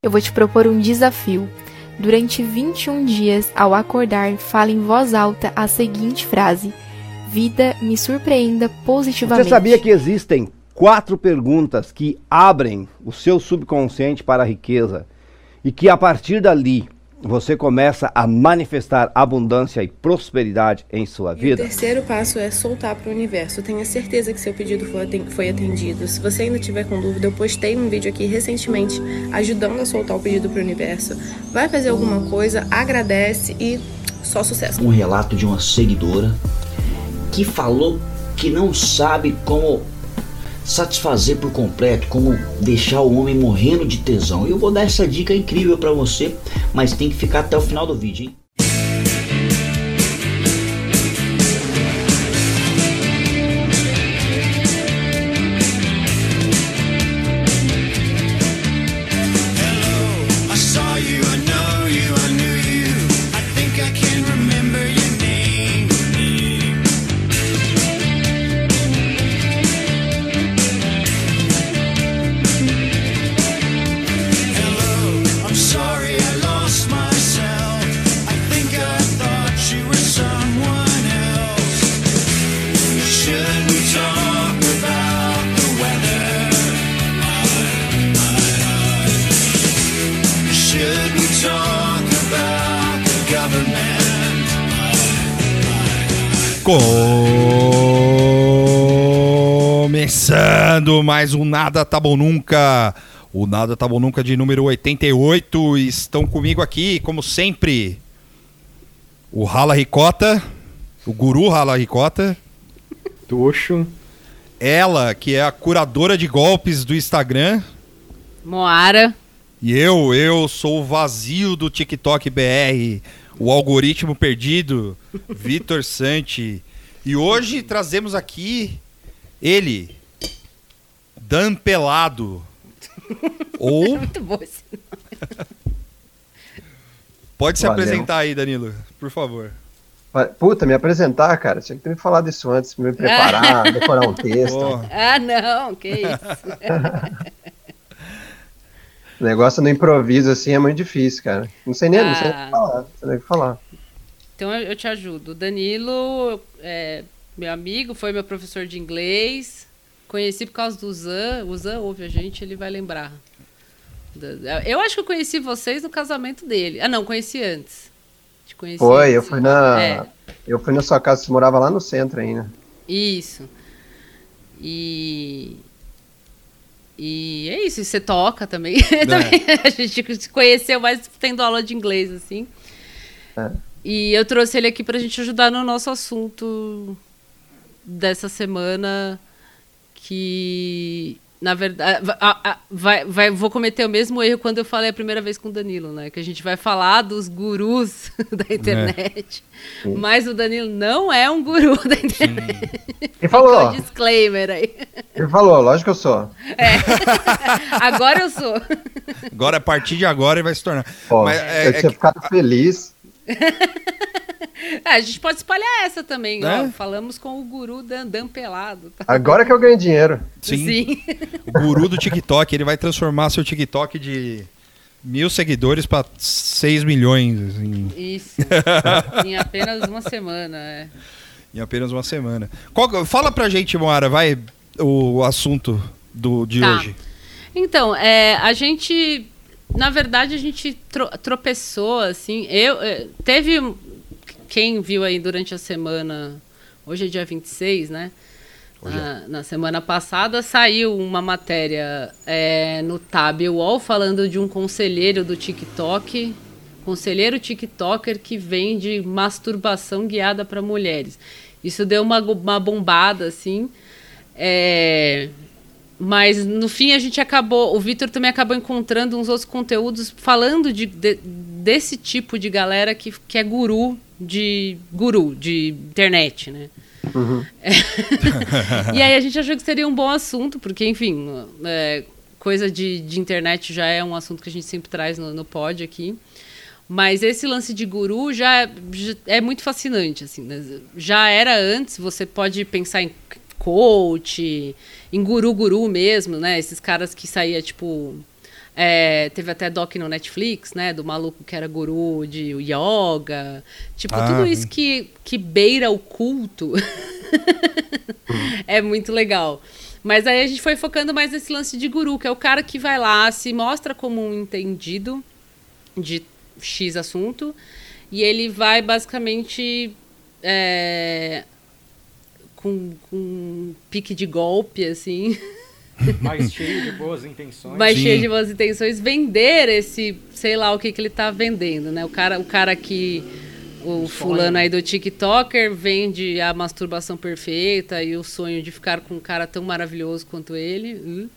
Eu vou te propor um desafio. Durante 21 dias, ao acordar, fale em voz alta a seguinte frase: Vida me surpreenda positivamente. Você sabia que existem quatro perguntas que abrem o seu subconsciente para a riqueza e que a partir dali você começa a manifestar abundância e prosperidade em sua vida? E o terceiro passo é soltar para o universo. Tenha certeza que seu pedido foi atendido. Se você ainda tiver com dúvida, eu postei um vídeo aqui recentemente ajudando a soltar o pedido para o universo. Vai fazer alguma coisa, agradece e só sucesso. Um relato de uma seguidora que falou que não sabe como satisfazer por completo, como deixar o homem morrendo de tesão. Eu vou dar essa dica incrível para você, mas tem que ficar até o final do vídeo, hein? Mais um Nada Tá Bom Nunca. O Nada Tá Bom Nunca de número 88. Estão comigo aqui, como sempre, o Rala Ricota, o guru Rala Ricota. Tuxo. Ela, que é a curadora de golpes do Instagram. Moara. E eu, eu sou o vazio do TikTok BR, o algoritmo perdido, Vitor Santi. E hoje trazemos aqui ele, Dan Pelado. Ou. Muito bom esse Pode se Valeu. apresentar aí, Danilo, por favor. Puta, me apresentar, cara. Tinha que ter me falado isso antes, me preparar, decorar um texto. Pô, Ah, não, que isso. O negócio no improviso, assim, é muito difícil, cara. Não sei nem, não sei nem o Ah. que falar. Não sei nem o que falar. Então eu, eu te ajudo. O Danilo é meu amigo, foi meu professor de inglês. Conheci por causa do Zan. O Zan ouve a gente, ele vai lembrar. Eu acho que eu conheci vocês no casamento dele. Ah, não, conheci antes. Te conheci Foi, antes. eu fui na. É. Eu fui na sua casa, você morava lá no centro ainda. Isso. E. E é isso, e você toca também. Também A gente se conheceu mais tendo aula de inglês, assim. É. E eu trouxe ele aqui pra gente ajudar no nosso assunto dessa semana, que, na verdade, a- a- vai, vai, vou cometer o mesmo erro quando eu falei a primeira vez com o Danilo, né? Que a gente vai falar dos gurus da internet. Mas o Danilo não é um guru da internet. Ele falou, o disclaimer aí. ele falou, lógico que eu sou. Agora eu sou. agora, a partir de agora, ele vai se tornar. Pô, Mas é- eu é tinha que- ficado feliz. Ah, a gente pode espalhar essa também, Né? ó. Falamos com o guru Dandan Pelado. tá? Agora que eu ganho dinheiro. Sim, o guru do TikTok, ele vai transformar seu TikTok de mil seguidores para 6 milhões assim, Isso. em apenas uma semana, é. em apenas uma semana. Qual- fala pra gente, Moara, vai o assunto do, de Tá. hoje. Então, é, a gente. Na verdade, a gente tro- tropeçou, assim. Eu, é, teve. Quem viu aí durante a semana. Hoje é dia 26, né? Na, na semana passada saiu uma matéria é, no Tab UOL falando de um conselheiro do TikTok, conselheiro TikToker que vende masturbação guiada para mulheres. Isso deu uma, uma bombada, assim. É, mas no fim a gente acabou. O Vitor também acabou encontrando uns outros conteúdos falando de, de- desse tipo de galera que, que é guru de guru de internet, né? e aí a gente achou que seria um bom assunto, porque, enfim, é, coisa de, de internet já é um assunto que a gente sempre traz no, no pod aqui. Mas esse lance de guru já, já é muito fascinante, assim. né? Já era antes, você pode pensar em coach, em guru guru mesmo, né? Esses caras que saía, tipo... É, teve até doc no Netflix, né? Do maluco que era guru de yoga. Tipo, Ah, tudo isso que, que beira o culto é muito legal. Mas aí a gente foi focando mais nesse lance de guru, que é o cara que vai lá, se mostra como um entendido de X assunto, e ele vai basicamente é, com, com um pique de golpe, assim, Mais cheio de boas intenções. vai Sim. cheio de boas intenções, vender esse, sei lá o que, que ele tá vendendo, né? O cara, o cara que. O fulano aí do TikToker vende a masturbação perfeita e o sonho de ficar com um cara tão maravilhoso quanto ele. hum.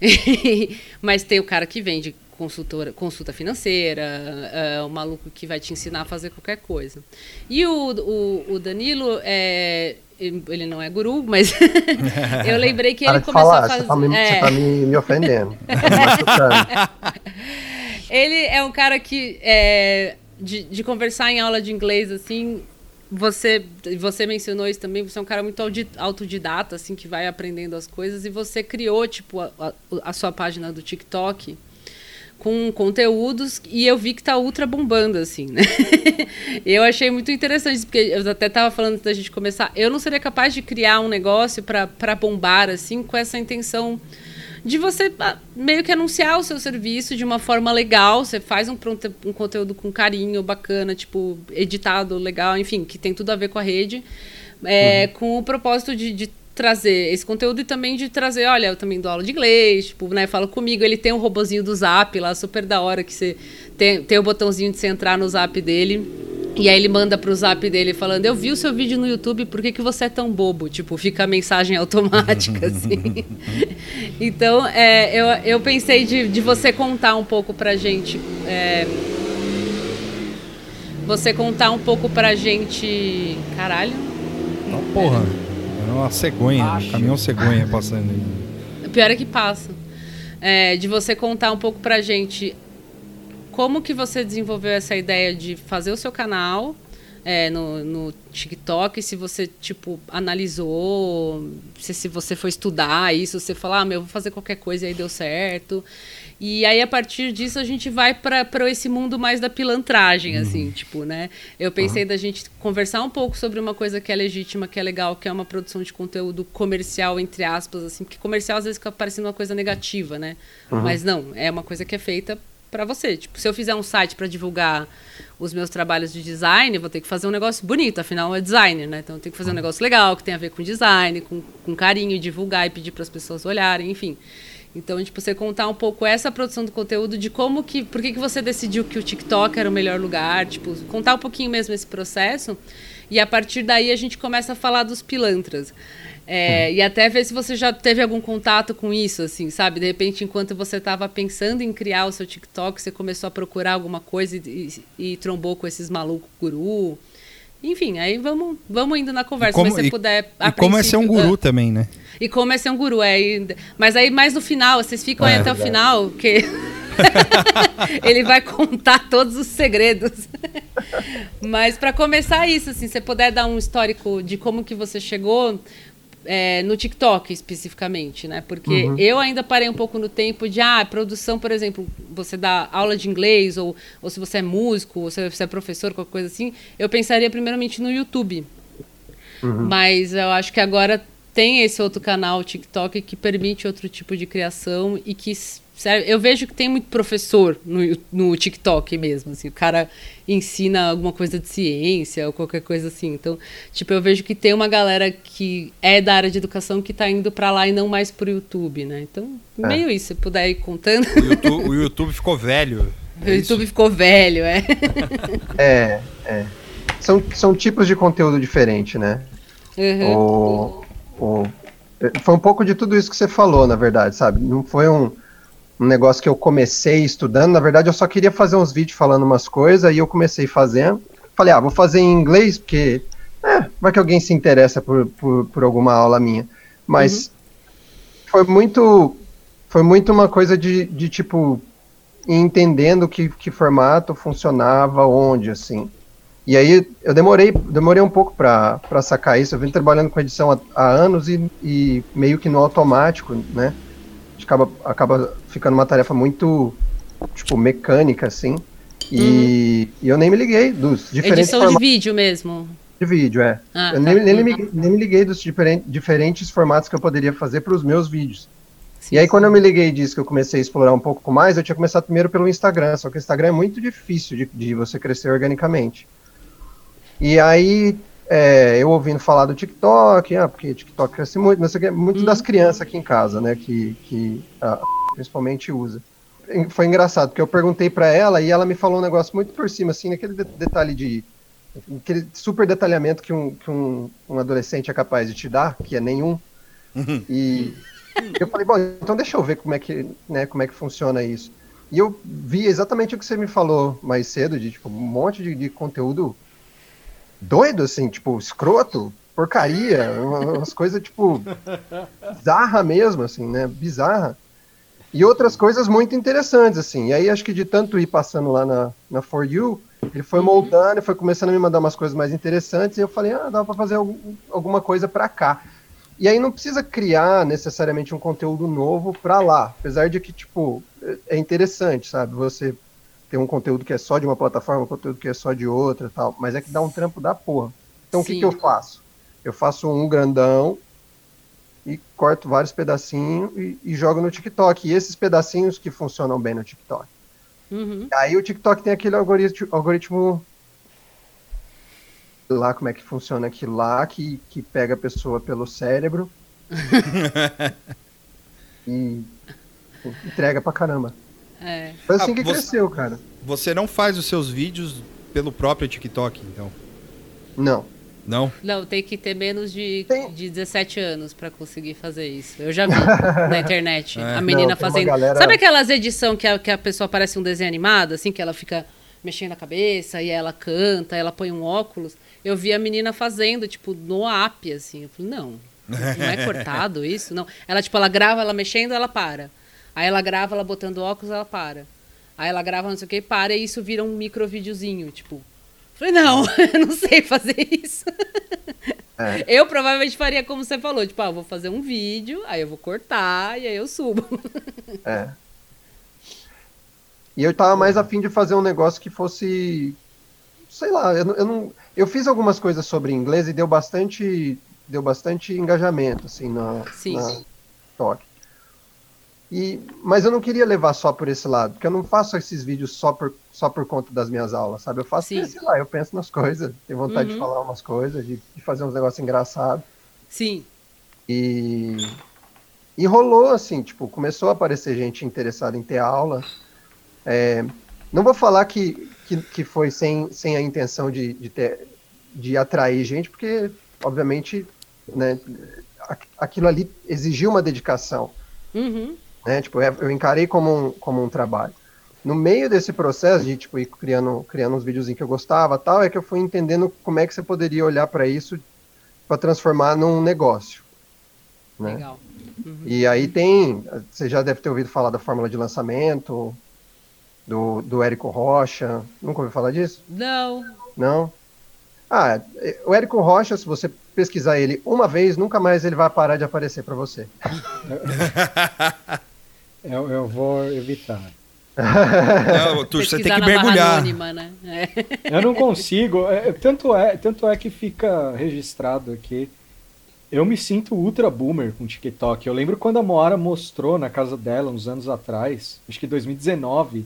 Mas tem o cara que vende consultora, consulta financeira, é, o maluco que vai te ensinar a fazer qualquer coisa. E o, o, o Danilo, é, ele não é guru, mas eu lembrei que ele começou falar, a fazer. você tá me, é. você tá me, me ofendendo. Tá. Ele é um cara que, é, de, de conversar em aula de inglês, assim, você, você mencionou isso também, você é um cara muito autodidata, assim, que vai aprendendo as coisas, e você criou, tipo, a, a- a sua página do TikTok com conteúdos, e eu vi que tá ultra bombando, assim, né? eu achei muito interessante, porque eu até tava falando antes da gente começar, eu não seria capaz de criar um negócio pra bombar, assim, com essa intenção de você ah, meio que anunciar o seu serviço de uma forma legal. Você faz um, um conteúdo com carinho, bacana, tipo, editado, legal, enfim, que tem tudo a ver com a rede, é, com o propósito de, de trazer esse conteúdo e também de trazer, olha, eu também dou aula de inglês, tipo, né, fala comigo, ele tem um robozinho do Zap lá, super da hora, que você tem, tem o botãozinho de você entrar no Zap dele, e aí ele manda pro zap dele falando, eu vi o seu vídeo no YouTube, por que, que você é tão bobo? Tipo, fica a mensagem automática, assim. então, é, eu, eu pensei de, de você contar um pouco pra gente. é, você contar um pouco pra gente. Caralho. Não, porra. É uma cegonha, um caminhão cegonha passando aí. O pior é que passa. É, de você contar um pouco pra gente como que você desenvolveu essa ideia de fazer o seu canal é, no, no TikTok, se você, tipo, analisou, se, se você foi estudar isso, você falar, ah, meu, eu vou fazer qualquer coisa e aí deu certo. E aí, a partir disso, a gente vai para esse mundo mais da pilantragem, assim, tipo, né? Eu pensei da gente conversar um pouco sobre uma coisa que é legítima, que é legal, que é uma produção de conteúdo comercial, entre aspas, assim, porque comercial às vezes fica parecendo uma coisa negativa, né? Mas não, é uma coisa que é feita para você. Tipo, se eu fizer um site para divulgar os meus trabalhos de design, eu vou ter que fazer um negócio bonito, afinal é designer, né? Então eu tenho que fazer um negócio legal, que tem a ver com design, com, com carinho, divulgar e pedir para as pessoas olharem, enfim. Então, tipo, você contar um pouco essa produção do conteúdo, de como que, por que, que você decidiu que o TikTok era o melhor lugar, tipo, contar um pouquinho mesmo esse processo, e a partir daí a gente começa a falar dos pilantras. É, E até ver se você já teve algum contato com isso, assim, sabe? De repente, enquanto você estava pensando em criar o seu TikTok, você começou a procurar alguma coisa e, e- e trombou com esses malucos guru. Enfim, aí vamos, vamos indo na conversa, como- mas se você e- puder. a E como é ser um guru ah, também, né? e como é ser um guru, é. e- Mas aí mais no final, vocês ficam aí É, até o final, que ele vai contar todos os segredos. Mas para começar isso, assim, se você puder dar um histórico de como que você chegou é, no TikTok especificamente, né? Porque eu ainda parei um pouco no tempo de, ah, produção, por exemplo, você dá aula de inglês, ou, ou se você é músico, ou se você é professor, qualquer coisa assim, eu pensaria primeiramente no YouTube. Mas eu acho que agora tem esse outro canal, o TikTok, que permite outro tipo de criação e que Eu vejo que tem muito professor no, no TikTok mesmo. Assim, o cara ensina alguma coisa de ciência ou qualquer coisa assim. Então, tipo, eu vejo que tem uma galera que é da área de educação que tá indo para lá e não mais pro YouTube, né? Então, meio isso, se puder ir contando. O YouTube, o YouTube ficou velho. o YouTube ficou velho, é. É, é. São, são tipos de conteúdo diferente, né? Uhum. O, o, foi um pouco de tudo isso que você falou, na verdade, sabe? Não foi um, um negócio que eu comecei estudando. Na verdade, eu só queria fazer uns vídeos falando umas coisas e eu comecei fazendo. Falei, ah, vou fazer em inglês, porque é, vai que alguém se interessa por, por, por alguma aula minha. Mas foi muito foi muito uma coisa de, de tipo ir entendendo que, que formato funcionava onde, assim. E aí eu demorei, demorei um pouco para sacar isso. Eu vim trabalhando com edição há, há anos e, e meio que no automático, né? Acaba, acaba ficando uma tarefa muito, tipo, mecânica, assim. E, e eu nem me liguei dos diferentes Edição de formatos vídeo mesmo. de vídeo, é. Ah, eu tá. nem, nem, me, nem me liguei dos diferen- diferentes formatos que eu poderia fazer para os meus vídeos. Sim, e aí, sim. quando eu me liguei disso, que eu comecei a explorar um pouco mais, eu tinha começado primeiro pelo Instagram, só que o Instagram é muito difícil de, de você crescer organicamente. E aí, é, eu ouvindo falar do TikTok, ah, porque TikTok cresce muito, não sei o que, muito das crianças aqui em casa, né, que, que ah, principalmente usa. Foi engraçado, porque eu perguntei pra ela e ela me falou um negócio muito por cima, assim, naquele de- detalhe de. aquele super detalhamento que, um, que um, um adolescente é capaz de te dar, que é nenhum. E eu falei, bom, então deixa eu ver como é que, né, como é que funciona isso. E eu vi exatamente o que você me falou mais cedo, de tipo, um monte de, de conteúdo doido, assim, tipo, escroto, porcaria, umas coisas, tipo, bizarra mesmo, assim, né? Bizarra. E outras coisas muito interessantes, assim. E aí acho que de tanto ir passando lá na, na For You, ele foi moldando, foi começando a me mandar umas coisas mais interessantes, e eu falei, ah, dá pra fazer algum- alguma coisa pra cá. E aí não precisa criar necessariamente um conteúdo novo pra lá, apesar de que, tipo, é interessante, sabe? Você ter um conteúdo que é só de uma plataforma, um conteúdo que é só de outra e tal, mas é que dá um trampo da porra. Então o que, que eu faço? Eu faço um grandão e corto vários pedacinhos e, e jogo no TikTok. E esses pedacinhos que funcionam bem no TikTok. Uhum. Aí o TikTok tem aquele algoritmo, algoritmo lá como é que funciona aquilo lá, que, que pega a pessoa pelo cérebro e entrega pra caramba. É. Foi assim Ah, que você- cresceu, cara. Você não faz os seus vídeos pelo próprio TikTok, então? Não. Não? Não, tem que ter menos de, Tem- de 17 anos pra conseguir fazer isso. Eu já vi na internet É. a Não, menina uma fazendo. galera- Sabe aquelas edições que a, que a pessoa parece um desenho animado, assim, que ela fica mexendo a cabeça e ela canta, ela põe um óculos? Eu vi a menina fazendo, tipo, no app, assim. Eu falei, não, não é cortado isso? Não. Ela, tipo, ela grava ela mexendo, ela para. Aí ela grava ela botando óculos, ela para. Aí ela grava não sei o que, para, e isso vira um micro videozinho, tipo. Falei, não, eu não sei fazer isso. É. Eu provavelmente faria como você falou, tipo, ah, eu vou fazer um vídeo, aí eu vou cortar e aí eu subo. É. E eu tava mais afim de fazer um negócio que fosse. Sei lá, eu, eu não. Eu fiz algumas coisas sobre inglês e deu bastante. Deu bastante engajamento, assim, na, Sim. na TikTok. E, mas eu não queria levar só por esse lado, porque eu não faço esses vídeos só por, só por conta das minhas aulas, sabe? Eu faço, Sim. sei lá, eu penso nas coisas, tenho vontade de Uhum. falar umas coisas, de, de fazer uns negócios engraçados. Sim. E, e rolou assim, tipo, começou a aparecer gente interessada em ter aula. É, não vou falar que, que, que foi sem, sem a intenção de, de, ter, de atrair gente, porque, obviamente, né, aquilo ali exigiu uma dedicação. Uhum. Né? Tipo, é- eu encarei como um, como um trabalho. No meio desse processo de tipo, ir criando, criando uns videozinhos que eu gostava tal, é que eu fui entendendo como é que você poderia olhar para isso para transformar num negócio. Né? Legal. E aí tem, você já deve ter ouvido falar da fórmula de lançamento, do, do Érico Rocha, nunca ouviu falar disso? Não. Não? Ah, é- o Érico Rocha, se você pesquisar ele uma vez, nunca mais ele vai parar de aparecer para você. Eu, eu vou evitar. Não, tu, você tem que mergulhar. anônima, né? É. Eu não consigo. é, tanto, é, tanto é que fica registrado aqui. Eu me sinto ultra boomer com TikTok. Eu lembro quando a Moara mostrou na casa dela, uns anos atrás, acho que 2019.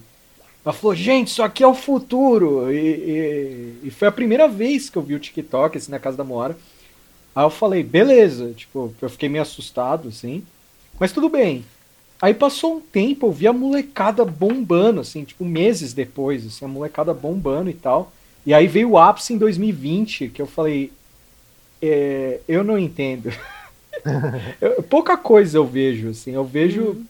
Ela falou, gente, isso aqui é o futuro. E, e- e foi a primeira vez que eu vi o TikTok assim, na casa da Moara. Aí eu falei, beleza. Tipo, eu fiquei meio assustado, assim. Mas tudo bem. Aí passou um tempo, eu vi a molecada bombando, assim, tipo, meses depois, assim, a molecada bombando e tal. E aí veio o ápice em 2020, que eu falei, é, eu não entendo. Eu- pouca coisa eu vejo, assim, eu vejo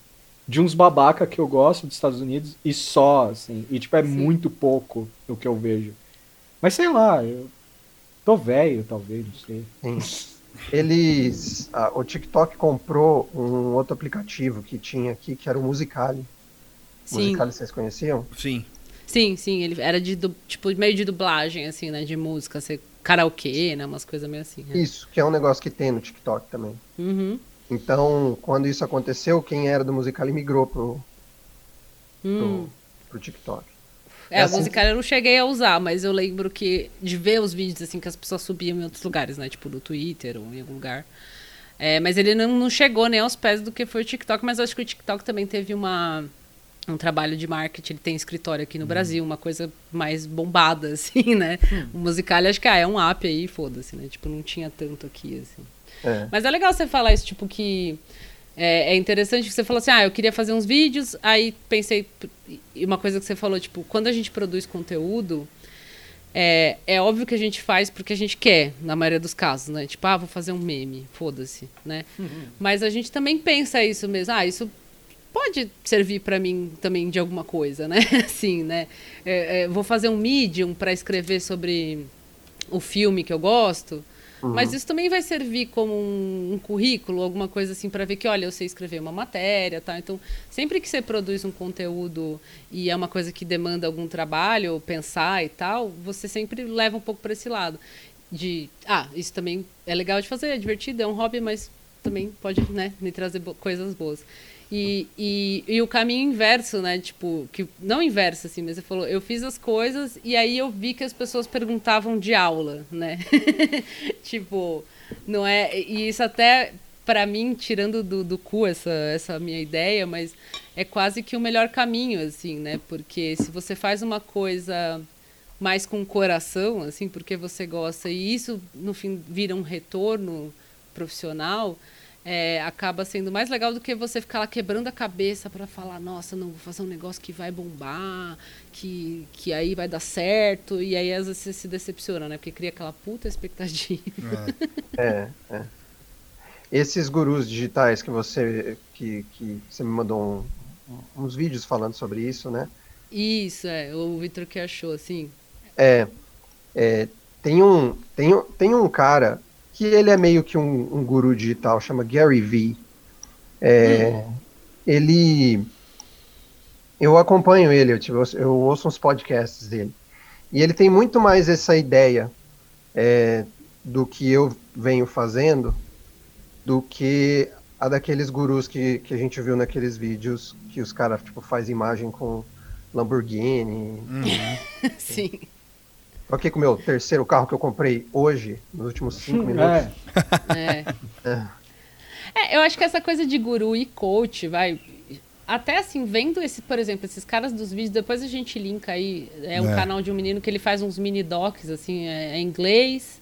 de uns babaca que eu gosto dos Estados Unidos e só, assim, e tipo, é muito pouco o que eu vejo. Mas sei lá, eu tô velho, talvez, não sei. Eles. ah, o TikTok comprou um outro aplicativo que tinha aqui, que era o Musicali. Sim. Musicali vocês conheciam? Sim. Sim, sim, ele era de tipo meio de dublagem assim, né, de música, ser karaokê, né, umas coisas meio assim. né? Isso, que é um negócio que tem no TikTok também. Uhum. Então, quando isso aconteceu, quem era do Musical.ly migrou pro, Hum. pro, pro TikTok. É, É a assim musical eu não cheguei a usar, mas eu lembro que de ver os vídeos assim que as pessoas subiam em outros lugares, né? Tipo no Twitter ou em algum lugar. É, mas ele não, não chegou nem aos pés do que foi o TikTok, mas eu acho que o TikTok também teve uma, um trabalho de marketing. Ele tem escritório aqui no Brasil, uma coisa mais bombada, assim, né? O musical acho que ah, é um app aí, foda-se, né? Tipo, não tinha tanto aqui, assim. É. Mas é legal você falar isso, tipo, que é, é interessante que você falou assim, ah, eu queria fazer uns vídeos, aí pensei, uma coisa que você falou, tipo, quando a gente produz conteúdo, é, é óbvio que a gente faz porque a gente quer, na maioria dos casos, né? Tipo, ah, vou fazer um meme, foda-se, né? Mas a gente também pensa isso mesmo, ah, isso pode servir para mim também de alguma coisa, né? Assim, né? É, é, vou fazer um medium para escrever sobre o filme que eu gosto, mas isso também vai servir como um, um currículo, alguma coisa assim, para ver que, olha, eu sei escrever uma matéria, tá? Então, sempre que você produz um conteúdo e é uma coisa que demanda algum trabalho, pensar e tal, você sempre leva um pouco para esse lado. De, ah, isso também é legal de fazer, é divertido, é um hobby, mas também pode, né, me trazer bo- coisas boas. E, e, e o caminho inverso, né? Tipo, que não inverso, assim, mas você falou, eu fiz as coisas e aí eu vi que as pessoas perguntavam de aula, né? tipo, não é. E isso até, para mim, tirando do, do cu essa, essa minha ideia, mas é quase que o melhor caminho, assim, né? Porque se você faz uma coisa mais com coração, assim, porque você gosta, e isso, no fim, vira um retorno profissional, é, acaba sendo mais legal do que você ficar lá quebrando a cabeça para falar, nossa, não, vou fazer um negócio que vai bombar, que, que aí vai dar certo, e aí às vezes você se decepciona, né? Porque cria aquela puta expectativa. É, é. Esses gurus digitais que você que, que você me mandou um- uns vídeos falando sobre isso, né? Isso, é, o Vitor que achou, assim. É, é, tem um tem, tem um cara que ele é meio que um, um guru digital, chama Gary Vee. É, Ele eu acompanho ele, eu, tipo, eu ouço uns podcasts dele. E ele tem muito mais essa ideia é, do que eu venho fazendo do que a daqueles gurus que, que a gente viu naqueles vídeos que os caras tipo, faz imagem com Lamborghini. Sim. Tô aqui com o meu terceiro carro que eu comprei hoje, nos últimos cinco minutos. É, É. É, eu acho que essa coisa de guru e coach, vai. Até assim, vendo esse, por exemplo, esses caras dos vídeos, depois a gente linka aí. É um É. canal de um menino que ele faz uns mini docs, assim, é, é em inglês.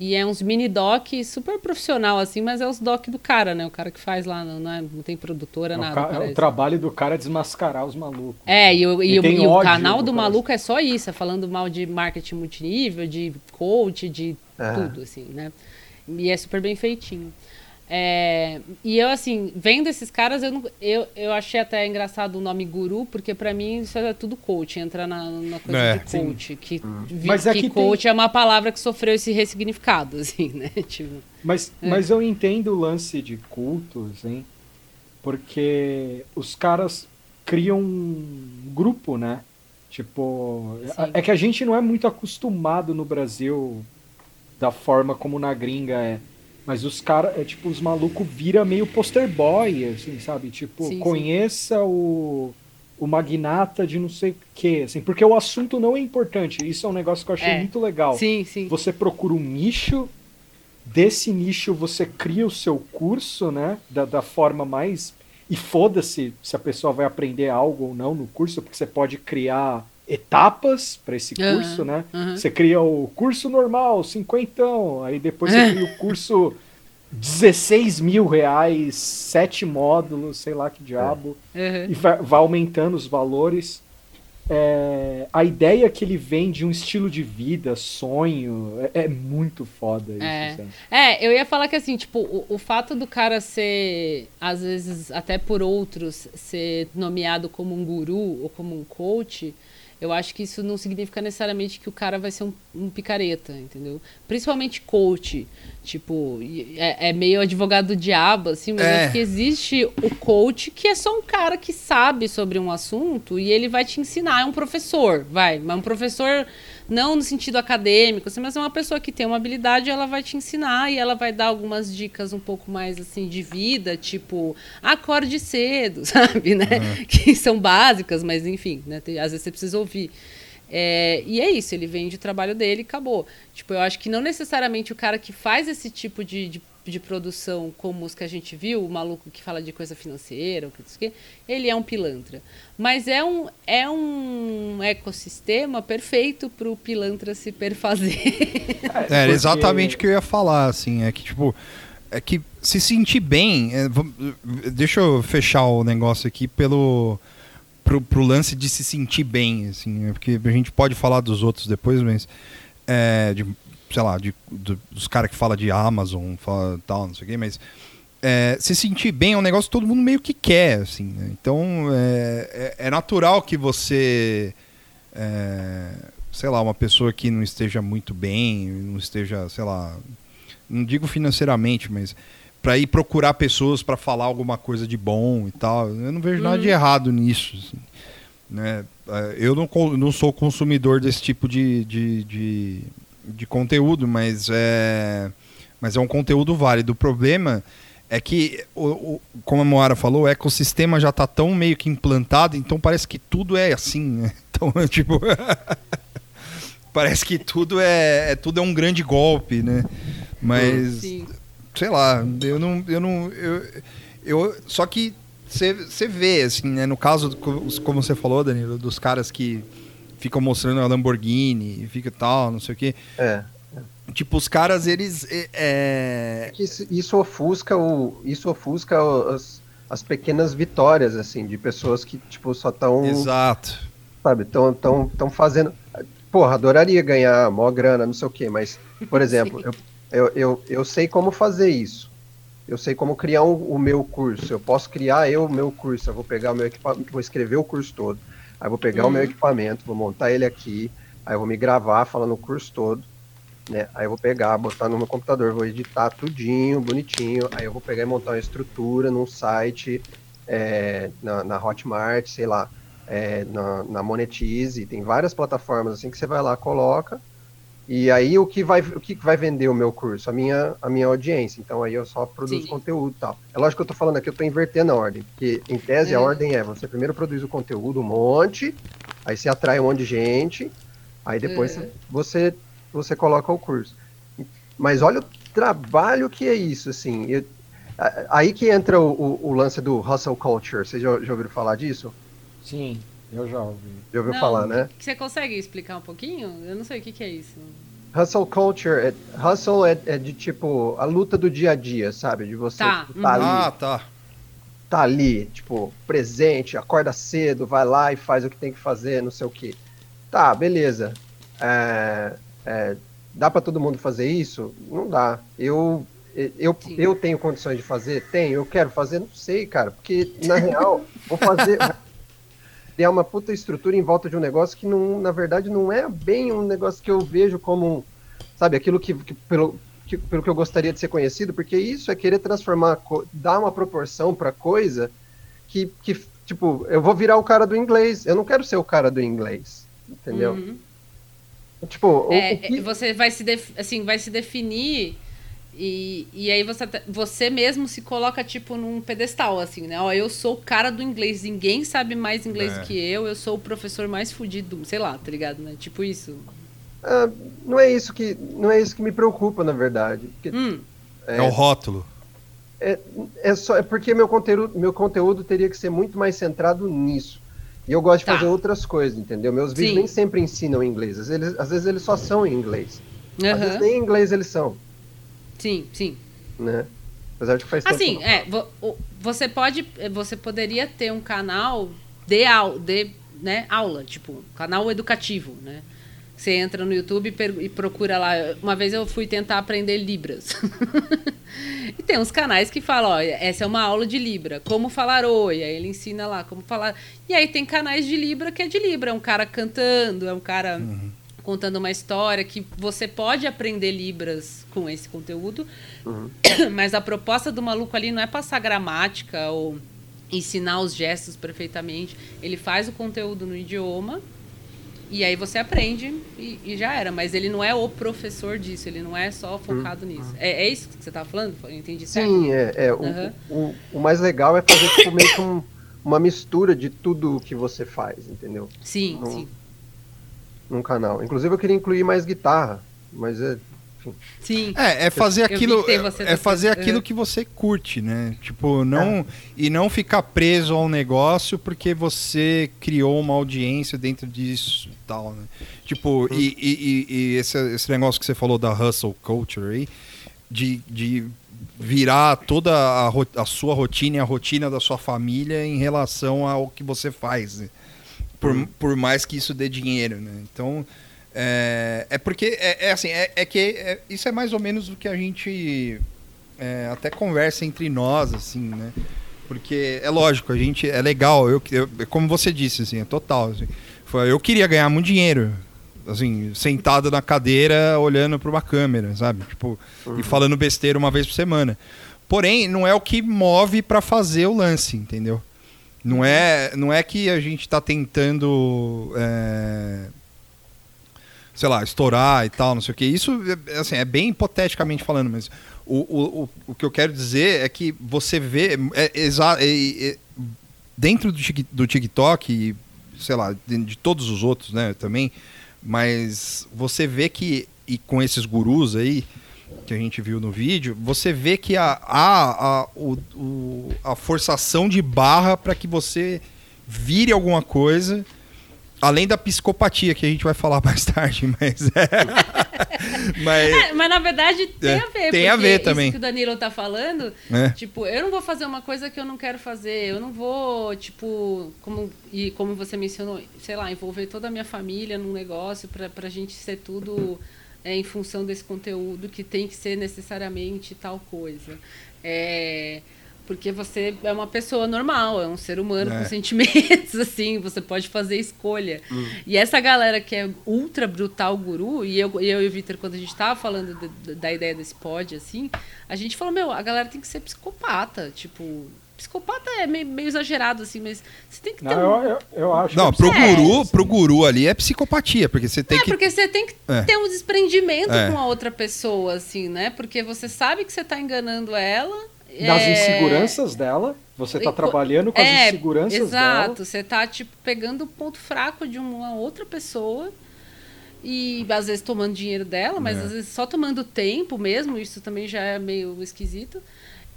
E é uns mini doc super profissional, assim, mas é os doc do cara, né? O cara que faz lá, não, não, é- não tem produtora, o, nada. ca- parece. o trabalho do cara é desmascarar os malucos. É, e, o, e E o- e o canal do maluco é só isso, é falando mal de marketing multinível, de coach, de É. tudo, assim, né? E é super bem feitinho. É, e eu, assim, vendo esses caras, eu, não- eu, eu achei até engraçado o nome guru, porque pra mim isso é tudo coach, entra na, na coisa É. de coach. Que, vi- Mas é que que coach é uma palavra que sofreu esse ressignificado, assim, né? Tipo, Mas, É. mas eu entendo o lance de cultos, hein? Porque os caras criam um grupo, né? Tipo, Sim. é que a gente não é muito acostumado no Brasil da forma como na gringa é. Mas os caras, é tipo, os malucos vira meio poster boy, assim, sabe? Tipo, Sim, sim. conheça o, o magnata de não sei o quê, assim, porque o assunto não é importante. Isso é um negócio que eu achei É. muito legal. sim, sim. Você procura um nicho, desse nicho você cria o seu curso, né? Da, da forma mais. E foda-se se a pessoa vai aprender algo ou não no curso, porque você pode criar etapas para esse curso, né? aham. Você cria o curso normal, cinquentão, aí depois você cria o curso 16 mil reais, sete módulos, sei lá que diabo Uhum. e vai, vai aumentando os valores. É, a ideia que ele vem de um estilo de vida, sonho, é, é muito foda isso. É. sabe? É, eu ia falar que assim, tipo, o, o fato do cara ser, às vezes, até por outros, ser nomeado como um guru ou como um coach, eu acho que isso não significa necessariamente que o cara vai ser um, um picareta, entendeu? Principalmente coach. Tipo, é, é meio advogado do diabo, assim, mas É. acho que existe o coach que é só um cara que sabe sobre um assunto e ele vai te ensinar, é um professor, vai, mas um professor não no sentido acadêmico, assim, mas é uma pessoa que tem uma habilidade, ela vai te ensinar e ela vai dar algumas dicas um pouco mais assim de vida, tipo, acorde cedo, sabe, né? Uhum. Que são básicas, mas enfim, né? Às vezes você precisa ouvir. É, e é isso, ele vende o trabalho dele e acabou. Tipo, eu acho que não necessariamente o cara que faz esse tipo de, de, de produção como os que a gente viu, o maluco que fala de coisa financeira, o que, ele é um pilantra. Mas é um, é um ecossistema perfeito para o pilantra se perfazer. É, é exatamente o que eu ia falar, assim, é que, tipo, é que se sentir bem, é, deixa eu fechar o negócio aqui pelo pro, pro lance de se sentir bem, assim, né? porque a gente pode falar dos outros depois, mas é, de, sei lá, de, do, dos caras que falam de Amazon, fala tal, não sei o quê, mas é, se sentir bem é um negócio que todo mundo meio que quer, assim, né? Então é, é, é, natural que você, é, sei lá, uma pessoa que não esteja muito bem, não esteja, sei lá, não digo financeiramente, mas para ir procurar pessoas para falar alguma coisa de bom e tal. Eu não vejo nada de uhum. errado nisso. Assim, né? É, eu não, não sou consumidor desse tipo de, de, de, de, conteúdo, mas é, mas é um conteúdo válido. O problema é que, o, o, como a Moara falou, o ecossistema já está tão meio que implantado, então parece que tudo é assim. Né? Então, tipo. parece que tudo é, é, tudo é um grande golpe, né? Mas. Sim sei lá, eu não. Eu não eu, eu, só que você vê, assim, né? No caso, como você falou, Danilo, dos caras que ficam mostrando a Lamborghini, fica tal, não sei o quê. É. Tipo, os caras, eles. É... é isso, isso, ofusca o. Isso ofusca as, as pequenas vitórias, assim, de pessoas que, tipo, só estão. Exato. Sabe, estão tão, tão fazendo. Porra, adoraria ganhar maior grana, não sei o quê, mas, por exemplo, eu, eu, eu, eu sei como fazer isso. Eu sei como criar um, o meu curso. Eu posso criar eu o meu curso. Eu vou pegar o meu equipamento, vou escrever o curso todo. Aí vou pegar uhum. o meu uhum. equipamento, vou montar ele aqui. Aí eu vou me gravar falando o curso todo. Né? Aí eu vou pegar, botar no meu computador, vou editar tudinho, bonitinho. Aí eu vou pegar e montar uma estrutura num site, é, na, na, Hotmart, sei lá, é, na, na Monetize. Tem várias plataformas assim que você vai lá, coloca e aí o que vai o que vai vender o meu curso? A minha a minha audiência. Então aí eu só produzo Sim. conteúdo e tal. É lógico que eu estou falando aqui, eu estou invertendo a ordem, porque em tese a ordem é você primeiro produz o conteúdo um monte, aí você atrai um monte de gente, aí depois uhum. você você coloca o curso. Mas olha o trabalho que é isso, assim. Eu, aí que entra o, o, o, lance do hustle culture. Vocês já, já ouviram falar disso? Sim. Eu já ouvi. Já ouviu não, falar, né? Você consegue explicar um pouquinho? Eu não sei o que, que é isso. Hustle culture, é, hustle é, é, de tipo a luta do dia a dia, sabe? De você tá, tipo, tá uhum. ali. Ah, tá. Tá ali, tipo, presente, acorda cedo, vai lá e faz o que tem que fazer, não sei o que. Tá, beleza. É, é, dá para todo mundo fazer isso? Não dá. Eu eu, eu tenho condições de fazer? Tenho. Eu quero fazer? Não sei, cara. Porque, na real, vou fazer criar uma puta estrutura em volta de um negócio que, não, na verdade, não é bem um negócio que eu vejo como, sabe, aquilo que, que pelo, que, pelo que eu gostaria de ser conhecido, porque isso é querer transformar, dar uma proporção pra coisa que, que, tipo, eu vou virar o cara do inglês, eu não quero ser o cara do inglês, entendeu? Uhum. Tipo, é, o, o que... você vai se, def, assim, vai se definir e, e aí você, você mesmo se coloca, tipo, num pedestal, assim, né? Ó, eu sou o cara do inglês, ninguém sabe mais inglês é. que eu, eu sou o professor mais fudido, sei lá, tá ligado, né? Tipo isso. Ah, não é isso que não é isso que me preocupa, na verdade. Porque, hum. é, é, o rótulo. É, é, só, é porque meu conteúdo, meu conteúdo teria que ser muito mais centrado nisso. E eu gosto de tá. fazer outras coisas, entendeu? Meus vídeos Sim. nem sempre ensinam inglês. Às vezes, às vezes eles só são em inglês. Uhum. Às vezes nem em inglês eles são. Sim, sim. Né? Apesar de que faz Assim, é, você pode, você poderia ter um canal de, aula, de né, aula, tipo, canal educativo, né? Você entra no YouTube e procura lá. Uma vez eu fui tentar aprender Libras. e tem uns canais que falam, ó, essa é uma aula de Libra, como falar oi. Aí ele ensina lá como falar. E aí tem canais de Libra que é de Libra, é um cara cantando, é um cara uhum contando uma história que você pode aprender Libras com esse conteúdo, uhum. mas a proposta do maluco ali não é passar gramática ou ensinar os gestos perfeitamente. Ele faz o conteúdo no idioma E aí você aprende e, e já era. Mas ele não é o professor disso, ele não é só focado nisso. É, é isso que você estava falando? Eu entendi certo? Sim, é, é, o- Aham. o, o, mais legal é fazer tipo, meio que um- uma mistura de tudo que você faz, entendeu? Sim, Não- sim. Num canal. Inclusive eu queria incluir mais guitarra, mas é. Sim. É, é fazer aquilo, que tem você é fazer aquilo que você curte, né? Tipo, não e não ficar preso ao negócio porque você criou uma audiência dentro disso e tal, né? Tipo, e, e, e- e esse, esse negócio que você falou da hustle culture aí, de, de virar toda a, a sua rotina e a rotina da sua família em relação ao que você faz, né? Por, por mais que isso dê dinheiro, né? Então, é, é porque, é, é assim, é, é que é- isso é mais ou menos o que a gente é, até conversa entre nós, assim, né? Porque é lógico, a gente é legal, eu, eu- como você disse, assim, é total. assim. Foi- eu queria ganhar muito dinheiro, assim, sentado na cadeira, olhando para uma câmera, sabe? Tipo, e falando besteira uma vez por semana. Porém, não é o que move para fazer o lance, entendeu? Não é, não é que a gente está tentando, é, sei lá, estourar e tal, não sei o que. Isso, assim, é bem hipoteticamente falando, mas o, o, o, que eu quero dizer é que você vê, é, é- dentro do, do TikTok, e, sei lá, de, de todos os outros, né, também, mas você vê que, e com esses gurus aí, que a gente viu no vídeo, você vê que a, a, a, o, o- a forçação de barra para que você vire alguma coisa, além da psicopatia, que a gente vai falar mais tarde, mas é. mas, É, mas na verdade tem É, a ver. tem a ver também. Isso que o Danilo tá falando, É. tipo, eu não vou fazer uma coisa que eu não quero fazer. Eu não vou, tipo, como, e como você mencionou, sei lá, envolver toda a minha família num negócio pra, pra gente ser tudo é, em função desse conteúdo que tem que ser necessariamente tal coisa. É. Porque você é uma pessoa normal, é um ser humano É. com sentimentos, assim, você pode fazer escolha. E essa galera que é ultra brutal guru, e eu, eu e o Vitor, quando a gente tava falando de- da ideia desse pod, assim, a gente falou, meu, a galera tem que ser psicopata. Tipo, psicopata é meio, meio exagerado, assim, mas você tem que ter. Não, um- eu, eu, eu acho não, que pro É. guru, pro guru ali é psicopatia, porque você tem é, que porque você tem que É. ter um desprendimento É. com a outra pessoa, assim, né? Porque você sabe que você tá enganando ela. nas é, inseguranças dela, você tá E co- trabalhando com as É, inseguranças Exato, dela. você tá tipo pegando o ponto fraco de uma outra pessoa e às vezes tomando dinheiro dela, mas É. às vezes só tomando tempo mesmo, isso também já é meio esquisito.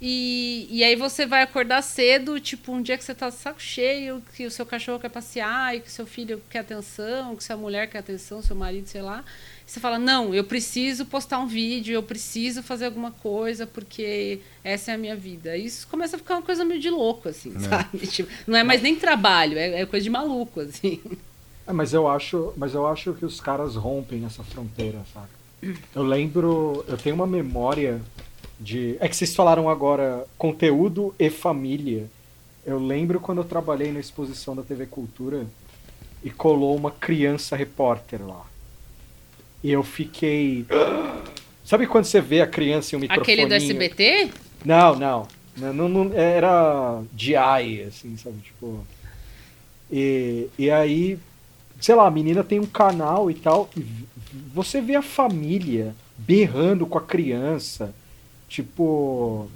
E, e aí você vai acordar cedo, tipo, um dia que você tá saco cheio, que o seu cachorro quer passear, e que seu filho quer atenção, que sua mulher quer atenção, seu marido, sei lá. E você fala, não, eu preciso postar um vídeo, eu preciso fazer alguma coisa, porque essa é a minha vida. Isso começa a ficar uma coisa meio de louco, assim, sabe? Tipo, não é mais nem trabalho, é, é coisa de maluco, assim. É, mas eu acho, mas eu acho que os caras rompem essa fronteira, saca? Eu lembro, eu tenho uma memória de, é que vocês falaram agora conteúdo e família. Eu lembro quando eu trabalhei na exposição da TV Cultura e colou uma criança repórter lá. E eu fiquei, sabe quando você vê a criança em um microfone? Aquele do SBT? Não, não. Não, não, era DI, assim, sabe? Tipo. E, e aí, sei lá, a menina tem um canal e tal. E você vê a família berrando com a criança. Tipo.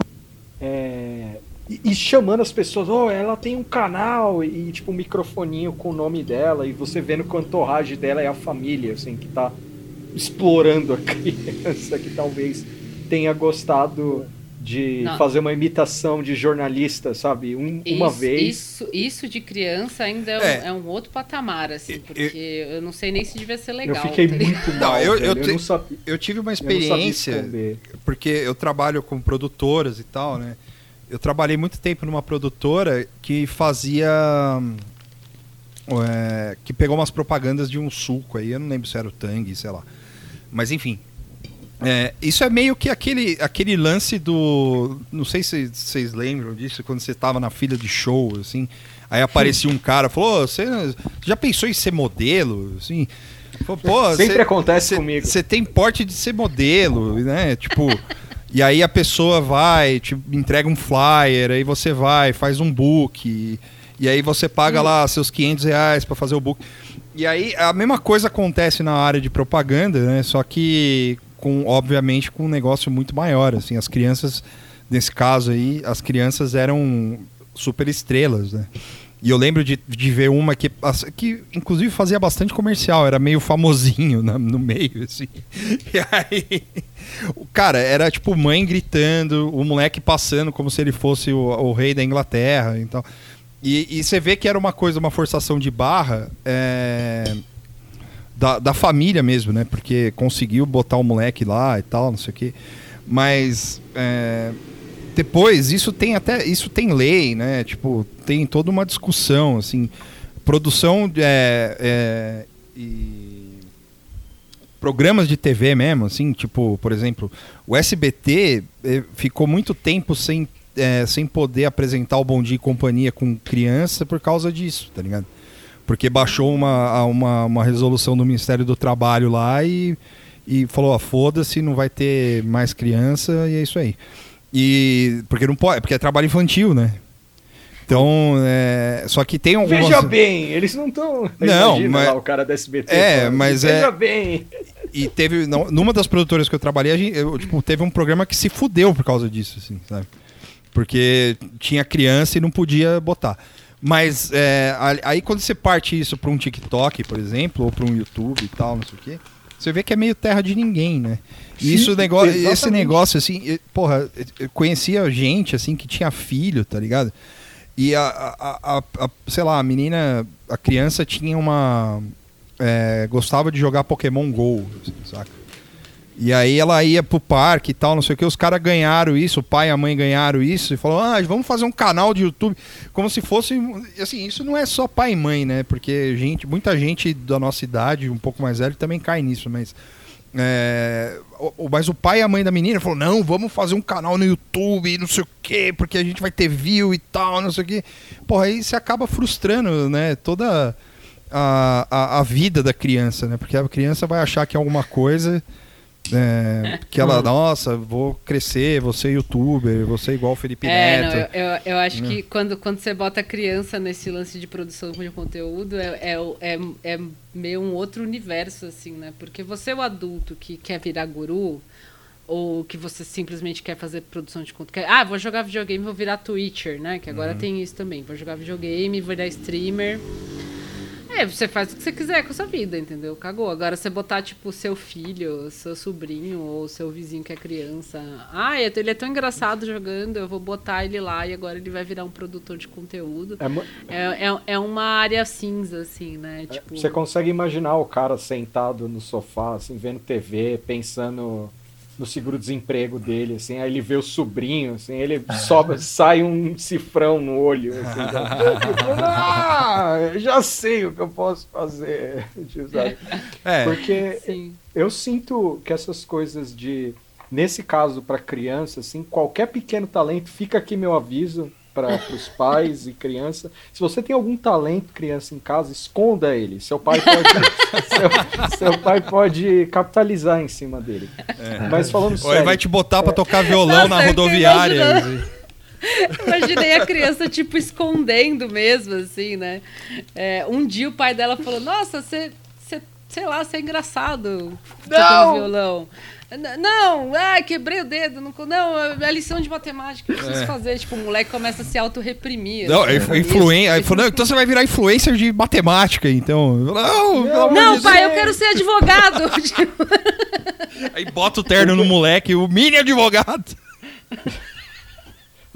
é, e, e chamando as pessoas, oh, ela tem um canal e, tipo, um microfoninho com o nome dela, e você vendo que a entorragem dela é a família, assim, que tá explorando a criança, que talvez tenha gostado de Não. fazer uma imitação de jornalista, sabe? Um- uma Isso- vez. Isso, isso de criança ainda é, um- É. é um outro patamar, assim, Eu- porque eu, não sei nem se devia ser Eu legal. fiquei tá muito Não, mal. eu- velho, eu eu, te- não sabia. eu tive uma eu não experiência porque eu trabalho com produtoras e tal, né? Eu trabalhei muito tempo numa produtora que fazia. hum, é, que pegou umas propagandas de um suco aí, eu não lembro se era o Tang, sei lá. Mas enfim. É, isso é meio que aquele, aquele lance do. Não sei se vocês lembram disso, quando você tava na fila de show, assim. Aí aparecia um cara falou: "Ô, você já pensou em ser modelo? Assim, Pô, Sempre cê- acontece cê- comigo. Você tem porte de ser modelo, né? Tipo, e aí a pessoa vai, te entrega um flyer, aí você vai, faz um book, e, e aí você paga lá seus 500 reais pra fazer o book. E aí a mesma coisa acontece na área de propaganda, né? Só que com obviamente com um negócio muito maior, assim, as crianças nesse caso aí, as crianças eram super estrelas, né? E eu lembro de, de ver uma que, que, inclusive, fazia bastante comercial, era meio famosinho na, no meio, assim. E aí, o cara, era tipo mãe gritando, o moleque passando como se ele fosse o, o rei da Inglaterra. Então. E, e, você vê que era uma coisa, uma forçação de barra é, da, da família mesmo, né? Porque conseguiu botar o moleque lá e tal, não sei o quê. Mas. É, depois, isso tem até. Isso tem lei, né? Tipo, tem toda uma discussão, assim. Produção é, é, e programas de TV mesmo, assim, tipo, por exemplo, o SBT é, ficou muito tempo sem, é, sem poder apresentar o Bom Dia e Companhia com criança por causa disso, tá ligado? Porque baixou uma, uma, uma resolução do Ministério do Trabalho lá e, e falou, ah, foda-se, não vai ter mais criança e é isso aí. E porque não pode, porque é trabalho infantil, né? Então, é, só que tem algumas... Veja bem, eles não estão. Não, mas lá, o cara da SBT. É, falando, mas veja é. Veja bem. E teve, não, numa das produtoras que eu trabalhei, a gente, eu, tipo, teve um programa que se fudeu por causa disso, assim, sabe? Porque tinha criança e não podia botar. Mas é, aí quando você parte isso para um TikTok, por exemplo, ou para um YouTube e tal, não sei o quê, você vê que é meio terra de ninguém, né? E isso, negócio, esse negócio, assim, porra, eu conhecia gente, assim, que tinha filho, tá ligado? E a, a, a, a sei lá, a menina, a criança tinha uma. É, gostava de jogar Pokémon GO, assim, saca? E aí ela ia pro parque e tal, não sei o que, os caras ganharam isso, o pai e a mãe ganharam isso, e falou, ah, vamos fazer um canal de YouTube, como se fosse, assim, isso não é só pai e mãe, né, porque gente, muita gente da nossa idade, um pouco mais velho, também cai nisso, mas é, o, mas o pai e a mãe da menina falou: não, vamos fazer um canal no YouTube, não sei o quê, porque a gente vai ter view e tal, não sei o quê. Porra, aí você acaba frustrando, né? Toda a, a, a vida da criança, né? Porque a criança vai achar que é alguma coisa é, que ela, nossa, vou crescer, vou ser youtuber, vou ser igual o Felipe é, Neto. Não, eu, eu, eu, acho que quando, quando você bota a criança nesse lance de produção de conteúdo, é, é, é, é meio um outro universo, assim, né? Porque você é o adulto que quer virar guru, ou que você simplesmente quer fazer produção de conteúdo. Ah, vou jogar videogame, vou virar Twitcher, né? Que agora uhum. tem isso também. Vou jogar videogame, vou virar streamer. É, você faz o que você quiser com a sua vida, entendeu? Cagou. Agora você botar, tipo, seu filho, seu sobrinho ou seu vizinho que é criança. Ah, ele é tão engraçado jogando, eu vou botar ele lá e agora ele vai virar um produtor de conteúdo. É, é, é, é uma área cinza, assim, né? É, tipo... Você consegue imaginar o cara sentado no sofá, assim, vendo TV, pensando no seguro-desemprego dele, assim, aí ele vê o sobrinho, assim, ele sobe, sai um cifrão no olho, assim, ah, já sei o que eu posso fazer, é. Porque Sim. eu sinto que essas coisas de, nesse caso para criança, assim, qualquer pequeno talento, fica aqui meu aviso, para os pais e criança. Se você tem algum talento criança em casa, esconda ele. Seu pai pode, seu, seu, pai pode capitalizar em cima dele. É. Mas falando Ou sério, ele vai te botar para tocar violão Nossa, na rodoviária. Imaginei a criança, tipo, escondendo mesmo, assim, né? É, um dia o pai dela falou: Nossa, você, sei lá, você é engraçado tocando violão. Não, ai, quebrei o dedo. Não, não é lição de matemática que eu preciso é. fazer. Tipo, o moleque começa a se auto-reprimir. Não, assim, é influen não, então você vai virar influencer de matemática, então. Não, não, não pai, eu quero ser advogado. Aí bota o terno no moleque, o mini advogado.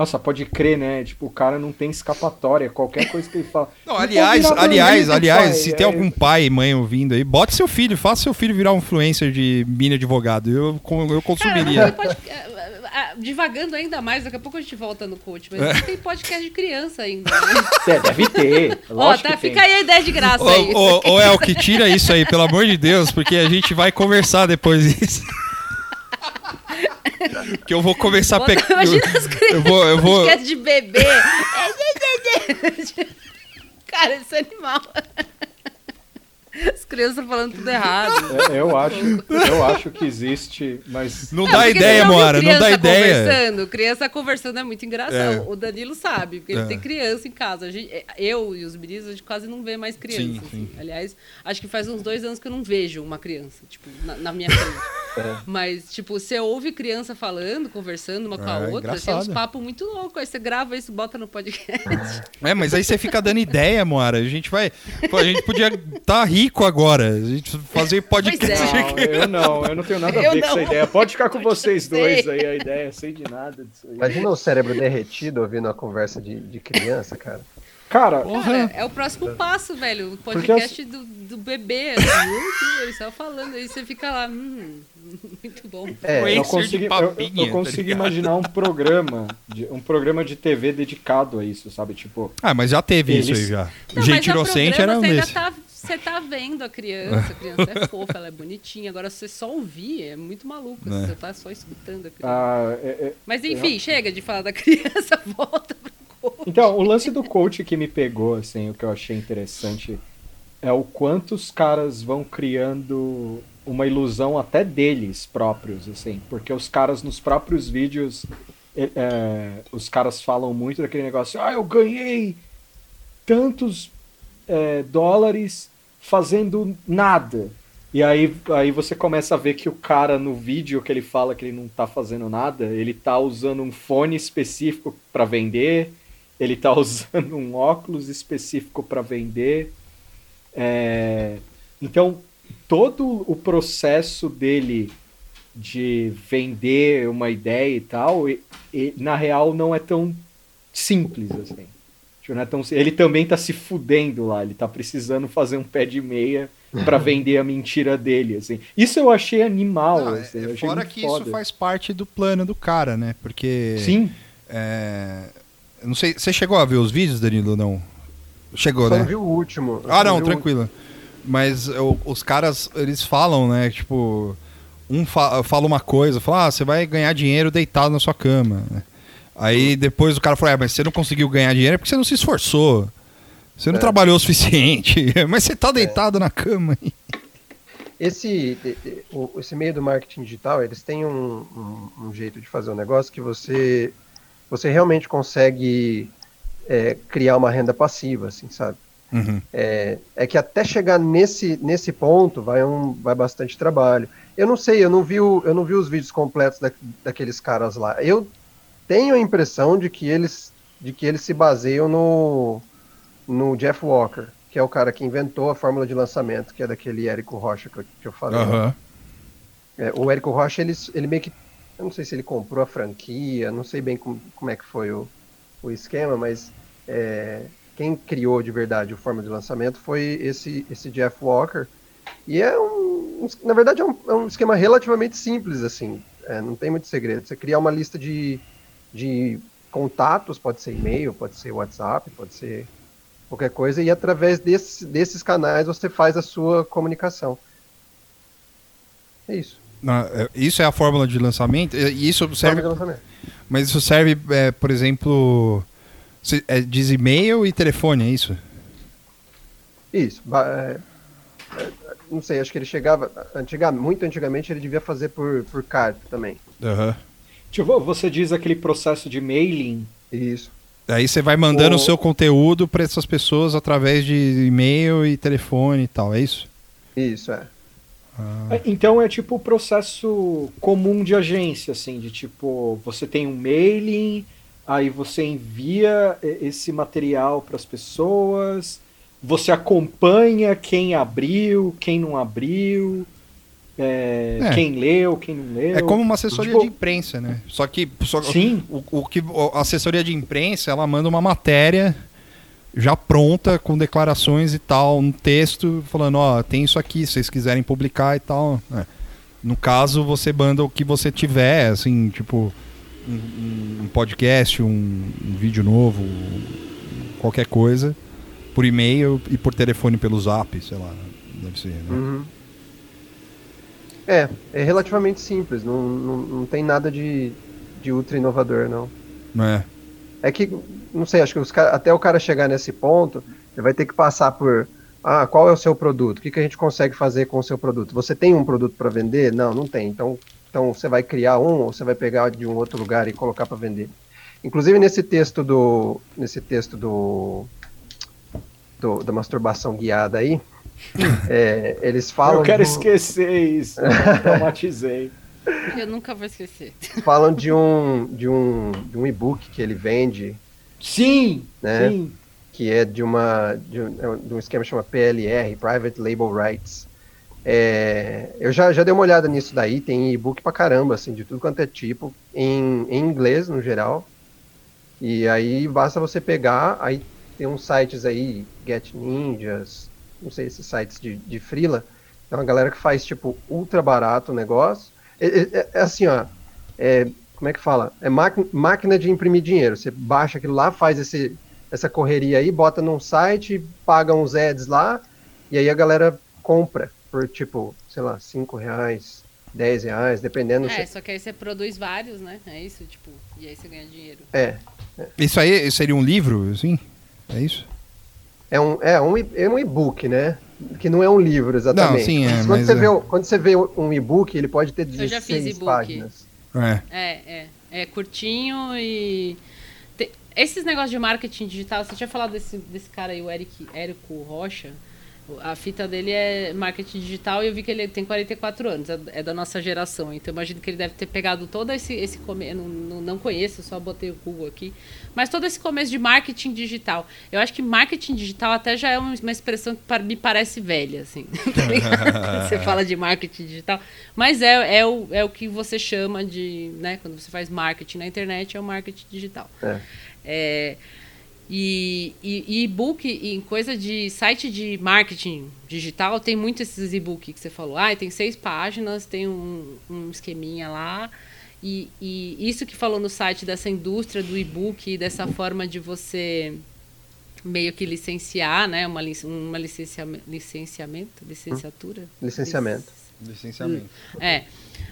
Nossa, pode crer, né? Tipo, o cara não tem escapatória, qualquer coisa que ele fala. Não, aliás, aliás, aliás, pai, se é... tem algum pai e mãe ouvindo aí, bote seu filho, faça seu filho virar um influencer de mini advogado. Eu, eu consumiria. Cara, pode, é, é, divagando ainda mais, daqui a pouco a gente volta no coach, mas é. tem podcast de criança ainda. Né? É, deve ter. Ó, tá, fica aí a ideia de graça ô, aí. Ô, ô, Elke, tira isso aí, pelo amor de Deus, porque a gente vai conversar depois disso. Que eu vou começar a pegar. Imagina as crianças. Eu vou, eu vou... de bebê. Cara, esse é animal. As crianças falando tudo errado. É, eu, acho, eu acho que existe, mas. Não É, dá ideia, Moara, não criança dá ideia. Conversando, criança conversando é muito engraçado. É. O Danilo sabe, porque ele É. tem criança em casa. A gente- eu e os meninos, a gente quase não vê mais criança. Sim, assim. sim. Aliás, acho que faz uns dois anos que eu não vejo uma criança, tipo, na, na minha frente. Mas, tipo, você ouve criança falando, conversando uma com a É, outra, é uns papos muito loucos. Aí você grava isso, bota no podcast. É, mas aí você fica dando ideia, Moara. A gente vai. Pô, a gente podia estar rico agora. A gente fazer podcast. Pois é. Não, eu não, eu não tenho nada a Eu ver com essa não. ideia. Pode ficar com vocês dois aí, a ideia, sei de nada disso aí. Imagina o cérebro derretido ouvindo a conversa de, de criança, cara. Cara, Cara, é o próximo passo, velho. O podcast do, do bebê. Assim, eles só falando. Aí você fica lá, hum, muito bom. É, eu consigo, de eu, papinha, eu tá imaginar um programa, de, um programa de TV dedicado a isso, sabe? Tipo, Ah, mas já teve isso Eles- aí já. Não, o Gente é Inocente era um ainda desse. tá, você tá vendo a criança, a criança é fofa, ela é bonitinha. Agora, você só ouvir é muito maluco. É. Você tá só escutando a criança. ah, é- é- Mas enfim, chega de falar da criança, volta pro coach. Então, o lance do coach que me pegou, assim, o que eu achei interessante é o quanto os caras vão criando uma ilusão até deles próprios, assim, porque os caras nos próprios vídeos, é, os caras falam muito daquele negócio, ah, eu ganhei tantos é, dólares fazendo nada. E aí, aí você começa a ver que o cara no vídeo que ele fala que ele não tá fazendo nada, ele tá usando um fone específico para vender, ele tá usando um óculos específico para vender. É, Então, todo o processo dele de vender uma ideia e tal, e- e, na real não é tão simples assim. Tipo, não é tão Ele também tá se fudendo lá, ele tá precisando fazer um pé de meia para vender a mentira dele, assim. Isso eu achei animal, Não, é- assim, é eu achei fora que foda. isso faz parte do plano do cara, né? Porque. Sim, é, Não sei. Você chegou a ver os vídeos, Danilo? Não? Chegou, Só né? não vi o último. eu Ah, não, tranquilo. Mas o- os caras, eles falam, né? Tipo, um fa- fala uma coisa, fala, ah, você vai ganhar dinheiro deitado na sua cama. né? Aí depois o cara fala, é, mas você não conseguiu ganhar dinheiro é porque você não se esforçou. Você não É. trabalhou o suficiente. mas você tá deitado na cama. aí. Esse, esse meio do marketing digital, eles têm um, um- um jeito de fazer um negócio que você, você realmente consegue é, criar uma renda passiva, assim, sabe? Uhum. É, é que até chegar nesse, nesse ponto vai, um, vai bastante trabalho. Eu não sei, eu não vi, o- eu não vi os vídeos completos da, daqueles caras lá. Eu tenho a impressão de que eles, de que eles se baseiam no, no Jeff Walker, que é o cara que inventou a fórmula de lançamento, que é daquele Érico Rocha que eu, que eu falei. Aham. É, o Érico Rocha, ele, ele meio que. Eu não sei se ele comprou a franquia, não sei bem como, como é que foi o, o esquema, mas é, quem criou de verdade o forma de lançamento foi esse, esse Jeff Walker. E é um. Na verdade, é um, é um esquema relativamente simples, assim. é, não tem muito segredo. Você criar uma lista de, de contatos, pode ser e-mail, pode ser WhatsApp, pode ser qualquer coisa, e através desse, desses canais você faz a sua comunicação. É isso. Na- é, Isso é a fórmula de lançamento? E Isso serve de lançamento. Mas isso serve, é, por exemplo, se- é, diz e-mail e telefone, é isso? Isso. ba- é, é, não sei, acho que ele chegava. Antiga, muito antigamente ele devia fazer por, por carta também. Aham. Tipo, você diz aquele processo de mailing. Isso. Aí você vai mandando o O- seu conteúdo para essas pessoas através de e-mail e telefone e tal, é isso? Isso, é. É, Então é tipo o processo comum de agência, assim, de tipo, você tem um mailing, aí você envia esse material para as pessoas, você acompanha quem abriu, quem não abriu, é, É. quem leu, quem não leu. É como uma assessoria Tipo- de imprensa, né? Só que só, Sim. o, o que a assessoria de imprensa, ela manda uma matéria já pronta com declarações e tal, um texto falando, ó, tem isso aqui, se vocês quiserem publicar e tal. É. No caso, você manda o que você tiver, assim, tipo um, um podcast, um, um vídeo novo, qualquer coisa, por e-mail e por telefone pelo zap, sei lá, deve ser. Né? Uhum. É, é relativamente simples, não, não, não tem nada de, de ultra inovador, não. Não é? É que, não sei, acho que cara- até o cara chegar nesse ponto, ele vai ter que passar por, ah, qual é o seu produto? O que, que a gente consegue fazer com o seu produto? Você tem um produto para vender? Não, não tem. Então, então você vai criar um ou você vai pegar de um outro lugar e colocar para vender. Inclusive nesse texto do nesse texto do, do da masturbação guiada aí, é, eles falam. Eu quero do- esquecer isso. Traumatizei. Eu nunca vou esquecer. falam de um de um de um e-book que ele vende, Sim, né? sim. que é de uma de um, é de um esquema que chama PLR, Private Label Rights. É, eu já, já dei uma olhada nisso daí, tem e-book pra caramba, assim, de tudo quanto é tipo, em, em inglês no geral. E aí basta você pegar, aí tem uns sites aí, Get Ninjas, não sei, esses sites de, de freela. É uma galera que faz, tipo, ultra barato o negócio. É, é- é assim, ó, é, como é que fala? É máquina, de imprimir dinheiro. Você baixa aquilo lá, faz esse, essa correria aí, bota num site, paga uns ads lá, e aí a galera compra por, tipo, sei lá, 5 reais, 10 reais, dependendo. É, se- só que aí você produz vários, né? É isso, tipo, e aí você ganha dinheiro. é, Isso aí seria um livro, assim? É isso? É um, é um, é um e-book, né? Que não é um livro exatamente. Não, sim, é, quando, mas você é. vê, quando você vê um e-book, ele pode ter Eu já fiz 16 e-book. páginas. É. É, é. É curtinho e. te- Esses negócios de marketing digital, você tinha falado desse, desse cara aí, o Eric, Érico Rocha. A fita dele é marketing digital e eu vi que ele tem 44 anos, é, é da nossa geração. Então imagino que ele deve ter pegado todo esse, esse não, não conheço, só botei o Google aqui. Mas todo esse começo de marketing digital. Eu acho que marketing digital até já é uma, expressão que me parece velha, assim. tá você fala de marketing digital. Mas é, é, o, é o que você chama de. Né, quando você faz marketing na internet, é o marketing digital. É. É, e, e, e e-book, em coisa de site de marketing digital, tem muito esses e-book que você falou. Ah, tem seis páginas, tem um, um esqueminha lá. E, e isso que falou no site dessa indústria do e-book, dessa forma de você meio que licenciar, né? Uma, lic- uma licenciamento, licenciamento, licenciatura? Licenciamento. Licenciamento. É,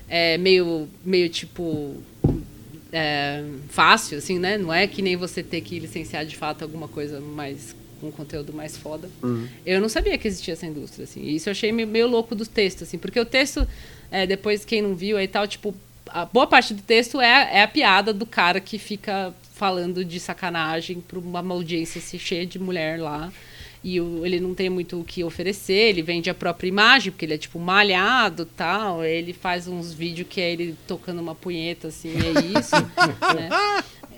é meio, meio tipo é, fácil, assim, né? Não é que nem você ter que licenciar de fato alguma coisa mais com conteúdo mais foda. Eu não sabia que existia essa indústria, assim. E isso eu achei meio, meio louco do texto, assim, porque o texto, é, depois quem não viu aí e tal, tipo, a boa parte do texto é, é a piada do cara que fica falando de sacanagem para uma audiência se cheia de mulher lá. E o- ele não tem muito o que oferecer, ele vende a própria imagem, porque ele é tipo malhado tal. Ele faz uns vídeos que é ele tocando uma punheta, assim, é isso. né?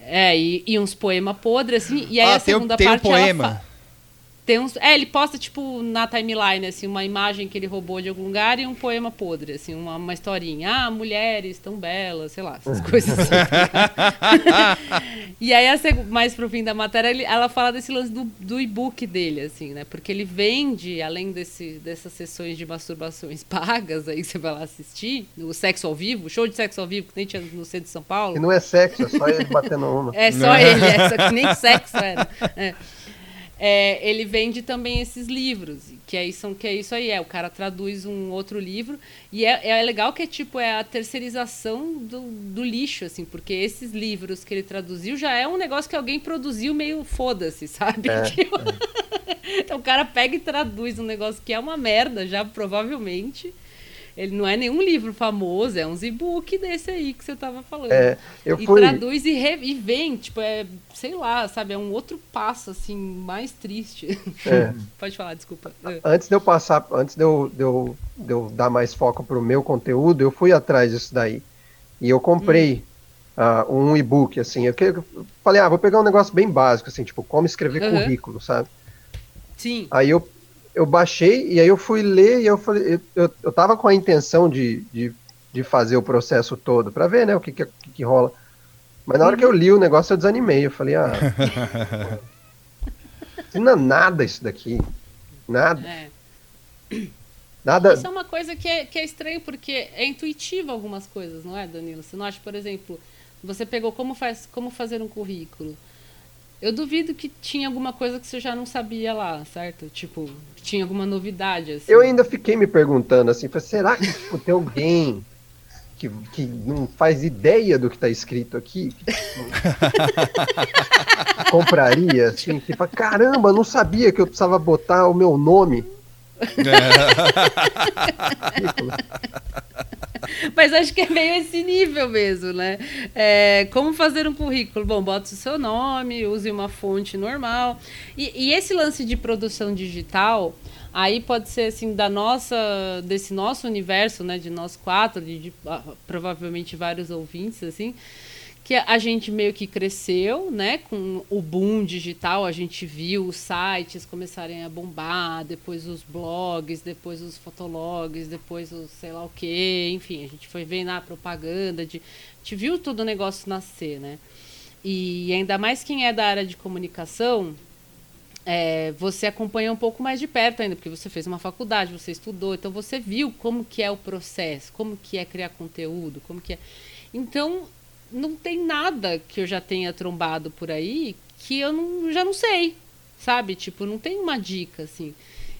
É, e, e uns poemas podres, assim. E aí Ah, a segunda tem parte ela poema. Tem uns, é, ele posta, tipo, na timeline, assim, uma imagem que ele roubou de algum lugar e um poema podre, assim, uma, uma historinha. Ah, mulheres tão belas, sei lá, essas coisas assim. e aí, a seg- mais pro fim da matéria, ele- ela fala desse lance do, do e-book dele, assim, né? Porque ele vende, além desse, dessas sessões de masturbações pagas, aí que você vai lá assistir, o sexo ao vivo, show de sexo ao vivo, que nem tinha no centro de São Paulo. E não é sexo, é só ele batendo uma. É só ele, é só que nem sexo era. É. É, ele vende também esses livros, que é, isso, que é isso aí, é, o cara traduz um outro livro, e é, é legal que é tipo, é a terceirização do, do lixo, assim, porque esses livros que ele traduziu já é um negócio que alguém produziu meio foda-se, sabe? Tipo, então o cara pega e traduz um negócio que é uma merda, já provavelmente. Ele não é nenhum livro famoso, é uns e-book desse aí que você tava falando. É, eu e fui- traduz e, re- e vem, tipo, é, sei lá, sabe, é um outro passo, assim, mais triste. É. Pode falar, desculpa. Antes de eu passar, antes de eu, de eu, de eu dar mais foco pro meu conteúdo, eu fui atrás disso daí. E eu comprei ah, um e-book, assim. Eu, eu falei, ah, vou pegar um negócio bem básico, assim, tipo, como escrever Uhum. currículo, sabe? Sim. Aí eu, eu baixei e aí eu fui ler e eu falei, eu, eu, eu tava com a intenção de, de, de fazer o processo todo pra ver, né, o que, que, que, que rola. Mas na hora que eu li o negócio eu desanimei, eu falei, ah, não é nada isso daqui, nada, É. nada, Isso é uma coisa que é, que é estranho, porque é intuitivo algumas coisas, não é, Danilo? Você não acha, por exemplo, você pegou como, faz, como fazer um currículo. Eu duvido que tinha alguma coisa que você já não sabia lá, certo? Tipo, que tinha alguma novidade, assim. eu ainda fiquei me perguntando assim, será que tipo, tem alguém que, que não faz ideia do que está escrito aqui, que, compraria, assim, que fala, caramba, não sabia que eu precisava botar o meu nome. Mas acho que é meio esse nível mesmo, né? É, como fazer um currículo? Bom, bota o seu nome, use uma fonte normal. E, e esse lance de produção digital, aí pode ser assim da nossa, desse nosso universo, né? De nós quatro, de, de ah, provavelmente vários ouvintes, assim que a gente meio que cresceu, né, com o boom digital, a gente viu os sites começarem a bombar, depois os blogs, depois os fotologs, depois os sei lá o quê, enfim, a gente foi vendo a propaganda, de, a gente viu todo o negócio nascer, né? E ainda mais quem é da área de comunicação, é, você acompanha um pouco mais de perto ainda, porque você fez uma faculdade, você estudou, então você viu como que é o processo, como que é criar conteúdo, como que é. Então, não tem nada que eu já tenha trombado por aí que eu não, já não sei, sabe? Tipo, não tem uma dica, assim.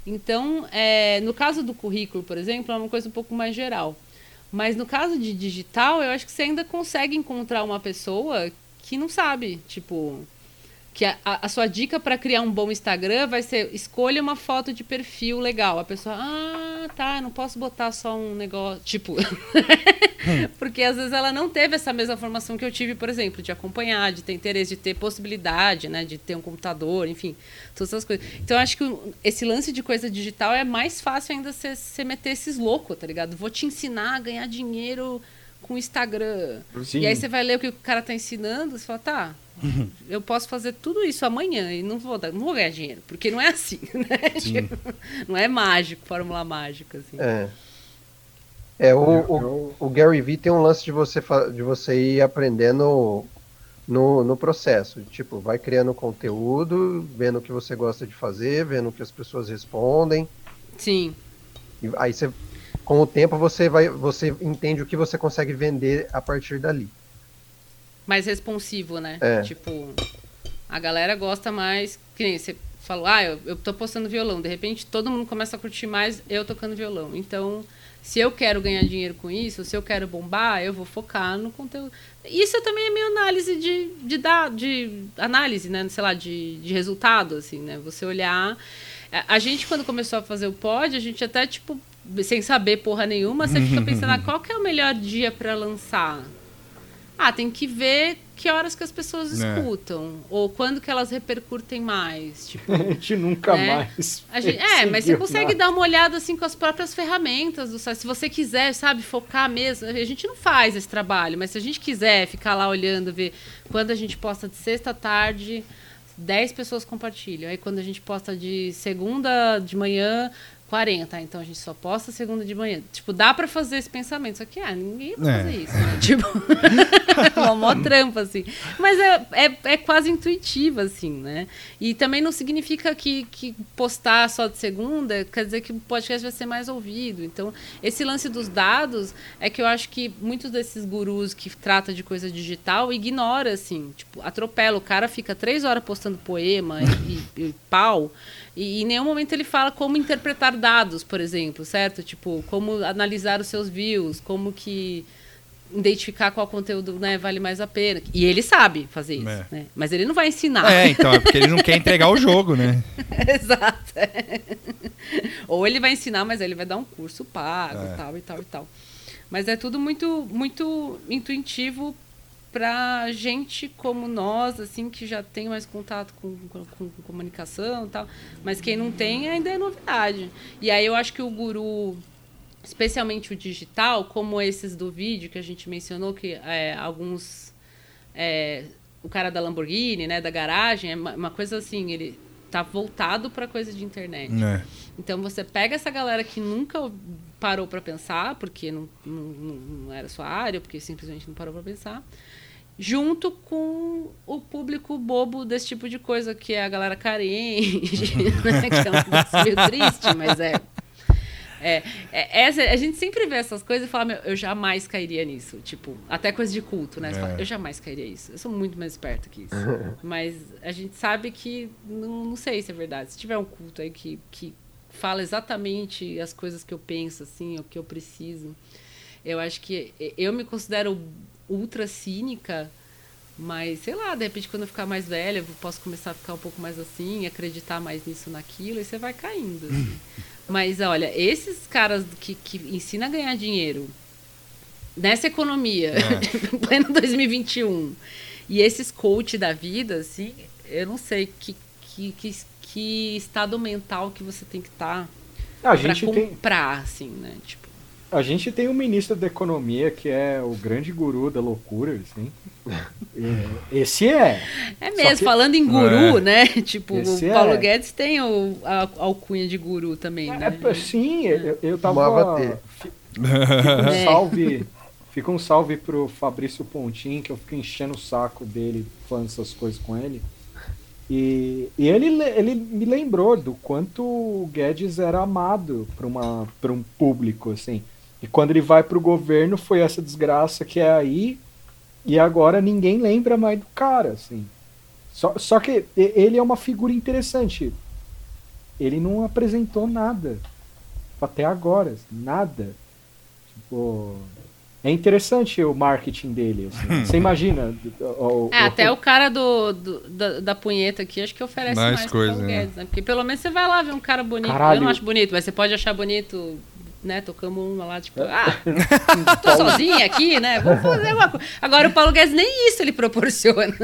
Então, é, no caso do currículo, por exemplo, é uma coisa um pouco mais geral. Mas no caso de digital, eu acho que você ainda consegue encontrar uma pessoa que não sabe, tipo, que a, a, sua dica para criar um bom Instagram vai ser escolha uma foto de perfil legal. A pessoa, ah, tá, não posso botar só um negócio. Tipo. Porque às vezes ela não teve essa mesma formação que eu tive, por exemplo, de acompanhar, de ter interesse, de ter possibilidade, né? De ter um computador, enfim, todas essas coisas. Então eu acho que esse lance de coisa digital é mais fácil ainda você meter esses loucos, tá ligado? Vou te ensinar a ganhar dinheiro com o Instagram. Sim. E aí você vai ler o que o cara tá ensinando, você fala, tá, eu posso fazer tudo isso amanhã e não vou, dar, não vou ganhar dinheiro, porque não é assim, né? Tipo, não é mágico, fórmula mágica, assim. É. É, o, o, o, Gary Vee tem um lance de você, de você ir aprendendo no, no processo. Tipo, vai criando conteúdo, vendo o que você gosta de fazer, vendo o que as pessoas respondem. Sim. E aí você, com o tempo, você vai, você entende o que você consegue vender a partir dali mais responsivo, né? É. Tipo, a galera gosta mais. Que nem você falou, ah, eu, eu tô postando violão. De repente todo mundo começa a curtir mais eu tocando violão. Então, se eu quero ganhar dinheiro com isso, se eu quero bombar, eu vou focar no conteúdo. Isso também é meio análise de, de, dar, de análise, né? Sei lá, de, de resultado, assim, né? Você olhar. A gente, quando começou a fazer o pod, a gente até, tipo, sem saber porra nenhuma, você fica pensando, ah, qual que é o melhor dia para lançar? Ah, tem que ver que horas que as pessoas é. escutam. Ou quando que elas repercutem mais. Tipo, a gente nunca né? mais. Gente, é, mas você consegue nada. dar uma olhada assim com as próprias ferramentas do site. Se você quiser, sabe, focar mesmo. A gente não faz esse trabalho, mas se a gente quiser ficar lá olhando, ver quando a gente posta de sexta à tarde. 10 pessoas compartilham. Aí quando a gente posta de segunda de manhã, 40, então a gente só posta segunda de manhã. Tipo, dá para fazer esse pensamento, só que ah, ninguém vai é. fazer isso. Né? Tipo, é uma mó trampa, assim. Mas é, é, é, quase intuitivo, assim, né? E também não significa que, que postar só de segunda quer dizer que o podcast vai ser mais ouvido. Então, esse lance dos dados é que eu acho que muitos desses gurus que tratam de coisa digital ignora, assim, tipo, atropela. O cara fica três horas postando poema e, e, e pau. E em nenhum momento ele fala como interpretar dados, por exemplo, certo? Tipo, como analisar os seus views, como que identificar qual conteúdo né, vale mais a pena. E ele sabe fazer isso, é. né? Mas ele não vai ensinar. É, então, é porque ele não quer entregar o jogo, né? Exato. Ou ele vai ensinar, mas ele vai dar um curso pago, é. tal e tal e tal. Mas é tudo muito, muito intuitivo para gente como nós, assim, que já tem mais contato com, com, com, comunicação e tal, mas quem não tem ainda é novidade. E aí eu acho que o guru, especialmente o digital, como esses do vídeo que a gente mencionou, que é, alguns. É, o cara da Lamborghini, né, da garagem, é uma, coisa assim, ele tá voltado para coisa de internet. É. Então você pega essa galera que nunca parou para pensar, porque não, não, não, era sua área, porque simplesmente não parou para pensar, junto com o público bobo desse tipo de coisa, que é a galera carente, né? que é um meio triste, mas é. É, é, essa, a gente sempre vê essas coisas e fala, meu, eu jamais cairia nisso. Tipo, até coisa de culto, né? É. Fala, eu jamais cairia nisso. Eu sou muito mais esperto que isso. Mas a gente sabe que não, não sei se é verdade. Se tiver um culto aí que, que fala exatamente as coisas que eu penso, assim, o que eu preciso Eu acho que eu me considero ultra cínica, mas sei lá, de repente quando eu ficar mais velha, eu posso começar a ficar um pouco mais assim, acreditar mais nisso, naquilo, e você vai caindo. Assim. mas olha, esses caras que, que ensinam a ganhar dinheiro nessa economia, é. pleno 2021, e esses coach da vida, assim, eu não sei que, que, que, que estado mental que você tem que estar tá para comprar, tem... assim, né? Tipo, a gente tem um ministro da economia que é o grande guru da loucura, assim. Esse é. É mesmo, que... falando em guru, é. né? Tipo, Esse o Paulo é. Guedes tem o, a, a alcunha de guru também, né? É, sim, eu, eu tava. Fica um é. salve. Fica um salve pro Fabrício Pontin, que eu fico enchendo o saco dele, falando essas coisas com ele. E, e ele, ele me lembrou do quanto o Guedes era amado para um público, assim. E quando ele vai pro governo, foi essa desgraça que é aí, e agora ninguém lembra mais do cara, assim. Só, só que ele é uma figura interessante. Ele não apresentou nada. Até agora, assim, nada. Tipo, é interessante o marketing dele. Assim. Você imagina. O, o, é, até o, cara do, do da, da, punheta aqui acho que oferece mais, mais coisa, né? Guedes, né? Porque pelo menos você vai lá ver um cara bonito. Caralho. Eu não acho bonito, mas você pode achar bonito né, tocamos uma lá, tipo, ah, tô sozinha aqui, né? Vamos fazer alguma coisa. Agora o Paulo Guedes nem isso ele proporciona.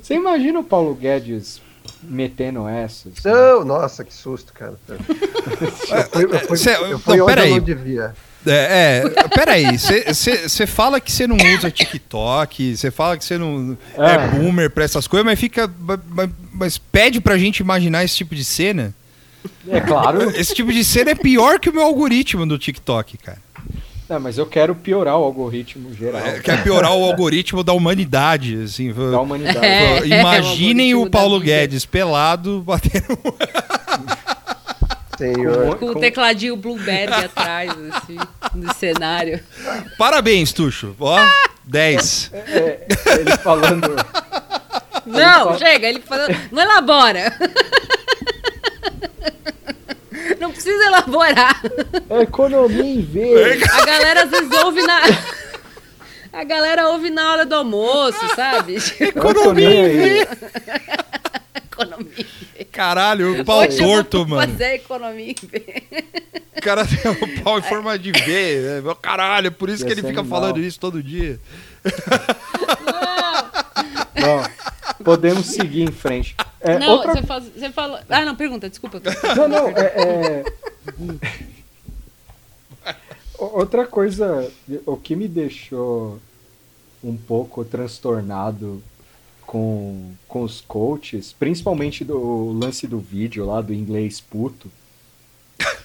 Você imagina o Paulo Guedes metendo essas? Não, nossa, que susto, cara. eu fui, eu fui, eu não, peraí. devia. É, é peraí, você fala que você não usa TikTok, você fala que você não é. é boomer pra essas coisas, mas fica. Mas, mas pede pra gente imaginar esse tipo de cena. É claro. Esse tipo de cena é pior que o meu algoritmo do TikTok, cara. Não, mas eu quero piorar o algoritmo geral. É, quer piorar o algoritmo da humanidade, assim. Da humanidade. É, Imaginem o, o Paulo Guedes pelado batendo. Senhor. Com, com o tecladinho Blueberry atrás, assim, no cenário. Parabéns, Tuxo. Ó, 10. É, é, ele falando. Não, ele fala... chega, ele falando. Não elabora. Não precisa elaborar. É economia em vez. A galera às vezes ouve na. A galera ouve na hora do almoço, sabe? Economia em vez. economia. Caralho, o pau Hoje torto, eu vou mano. Fazer economia em V. O cara tem o pau em forma de V. Né? Caralho, por isso que ele fica animal. falando isso todo dia. Não. Bom, podemos seguir em frente. É, não, outra... você, faz, você fala. Ah, não, pergunta, desculpa. Não, não, é, é... Outra coisa, o que me deixou um pouco transtornado com, com os coaches, principalmente do lance do vídeo lá do inglês puto,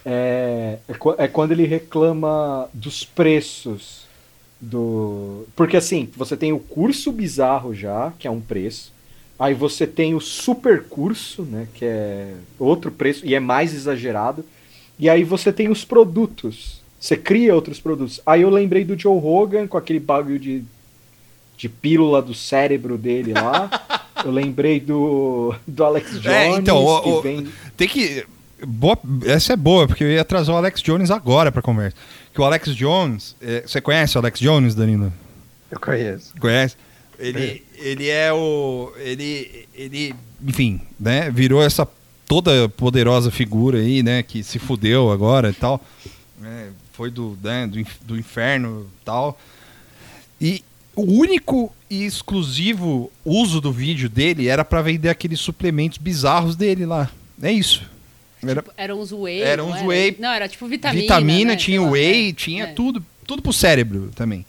é, é, é quando ele reclama dos preços do. Porque assim, você tem o curso bizarro já, que é um preço. Aí você tem o super curso, né, que é outro preço e é mais exagerado. E aí você tem os produtos. Você cria outros produtos. Aí eu lembrei do Joe Rogan com aquele bagulho de, de pílula do cérebro dele lá. eu lembrei do, do Alex é, Jones. É, então, o, vem... tem que. Boa, essa é boa, porque eu ia trazer o Alex Jones agora pra conversa. Que o Alex Jones. É, você conhece o Alex Jones, Danilo? Eu conheço. Conhece? Ele, ele é o. Ele, ele, enfim, né? Virou essa toda poderosa figura aí, né? Que se fudeu agora e tal. É, foi do, né, do, do inferno e tal. E o único e exclusivo uso do vídeo dele era para vender aqueles suplementos bizarros dele lá. É isso. Era, tipo, eram os whey. Era uns whey. Não, era tipo vitamina. Vitamina, né? tinha whey, é. tinha é. tudo. Tudo pro cérebro também.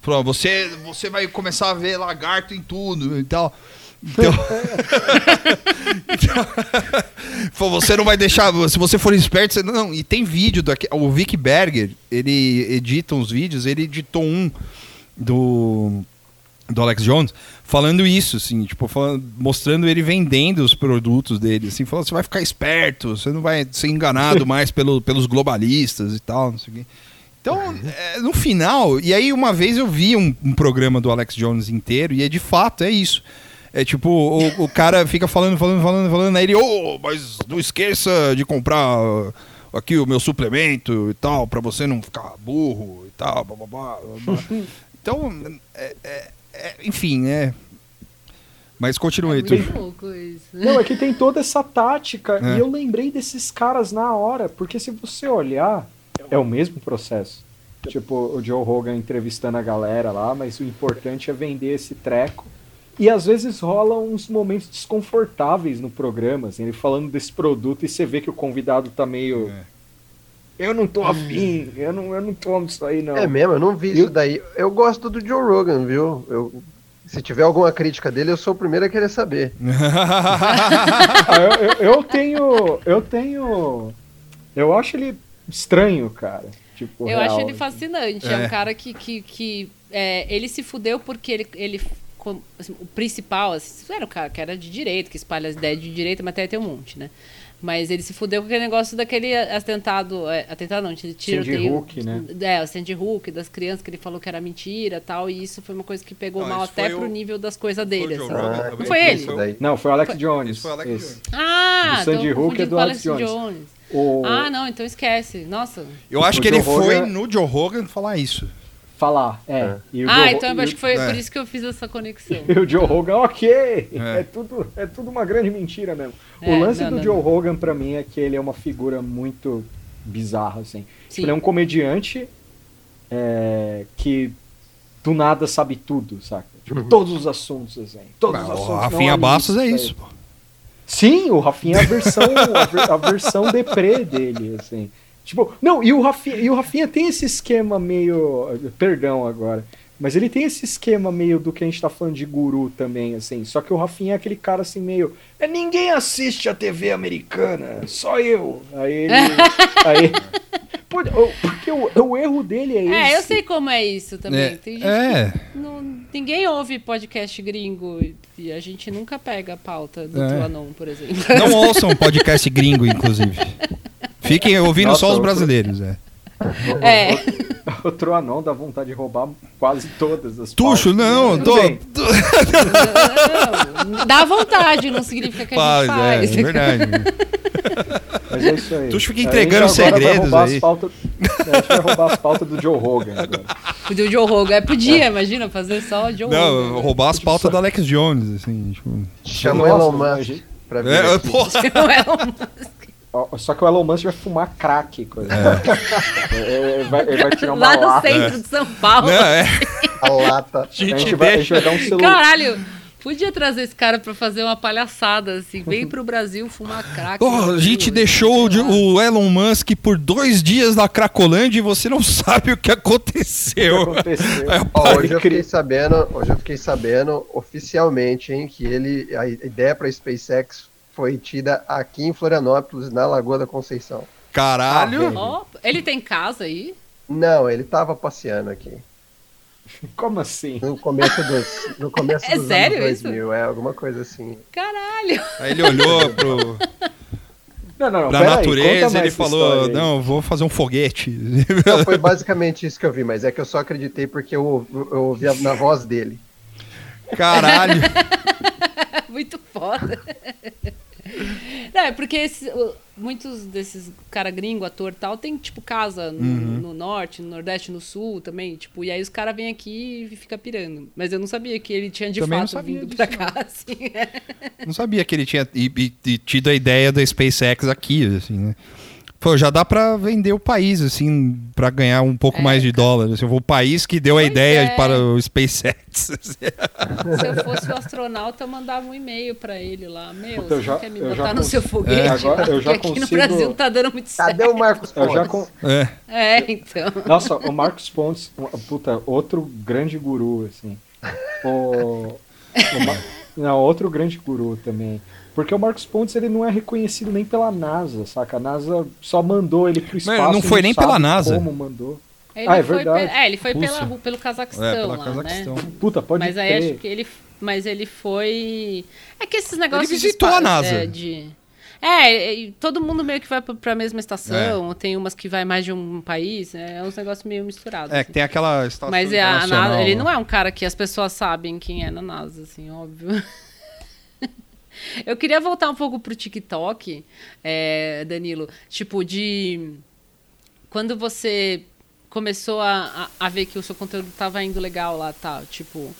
Falou, você, você vai começar a ver lagarto em tudo e tal. Então, então você não vai deixar. Se você for esperto, você, não. E tem vídeo daqui. O Vic Berger, ele edita uns vídeos. Ele editou um do do Alex Jones falando isso, assim, tipo, falando, mostrando ele vendendo os produtos dele, assim, falando, você vai ficar esperto, você não vai ser enganado mais pelo, pelos globalistas e tal, não sei o quê. Então, é, no final, e aí uma vez eu vi um, um, programa do Alex Jones inteiro, e é de fato, é isso. É tipo, o, o cara fica falando, falando, falando, falando, aí ele, ô, oh, mas não esqueça de comprar aqui o meu suplemento e tal, pra você não ficar burro e tal, blá, blá, blá, blá. Então, é- é- é- enfim, né? Mas continue, É isso. Não, é que tem toda essa tática. É. E eu lembrei desses caras na hora, porque se você olhar, é o mesmo processo. Tipo, o Joe Rogan entrevistando a galera lá, mas o importante é vender esse treco. E às vezes rola uns momentos desconfortáveis no programa, assim, ele falando desse produto e você vê que o convidado tá meio. Eu não tô afim, eu não, eu não tomo isso aí, não. É mesmo, eu não vi Eu- isso daí. Eu gosto do Joe Rogan, viu? Eu, se tiver alguma crítica dele, eu sou o primeiro a querer saber. Ah, eu, eu- eu tenho. Eu tenho. Eu acho ele estranho, cara. Tipo, Eu real, acho ele assim. fascinante. É, É. um cara que, que, que é, ele se fudeu porque ele, ele assim, o principal, assim, era o cara que era de direito, que espalha as ideias de direita, mas até tem um monte, né? Mas ele se fudeu com aquele negócio daquele atentado, é, atentado não, de tiroteio. Hook, né? É, o Sandy Hook, das crianças que ele falou que era mentira tal, e isso foi uma coisa que pegou Não, mal até foi pro o- nível das coisas Foi dele. Joe assim. Rogan Ah, também? foi ele? Daí. Não, foi o Alex Jones. Esse foi o Alex esse. Jones. Ah, Do Sandy Hook é do Alex Jones. O... Ah, não, então esquece. Nossa. Eu acho O que ele Joe foi Rogan- no Joe Rogan falar isso. Falar, é. É. E o Ah, Joe- então eu acho que foi é. por isso que eu fiz essa conexão. E o Joe Rogan, ok, É. é, tudo, é tudo uma grande mentira mesmo. É, o lance não, do não, Joe não. Rogan pra mim é que ele é uma figura muito bizarra, assim. Sim. Ele é um comediante é, que do nada sabe tudo, saca? Tipo, todos os assuntos, assim. Todos os assuntos. o Rafinha há Bastos é isso. pô. Sim, o Rafinha é a versão, a, ver- a versão deprê dele, assim. Tipo, não, e o, Rafinha, e o Rafinha tem esse esquema meio. Perdão agora. Mas ele tem esse esquema meio do que a gente tá falando de guru também, assim. Só que o Rafinha é aquele cara assim meio. "É, ninguém assiste a TV americana, só eu. Aí ele. aí, porque o, o erro dele é esse. É, eu sei como é isso também. É, Tem gente é. que não, ninguém ouve podcast gringo e- a gente nunca pega a pauta do É. Tuanon, por exemplo. Não ouçam um podcast gringo, inclusive. Fiquem ouvindo Nossa, só os brasileiros. É. É. O Troanon dá vontade de roubar quase todas as Tuxo, não, tô. Não, dá vontade, não significa que a Faz, gente é, faz. é verdade. Mas é isso aí. Tuxo fica A gente entregando segredos aí. As pautas, é, a gente vai roubar as pautas do Joe Rogan agora. O do Joe Rogan. É, podia, imagina, fazer só o Joe Não, Rogan. roubar as pautas do Alex Jones, assim. Tipo... Chama o Elon Musk gente- pra É, aqui. porra. Não é um- ó, Só que o Elon Musk vai fumar crack. Coisa. É, ele, vai, ele vai tirar uma Lá no lata. centro de São Paulo. Não, é. A lata. A A gente gente, vai, a gente vai dar um celular. Caralho, podia trazer esse cara pra fazer uma palhaçada, assim. Vem pro Brasil fumar crack. Porra, a gente Brasil, deixou o, lá. o Elon Musk por dois dias na Cracolândia e você não sabe o que aconteceu. aconteceu. É, Ele hoje eu fiquei sabendo, hoje eu fiquei sabendo oficialmente, hein, que ele a ideia para SpaceX foi tida aqui em Florianópolis, na Lagoa da Conceição. Caralho. Ó, ele tem casa aí? Não, ele tava passeando aqui. Como assim? No começo dos, no começo É dos sério anos isso? 2000, é alguma coisa assim. Caralho. Aí ele olhou pro, Não, não, não. pra aí, natureza e ele falou: aí. Não, vou fazer um foguete. Não, foi basicamente isso que eu vi, mas é que eu só acreditei porque eu, eu ouvi a- na voz dele. Caralho. Muito foda. Não, é porque esse- o- muitos desses cara gringo, ator tal, tem, tipo, casa no, Uhum. no norte, no nordeste, no sul também, tipo, e aí os caras vêm aqui e fica pirando. Mas eu não sabia que ele tinha de Também não fato vindo disso, pra não. cá, assim. Não sabia que ele tinha e- e- e tido a ideia da SpaceX aqui, assim, né? Pô, já dá pra vender o país, assim, pra ganhar um pouco É, mais de dólar. Assim, o país que deu a ideia é. para o SpaceX. Se eu fosse o astronauta, eu mandava um e-mail pra ele lá. Meu, Puta, eu você já- quer me botar no cons- seu foguete? É, agora eu já aqui no consigo- Brasil não tá dando muito certo. Cadê o Marcos Eu já Pontes? con- É. É, então. Nossa, o Marcos Pontes, um- puta, outro grande guru, assim. O, o Ma- Não, outro grande guru também. Porque o Marcos Pontes ele não é reconhecido nem pela NASA, saca? A NASA só mandou ele pro espaço. não e foi nem pela NASA. Como mandou. Ele Ah, é foi verdade. pe- É, ele foi pela, pelo Cazaquistão É, pela lá, Cazaquistão. né? Puta, pode mas aí crer. acho que ele, mas ele foi. É que esses negócios. de visitou espa- a NASA. É, de... é, todo mundo meio que vai pra- mesma estação. Tem umas que vai mais de um país. né? É uns negócios meio misturados. É, assim. que tem aquela estação Mas é a NASA, ele não é um cara que as pessoas sabem quem é na NASA, assim, óbvio. Eu queria voltar um pouco pro TikTok, é, Danilo. Tipo, de. Quando você começou a, a, a, ver que o seu conteúdo estava indo legal lá, tá? Tipo.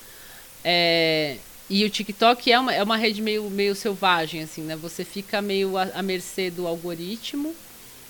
É, e o TikTok é uma, é uma rede meio, meio selvagem, assim, né? Você fica meio à, à mercê do algoritmo.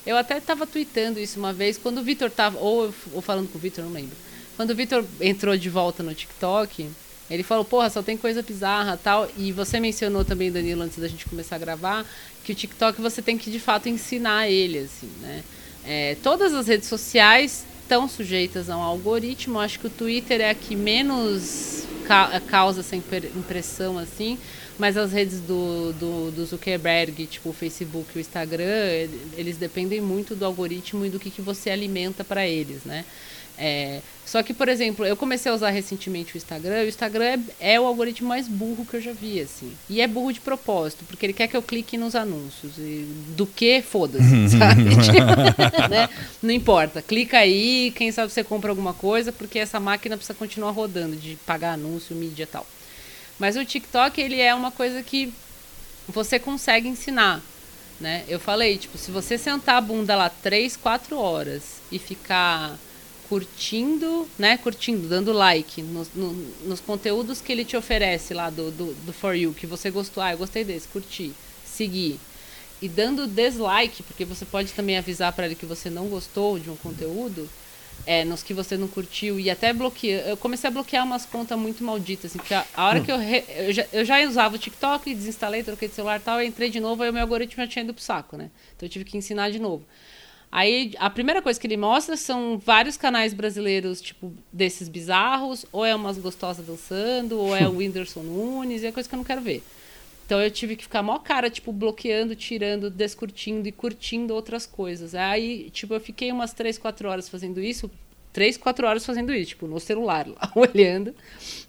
Eu até estava tweetando isso uma vez, quando o Vitor tava. Ou, ou falando com o Vitor, não lembro. Quando o Vitor entrou de volta no TikTok, ele falou, porra, só tem coisa bizarra tal. E você mencionou também, Danilo, antes da gente começar a gravar, que o TikTok você tem que de fato ensinar ele, assim, né? É, todas as redes sociais estão sujeitas a um algoritmo. Acho que o Twitter é a que menos ca causa essa impressão, assim. Mas as redes do, do, do, Zuckerberg, tipo o Facebook e o Instagram, eles dependem muito do algoritmo e do que, que você alimenta para eles, né? É, só que, por exemplo, eu comecei a usar recentemente o Instagram, e o Instagram é, é, o algoritmo mais burro que eu já vi, assim. E é burro de propósito, porque ele quer que eu clique nos anúncios. E do que, foda-se, sabe? né? Não importa. Clica aí, quem sabe você compra alguma coisa, porque essa máquina precisa continuar rodando, de pagar anúncio, mídia e tal. Mas o TikTok, ele é uma coisa que você consegue ensinar. Né? Eu falei, tipo, se você sentar a bunda lá 3, 4 horas e ficar curtindo, né? Curtindo, dando like nos, no, nos conteúdos que ele te oferece lá do, do, do For You, que você gostou. Ah, eu gostei desse, curti, seguir. E dando dislike, porque você pode também avisar para ele que você não gostou de um conteúdo, é, nos que você não curtiu, e até bloquear. Eu comecei a bloquear umas contas muito malditas, assim, porque a, a hora hum. que eu, re, eu, já, eu já usava o TikTok, desinstalei, troquei de celular e tal, eu entrei de novo, aí o meu algoritmo já tinha ido pro saco, né? Então eu tive que ensinar de novo. Aí a primeira coisa que ele mostra são vários canais brasileiros, tipo, desses bizarros, ou é umas gostosas dançando, ou é o Whindersson Nunes, é coisa que eu não quero ver. Então eu tive que ficar mó cara, tipo, bloqueando, tirando, descurtindo e curtindo outras coisas. Aí, tipo, eu fiquei umas 3, 4 horas fazendo isso, três, quatro horas fazendo isso, tipo, no celular, lá, olhando,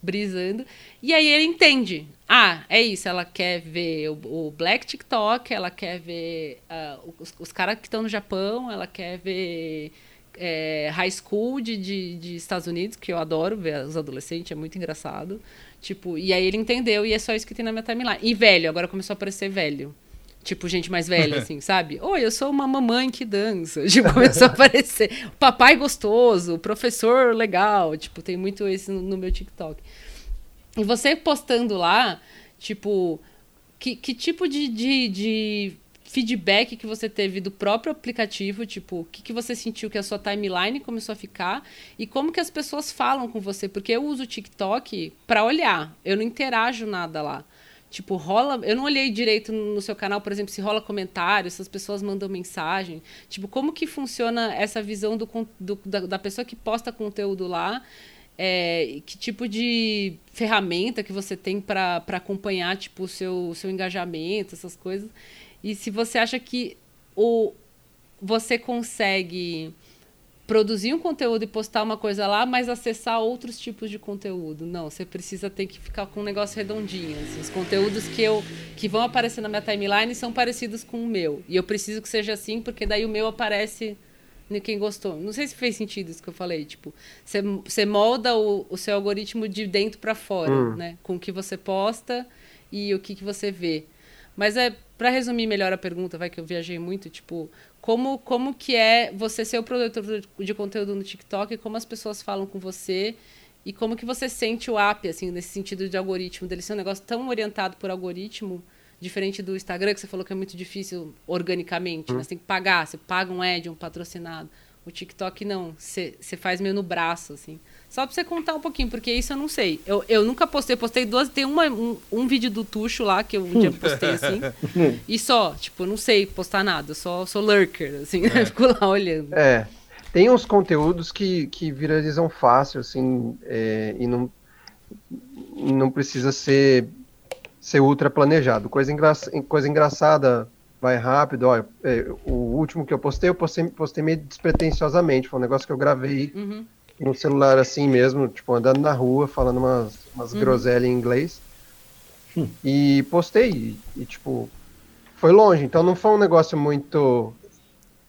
brisando. E aí ele entende. Ah, é isso, ela quer ver o, o Black TikTok, ela quer ver uh, os, os caras que estão no Japão, ela quer ver é, high school de, de, de, Estados Unidos, que eu adoro ver os adolescentes, é muito engraçado. Tipo, e aí ele entendeu e é só isso que tem na minha timeline. E velho, agora começou a aparecer velho. Tipo, gente mais velha, assim, sabe? Oi, eu sou uma mamãe que dança. Tipo, começou a aparecer. Papai gostoso, professor legal. Tipo, tem muito esse no, no meu TikTok. E você postando lá, tipo, que, que tipo de, de, de feedback que você teve do próprio aplicativo, tipo, o que, que você sentiu que a sua timeline começou a ficar e como que as pessoas falam com você, porque eu uso o TikTok para olhar, eu não interajo nada lá. Tipo, rola. Eu não olhei direito no seu canal, por exemplo, se rola comentário, se as pessoas mandam mensagem. Tipo, como que funciona essa visão do, do da, da, pessoa que posta conteúdo lá? É, que tipo de ferramenta que você tem para acompanhar tipo, o seu, seu engajamento, essas coisas. E se você acha que o, você consegue produzir um conteúdo e postar uma coisa lá, mas acessar outros tipos de conteúdo. Não, você precisa ter que ficar com um negócio redondinho. Assim. Os conteúdos que eu que vão aparecer na minha timeline são parecidos com o meu. E eu preciso que seja assim, porque daí o meu aparece em quem gostou. Não sei se fez sentido isso que eu falei. Tipo, você, você molda o, o seu algoritmo de dentro para fora, hum. né? Com o que você posta e o que, que você vê. Mas é para resumir melhor a pergunta, vai que eu viajei muito, tipo, como, como que é você ser o produtor de conteúdo no TikTok, como as pessoas falam com você e como que você sente o app, assim, nesse sentido de algoritmo, dele ser um negócio tão orientado por algoritmo, diferente do Instagram, que você falou que é muito difícil organicamente? Você tem que pagar, você paga um ad, um patrocinado. O TikTok não, você faz meio no braço, assim. Só pra você contar um pouquinho, porque isso eu não sei. Eu, eu nunca postei, postei duas. Tem uma, um, um vídeo do Tuxo lá que eu um dia postei assim. e só, tipo, não sei postar nada, só sou lurker, assim, é. fico lá olhando. É. Tem uns conteúdos que, que viralizam fácil, assim, é, e não, não precisa ser, ser ultra planejado. Coisa, engra, coisa engraçada, vai rápido. Olha, é, o último que eu postei, eu postei, postei meio despretensiosamente. Foi um negócio que eu gravei. Uhum no celular assim mesmo, tipo, andando na rua, falando umas, umas uhum. groselhas em inglês. Hum. E postei, e, e, tipo, foi longe, então não foi um negócio muito.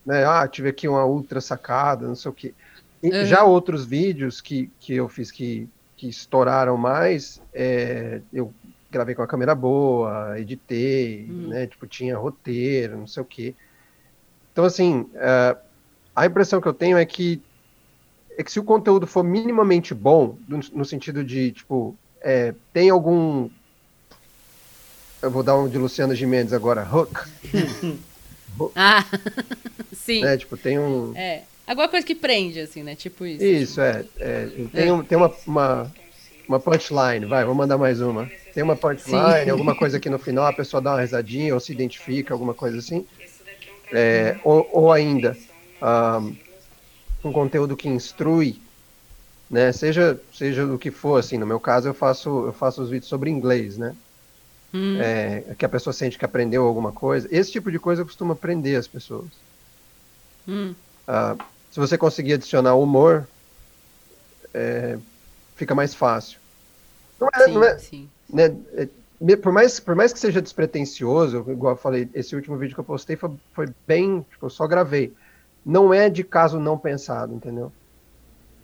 Né, ah, tive aqui uma ultra sacada, não sei o que. Uhum. Já outros vídeos que, que eu fiz que, que estouraram mais, é, eu gravei com a câmera boa, editei, né? Tipo, tinha roteiro, não sei o quê. Então, assim, é, a impressão que eu tenho é que é que se o conteúdo for minimamente bom, no, no sentido de, tipo, é, tem algum. Eu vou dar um de Luciano Gimenez agora, hook. Ah, sim. né? Tipo, tem um. É. Alguma coisa que prende, assim, né? Tipo isso. Isso, é. é tem um, tem uma, uma, uma punchline, vai, vou mandar mais uma. Tem uma punchline, Sim. alguma coisa aqui no final, a pessoa dá uma risadinha ou se identifica, alguma coisa assim. É, ou, ou ainda, um, um conteúdo que instrui, né? Seja, seja do que for, assim, no meu caso eu faço, eu faço os vídeos sobre inglês, né? Hum. É, que a pessoa sente que aprendeu alguma coisa. Esse tipo de coisa costuma prender as pessoas. Hum. Ah, se você conseguir adicionar humor, é, fica mais fácil. Não é, Sim, não é- sim. né, é, por, mais, por mais que seja despretensioso, igual eu falei, esse último vídeo que eu postei foi, foi bem, tipo, eu só gravei. Não é de caso não pensado, entendeu?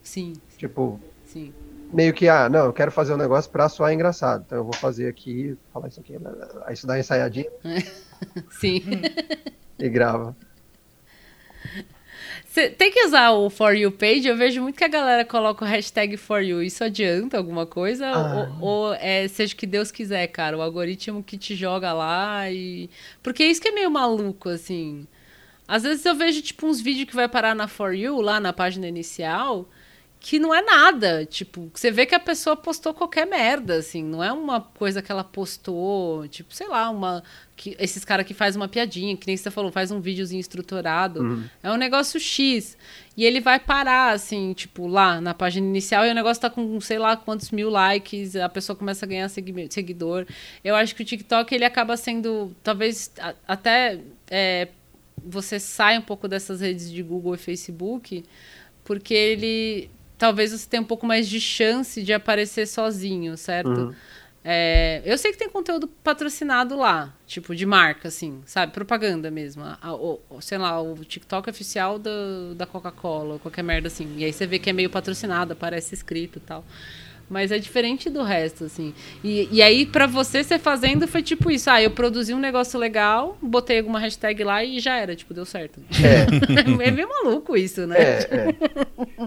Sim, Tipo, sim. meio que, ah, não, eu quero fazer um negócio pra soar engraçado, então eu vou fazer aqui, falar isso aqui, aí você dá uma ensaiadinha Sim. e grava. Você tem que usar o For You page. Eu vejo muito que a galera coloca o hashtag For You. Isso adianta alguma coisa? Ah. Ou, ou é seja o que Deus quiser, cara? O algoritmo que te joga lá e. Porque isso que é meio maluco, assim. Às vezes eu vejo, tipo, uns vídeos que vai parar na For You, lá na página inicial, que não é nada. Tipo, você vê que a pessoa postou qualquer merda, assim. Não é uma coisa que ela postou, tipo, sei lá, uma. Que, esses caras que faz uma piadinha, que nem você falou, faz um videozinho estruturado. É um negócio X. E ele vai parar, assim, tipo, lá na página inicial, e o negócio tá com sei lá quantos mil likes, a pessoa começa a ganhar segui- seguidor. Eu acho que o TikTok, ele acaba sendo, talvez, a- até é, você sai um pouco dessas redes de Google e Facebook, porque ele talvez você tenha um pouco mais de chance de aparecer sozinho, certo? É, eu sei que tem conteúdo patrocinado lá, tipo de marca, assim, sabe? Propaganda mesmo. A- a- sei lá, o TikTok oficial da, da Coca-Cola, ou qualquer merda assim. E aí você vê que é meio patrocinado, aparece escrito e tal. Mas é diferente do resto, assim. E, e aí, pra você, você fazendo foi tipo isso. Ah, eu produzi um negócio legal, botei alguma hashtag lá e já era, tipo, deu certo. É. é meio maluco isso, né? É, é.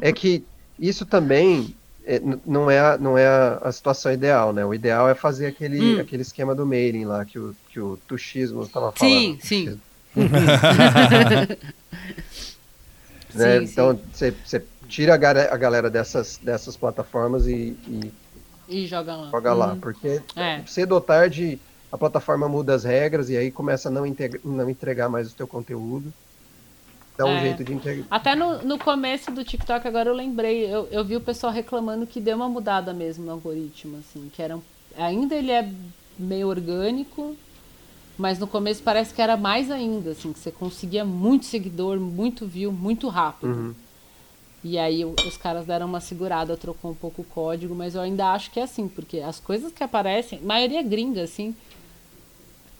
É que isso também é, não é, a, não é a, a situação ideal, né? O ideal é fazer aquele, Hum. aquele esquema do mailing lá que o, que o Tuxismo estava falando. Sim, sim. né? Sim, então, você tira a, galera dessas, dessas plataformas e, e E joga lá. joga lá. Uhum. Porque É. cedo ou tarde a plataforma muda as regras e aí começa a não, integra- não entregar mais o teu conteúdo. Dá um É. jeito de entregar. Até no, no começo do TikTok, agora eu lembrei, eu, eu vi o pessoal reclamando que deu uma mudada mesmo no algoritmo, assim, que era um- ainda ele é meio orgânico, mas no começo parece que era mais ainda, assim, que você conseguia muito seguidor, muito view, muito rápido. Uhum. E aí os caras deram uma segurada, trocou um pouco o código, mas eu ainda acho que é assim, porque as coisas que aparecem, maioria gringa, assim.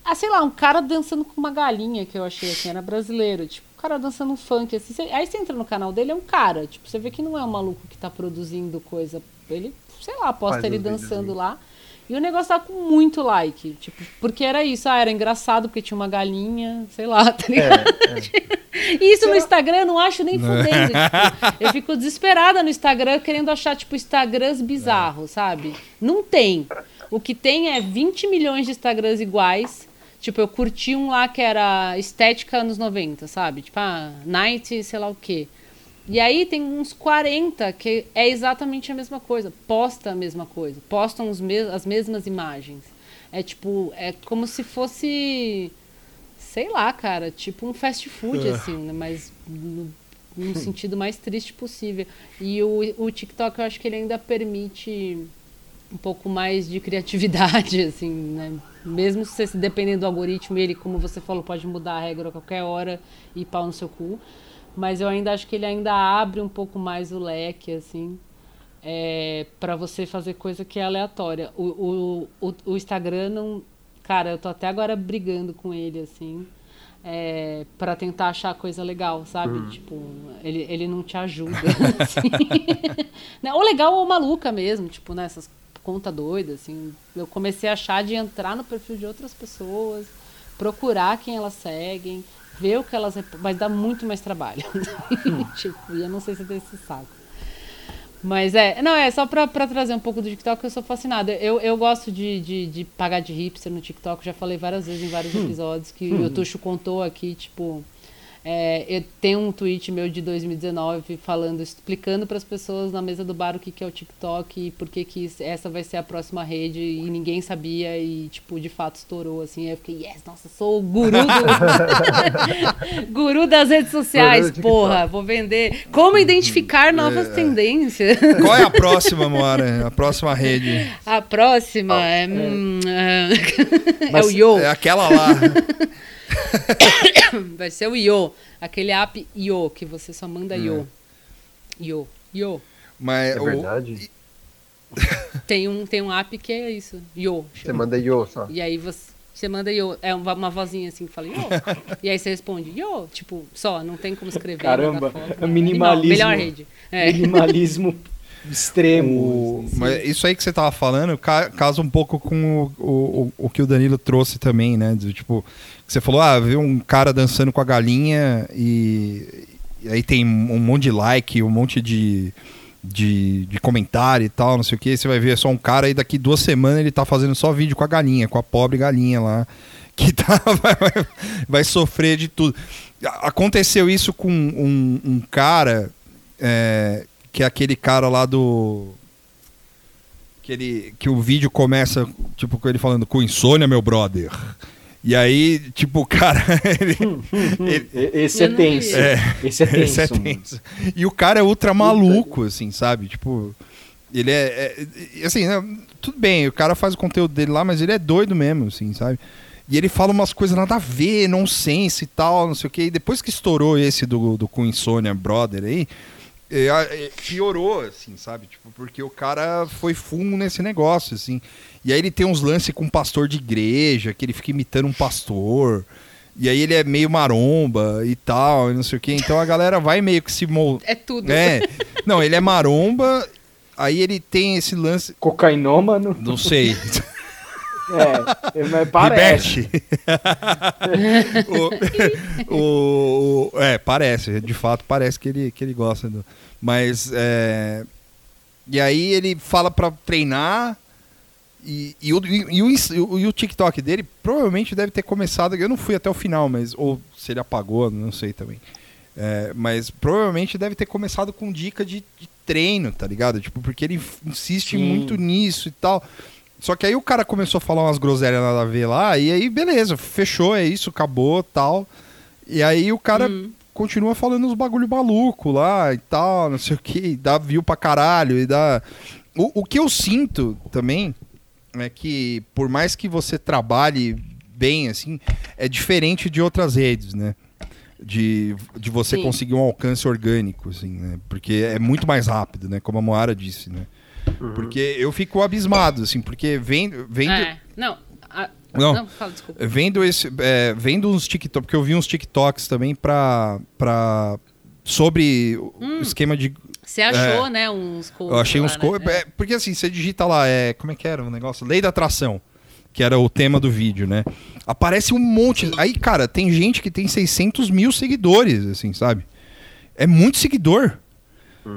Ah, sei lá, um cara dançando com uma galinha que eu achei assim, era brasileiro, tipo, um cara dançando um funk, assim. Cê- aí você entra no canal dele, é um cara, tipo, você vê que não é um maluco que tá produzindo coisa. Ele, sei lá, posta Faz ele dançando lá. E o negócio tá com muito like, tipo, porque era isso, ah, era engraçado porque tinha uma galinha, sei lá, tá ligado? E isso no Instagram eu não acho nem fudendo. tipo, eu fico desesperada no Instagram querendo achar, tipo, Instagrams bizarros, sabe? Não tem. O que tem é 20 milhões de Instagrams iguais. Tipo, eu curti um lá que era estética anos 90, sabe? Tipo, ah, night, sei lá o quê. E aí tem uns 40 que é exatamente a mesma coisa. Posta a mesma coisa. Postam os mes as mesmas imagens. É tipo, é como se fosse sei lá, cara, tipo um fast food, assim, né? Mas no, no sentido mais triste possível. E o, o TikTok, eu acho que ele ainda permite um pouco mais de criatividade, assim, né? Mesmo se dependendo do algoritmo, ele, como você falou, pode mudar a regra a qualquer hora e pau no seu cu. Mas eu ainda acho que ele ainda abre um pouco mais o leque, assim, é, para você fazer coisa que é aleatória. O, o, o, o Instagram não. Cara, eu tô até agora brigando com ele, assim. É, para tentar achar coisa legal, sabe? Tipo, ele, ele não te ajuda. assim. Né? Ou legal ou maluca mesmo, tipo, nessas conta doida, assim. Eu comecei a achar de entrar no perfil de outras pessoas, procurar quem elas seguem, ver o que elas. Mas dá muito mais trabalho. tipo, e eu não sei se tem esse saco. Mas é, não, é só pra, pra trazer um pouco do TikTok, eu sou fascinada. Eu, eu gosto de, de, de pagar de hipster no TikTok, já falei várias vezes em vários episódios que o Tuxo contou aqui, tipo. É, eu tenho um tweet meu de 2019 falando, explicando para as pessoas na mesa do bar o que, que é o TikTok e por que, que essa vai ser a próxima rede e ninguém sabia e, tipo, de fato estourou, assim. Aí eu fiquei, yes, nossa, sou o guru do... guru das redes sociais, porra, vou vender. Como identificar novas É. tendências? Qual é a próxima, Moara? A próxima rede? A próxima é... hum, é... é Mas o Yo. É aquela lá. Vai ser o Yo. Aquele app Yo, que você só manda Yo. Yo. Yo. Mas É o- verdade? Tem um, tem um app que é isso. Yo. Você manda yo só. E aí você, você manda Yo. É uma, uma vozinha assim que fala Yo. e aí você responde Yo. Tipo, só, não tem como escrever. Caramba, foto, é não. minimalismo. Melhor rede. É. Minimalismo extremo. O- mas isso aí que você tava falando ca- casa um pouco com o, o, o que o Danilo trouxe também, né? Do, tipo, você falou, ah, viu um cara dançando com a galinha e, e aí tem um monte de like, um monte de, de, de comentário e tal, não sei o que. Você vai ver só um cara e daqui duas semanas ele tá fazendo só vídeo com a galinha, com a pobre galinha lá. Que tá, vai, vai- vai sofrer de tudo. Aconteceu isso com um, um cara é, que é aquele cara lá do. Que, ele, que o vídeo começa, tipo, com ele falando com insônia, meu brother. E aí, tipo, o cara. ele- ele- E- Esse é Eu não vi tenso. esse. é, Esse é tenso. esse é tenso. E o cara é ultra maluco, assim, sabe? Tipo, ele é. é- é- assim, né, tudo bem, o cara faz o conteúdo dele lá, mas ele é doido mesmo, assim, sabe? E ele fala umas coisas nada a ver, nonsense e tal, não sei o quê. E depois que estourou esse do, do com insônia brother aí, é, é, piorou, assim, sabe? Tipo, porque o cara foi fumo nesse negócio, assim. E aí ele tem uns lances com um pastor de igreja, que ele fica imitando um pastor. E aí ele é meio maromba e tal, e não sei o quê. Então a galera vai meio que se mol... É tudo. É. Não, ele é maromba, aí ele tem esse lance. Cocainômano. Não sei. É, mas parece. O, o- o- é, parece. De fato, parece que ele, que ele gosta. Do, mas. é, e aí ele fala pra treinar. E, e, o, e, o, e o- TikTok dele provavelmente deve ter começado. Eu não fui até o final, mas. Ou se ele apagou, não sei também. É, mas provavelmente deve ter começado com dica de, de treino, tá ligado? Tipo, porque ele insiste Sim. muito nisso e tal. Só que aí o cara começou a falar umas groselhas nada a ver lá, e aí beleza, fechou, é isso, acabou, tal. E aí o cara Hum. continua falando uns bagulho maluco lá e tal, não sei o que, dá view pra caralho, e dá... O, o que eu sinto também é que por mais que você trabalhe bem, assim, é diferente de outras redes, né? De, de você Sim. conseguir um alcance orgânico, assim, né? Porque é muito mais rápido, né? Como a Moara disse, né? Porque eu fico abismado, assim, porque vendo, vendo, É. Não. a- Não. não, fala, desculpa. vendo esse, é, vendo uns TikTok, porque eu vi uns TikToks também pra, pra sobre o esquema de Você achou, né, uns eu achei lá, uns né? É. é, porque assim, você digita lá, é, como é que era o negócio? Lei da atração, que era o tema do vídeo, né? Aparece um monte. Aí, cara, tem gente que tem 600 mil seguidores, assim, sabe? É muito seguidor.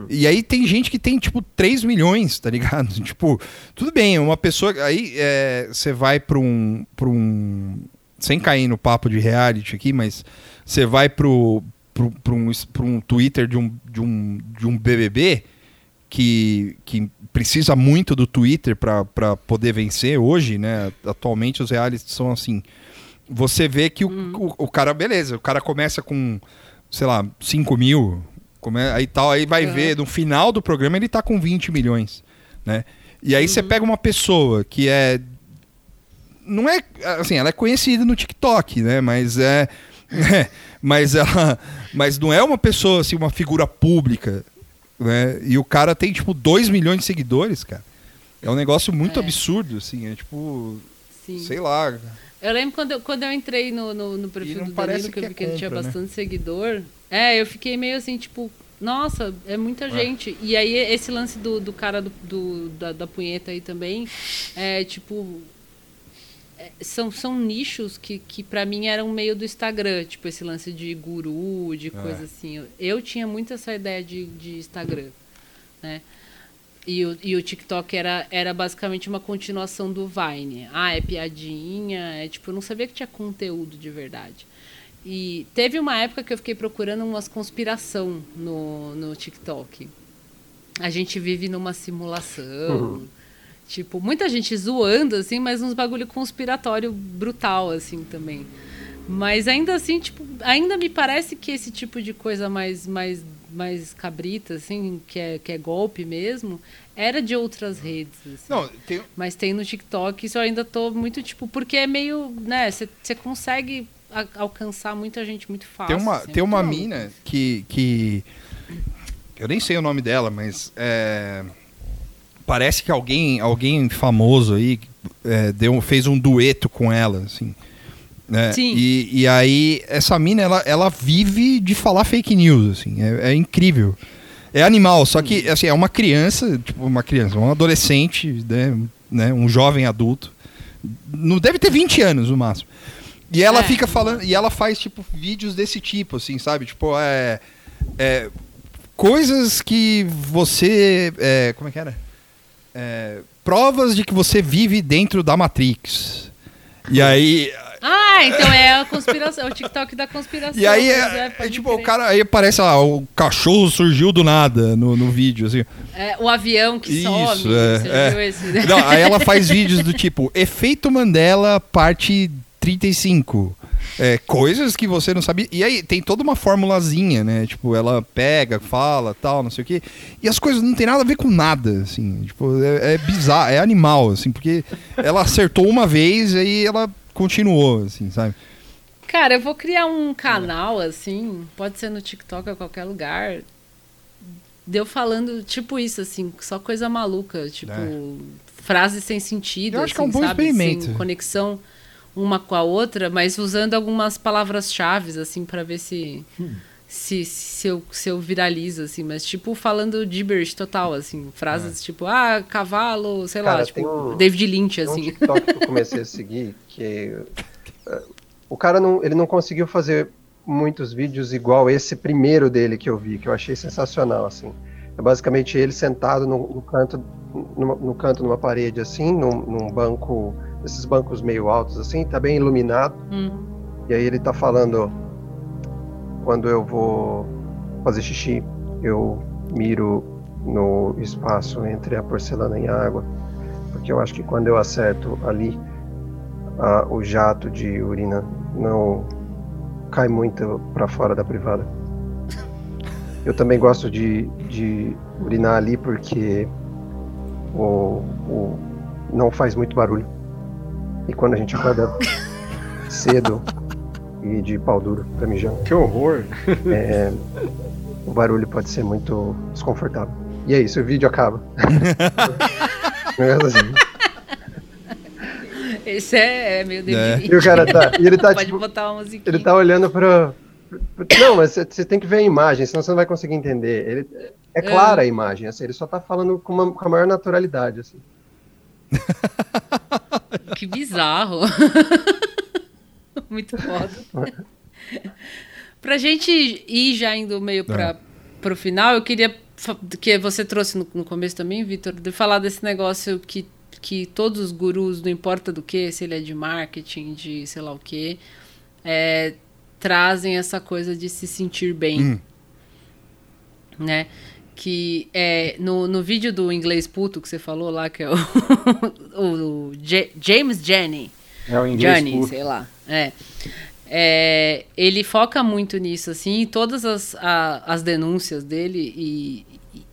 E aí tem gente que tem, tipo, 3 milhões, tá ligado? Tipo, tudo bem, uma pessoa. Aí é, você vai pra um, pra um. Sem cair no papo de reality aqui, mas você vai pro, pro, pro um, pra um Twitter de um, de um, de um BBB que, que precisa muito do Twitter para poder vencer hoje, né? Atualmente os realities são assim. Você vê que o, o, o cara, beleza, o cara começa com, sei lá, 5 mil, come, aí tal, aí vai Uhum. ver, no final do programa ele tá com 20 milhões, né? E aí você pega uma pessoa que é. Não é. Assim, ela é conhecida no TikTok, né? Mas é. mas ela. Mas não é uma pessoa, assim, uma figura pública, né? E o cara tem, tipo, 2 milhões de seguidores, cara. É um negócio muito É. absurdo, assim. É tipo. Sim. Sei lá. Eu lembro quando eu, quando eu entrei no, no, no perfil do Danilo, que que eu é vi que ele tinha né? bastante seguidor. É, eu fiquei meio assim, tipo, Nossa, é muita gente. E aí, esse lance do, do cara do, do da, da punheta aí também, é tipo. é, são, são nichos que, que para mim eram meio do Instagram, tipo esse lance de guru, de coisa assim. Eu, eu tinha muito essa ideia de, de Instagram, né? E o, e o TikTok era, era basicamente uma continuação do Vine. Ah, é piadinha, é tipo, eu não sabia que tinha conteúdo de verdade. E teve uma época que eu fiquei procurando umas conspiração no, no TikTok. A gente vive numa simulação. Tipo, muita gente zoando, assim, mas uns bagulho conspiratório brutal, assim, também. Mas ainda assim, tipo, ainda me parece que esse tipo de coisa mais, mais, mais cabrita, assim, que é, que é golpe mesmo, era de outras redes. assim. Não, tem, Mas tem no TikTok, isso eu ainda tô muito, tipo, porque é meio, né, você consegue a- alcançar muita gente muito fácil. Tem uma, assim, é tem muito uma mina que, que. Eu nem sei o nome dela, mas. é, parece que alguém, alguém famoso aí é, deu, fez um dueto com ela, assim. Né? Sim. E, e aí, essa mina, ela, ela vive de falar fake news, assim. É, é incrível. É animal, só que, assim, é uma criança, tipo, uma criança, um adolescente, né, né, um jovem adulto. Não deve ter 20 anos no máximo. E ela É. fica falando, e ela faz, tipo, vídeos desse tipo, assim, sabe? Tipo, é. é coisas que você. é, como é que era? É, provas de que você vive dentro da Matrix. E aí. Ah, então é a conspiração, é o TikTok da conspiração. E aí, é, é pode tipo, o crer. cara. Aí parece lá, o cachorro surgiu do nada no, no vídeo, assim. É, o avião que Isso, some, é, é. esse? Não, aí ela faz vídeos do tipo, efeito Mandela, parte 35. É, coisas que você não sabia. E aí tem toda uma formulazinha, né? Tipo, ela pega, fala, tal, não sei o quê. E as coisas não tem nada a ver com nada, assim. Tipo, é, é bizarro, é animal, assim, porque ela acertou uma vez e aí ela continuou, assim, sabe? Cara, eu vou criar um canal assim, pode ser no TikTok ou qualquer lugar. Deu falando tipo isso, assim, só coisa maluca, tipo, frases sem sentido, Eu acho que é um assim, bom sabe? experimento. Sem conexão uma com a outra, mas usando algumas palavras-chave, assim, pra ver se, Hum. Se, se, eu, se eu viralizo, assim, mas tipo, falando gibberish total, assim, É. frases tipo, ah, cavalo, sei lá, Cara, tipo, tem um- David Lynch, Tem um assim. TikTok que eu comecei a seguir que eh, o cara não, ele não conseguiu fazer muitos vídeos igual esse primeiro dele que eu vi, que eu achei sensacional, assim. É basicamente ele sentado no, no canto, numa, no canto numa parede, assim, num, num banco, esses bancos meio altos, assim, tá bem iluminado. Hum. E aí ele tá falando quando eu vou fazer xixi, eu miro no espaço entre a porcelana e a água, porque eu acho que quando eu acerto ali, a- o jato de urina não cai muito para fora da privada. Eu também gosto de, de urinar ali porque o, o- não faz muito barulho. E quando a gente acorda cedo e de pau duro pra mijar, Que horror. é, o barulho pode ser muito desconfortável. E é isso, o vídeo acaba. Esse é, é meio Lynch. E o cara tá. E ele tá Pode tipo. botar uma musiquinha. Ele tá olhando pra. Não, mas você- você tem que ver a imagem, senão você não vai conseguir entender. Ele, é clara a imagem, assim, ele só tá falando com, uma- com a maior naturalidade, assim. Que bizarro. Muito foda. pra gente ir já indo meio para pro final, eu queria que você trouxe no, no começo também, Vitor, de falar desse negócio que, que todos os gurus, não importa do que, se ele é de marketing, de sei lá o que, trazem essa coisa de se sentir bem. Hum. Né? Que é, no, no vídeo do inglês puto que você falou lá, que é o, o Ja- James Jenny. É o inglês Johnny, puro. sei lá. É. É, ele foca muito nisso, assim, e todas as, a- as denúncias dele, e,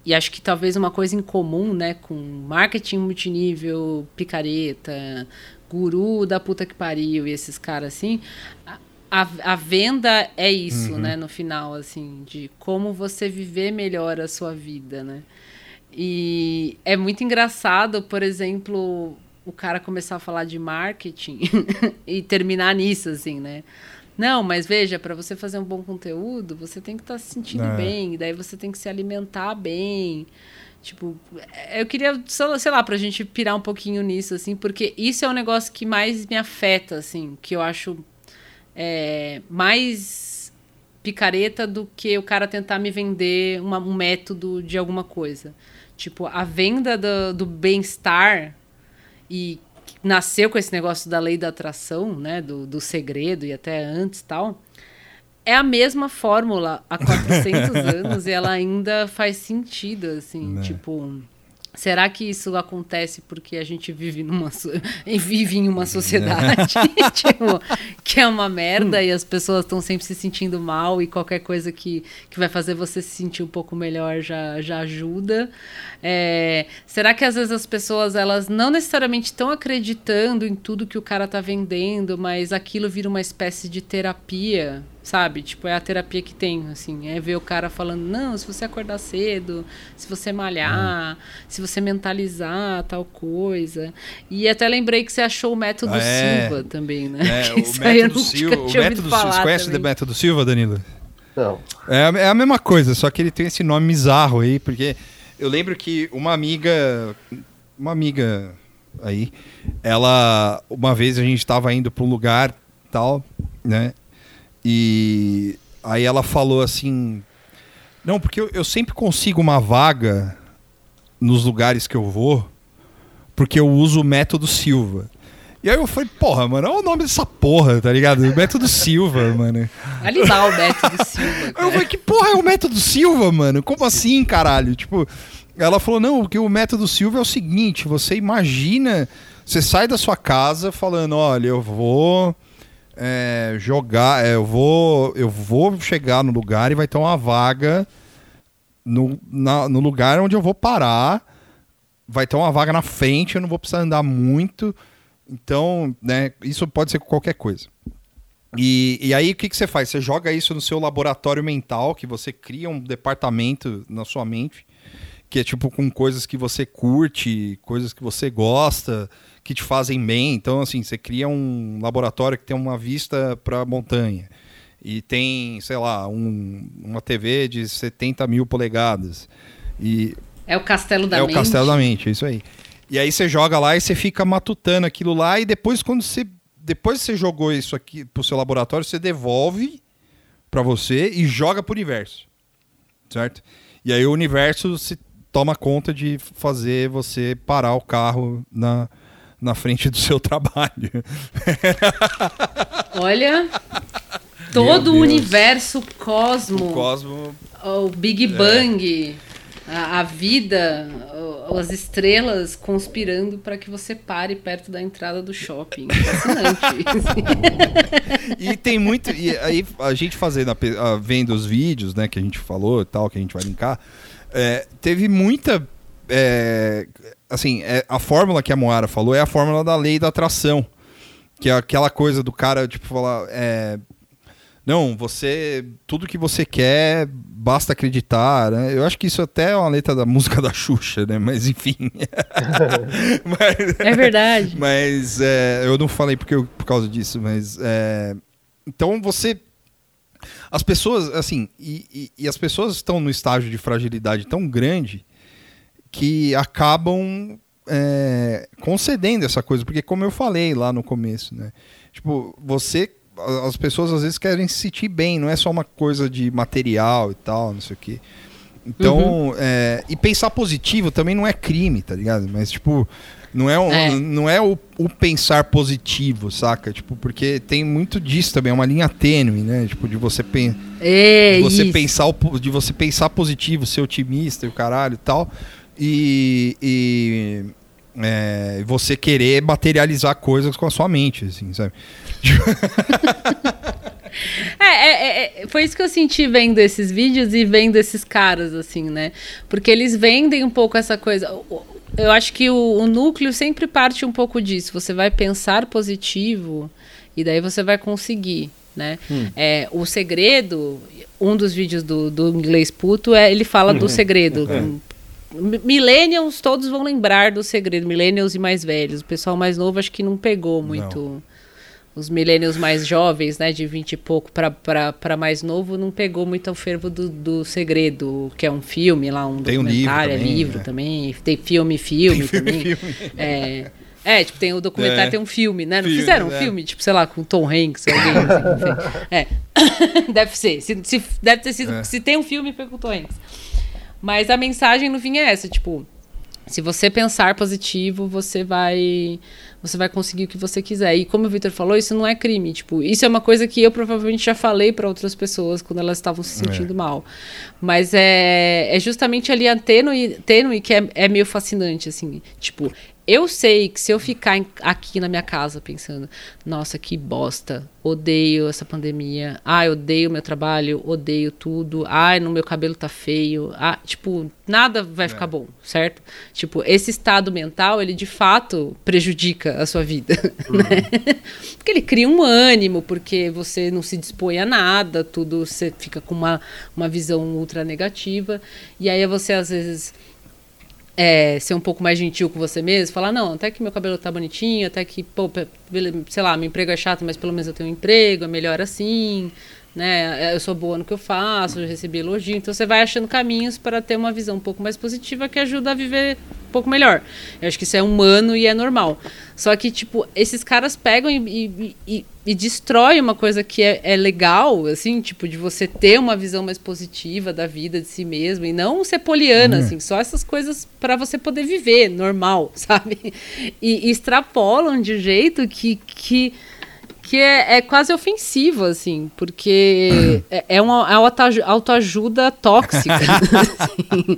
e- acho que talvez uma coisa em comum, né, com marketing multinível, picareta, guru da puta que pariu e esses caras assim, a, a- a venda é isso, né, no final, assim, de como você viver melhor a sua vida, né. E é muito engraçado, por exemplo, o cara começar a falar de marketing e terminar nisso, assim, né? Não, mas veja, para você fazer um bom conteúdo, você tem que estar tá se sentindo É. bem, daí você tem que se alimentar bem. Tipo, é, eu queria, sei lá, pra gente pirar um pouquinho nisso, assim, porque isso é um negócio que mais me afeta, assim, que eu acho é, mais picareta do que o cara tentar me vender uma- um método de alguma coisa. Tipo, a venda do, do bem-estar e nasceu com esse negócio da lei da atração, né, do, do segredo e até antes tal, é a mesma fórmula há 400 anos e ela ainda faz sentido, assim, Né. tipo... Será que isso acontece porque a gente vive numa vive em uma sociedade tipo, que é uma merda e as pessoas estão sempre se sentindo mal e qualquer coisa que, que vai fazer você se sentir um pouco melhor já, já ajuda? É, será que às vezes as pessoas elas não necessariamente estão acreditando em tudo que o cara tá vendendo, mas aquilo vira uma espécie de terapia, sabe? Tipo, é a terapia que tem, assim, é ver o cara falando, não, se você acordar cedo, se você malhar, se você mentalizar tal coisa. E até lembrei que você achou o método Ah, é. Silva também, né? É, o método Silva. O método Silva. Você conhece o método Silva, Danilo? Não. É, a- é a mesma coisa, só que ele tem esse nome bizarro aí, porque eu lembro que uma amiga. Uma amiga aí, ela. Uma vez a gente tava indo pra um lugar tal, né? E aí ela falou assim. Não, porque eu, eu sempre consigo uma vaga nos lugares que eu vou, porque eu uso o método Silva. E aí eu falei, porra, mano, olha o nome dessa porra, tá ligado? O método Silva, mano. Ali dá o método Silva. Aí eu cara. falei, que porra é o método Silva, mano? Como assim, caralho? Tipo, ela falou, não, porque o método Silva é o seguinte, você imagina, você sai da sua casa falando, olha, eu vou é, jogar, é, eu vou eu vou chegar no lugar e vai ter uma vaga no, na- no lugar onde eu vou parar, vai ter uma vaga na frente, eu não vou precisar andar muito, então, né, isso pode ser qualquer coisa. E, e aí o que, que você faz? Você joga isso no seu laboratório mental, que você cria um departamento na sua mente, que é tipo com coisas que você curte, coisas que você gosta, que te fazem bem. Então, assim, você cria um laboratório que tem uma vista para a montanha. E tem, sei lá, um- uma TV de 70 mil polegadas. E É o castelo da é mente. o castelo da mente, é isso aí. E aí você joga lá e você fica matutando aquilo lá e depois quando você depois você jogou isso aqui pro seu laboratório, você devolve pra você e joga pro universo. Certo? E aí o universo se toma conta de fazer você parar o carro na, na frente do seu trabalho. Olha, todo o universo cosmo, O Cosmo o Big Bang, a, a vida, as estrelas conspirando para que você pare perto da entrada do shopping. Fascinante. E tem muito. E aí a gente fazendo, a- vendo os vídeos, né, que a gente falou e tal, que a gente vai linkar, é, teve muita. É, assim, é, a fórmula que a Moara falou é a fórmula da lei da atração. Que é aquela coisa do cara, tipo, falar. é, não, você. Tudo que você quer, basta acreditar. Né? Eu acho que isso até é uma letra da música da Xuxa, né? Mas enfim. Mas- é verdade. mas é, eu não falei porque eu- por causa disso, mas é, então você as pessoas assim e, e- e as pessoas estão no estágio de fragilidade tão grande que acabam é, concedendo essa coisa, porque como eu falei lá no começo, né? Tipo, você as pessoas às vezes querem se sentir bem, não é só uma coisa de material e tal, não sei o quê. Então, é, e pensar positivo também não é crime, tá ligado? Mas, tipo, não é, um- É. Não é o, o pensar positivo, saca? Tipo, porque tem muito disso também, é uma linha tênue, né? Tipo, de você, pen É de você isso. pensar o de você pensar positivo, ser otimista e o caralho e tal. E, e é, você querer materializar coisas com a sua mente, assim, sabe? É, é, é, foi isso que eu senti vendo esses vídeos e vendo esses caras, assim, né? Porque eles vendem um pouco essa coisa. Eu acho que o, o núcleo sempre parte um pouco disso. Você vai pensar positivo e daí você vai conseguir, né? É, o segredo, um dos vídeos do, do inglês puto, é, ele fala do segredo. Millennials todos vão lembrar do segredo, millennials e mais velhos. O pessoal mais novo acho que não pegou muito os milênios mais jovens, né, de 20 e pouco para mais novo, não pegou muito o fervo do, do Segredo, que é um filme lá, um tem documentário, um livro é também, livro né? também, tem filme, filme Tem filme, também. filme. É, é, tipo, tem o documentário, É. tem um filme, né? Não Filme, fizeram um né? filme, tipo, sei lá, com Tom Hanks, alguém assim, não. É. deve ser. Se, se- deve ter sido. É. Se tem um filme, foi com o Tom Hanks. Mas a mensagem no fim é essa, tipo, se você pensar positivo, você vai você vai conseguir o que você quiser. E como o Victor falou, isso não é crime, tipo, isso é uma coisa que eu provavelmente já falei para outras pessoas quando elas estavam se sentindo mal. Mas é, é justamente ali a tênue, tênue que é, é meio fascinante assim, tipo, eu sei que se eu ficar em- aqui na minha casa pensando, nossa, que bosta, odeio essa pandemia, ai, odeio meu trabalho, odeio tudo, ai, no meu cabelo tá feio, ah, tipo, nada vai ficar bom, certo? Tipo, esse estado mental, ele de fato prejudica a sua vida, né? Porque ele cria um ânimo, porque você não se dispõe a nada, tudo, você fica com uma, uma visão ultra negativa, e aí você às vezes é, ser um pouco mais gentil com você mesmo, falar, não, até que meu cabelo tá bonitinho, até que, pô, sei lá, meu emprego é chato, mas pelo menos eu tenho um emprego, é melhor assim, né? Eu sou boa no que eu faço, eu recebi elogio, então você vai achando caminhos para ter uma visão um pouco mais positiva que ajuda a viver um pouco melhor. Eu acho que isso é humano e é normal. Só que, tipo, esses caras pegam e, e, e, e destroem uma coisa que é, é legal, assim, tipo, de você ter uma visão mais positiva da vida, de si mesmo, e não ser poliana, assim, só essas coisas para você poder viver normal, sabe? E, e extrapolam de um jeito que. que que é, é quase ofensivo, assim, porque é, é uma, é uma autoajuda tóxica. assim.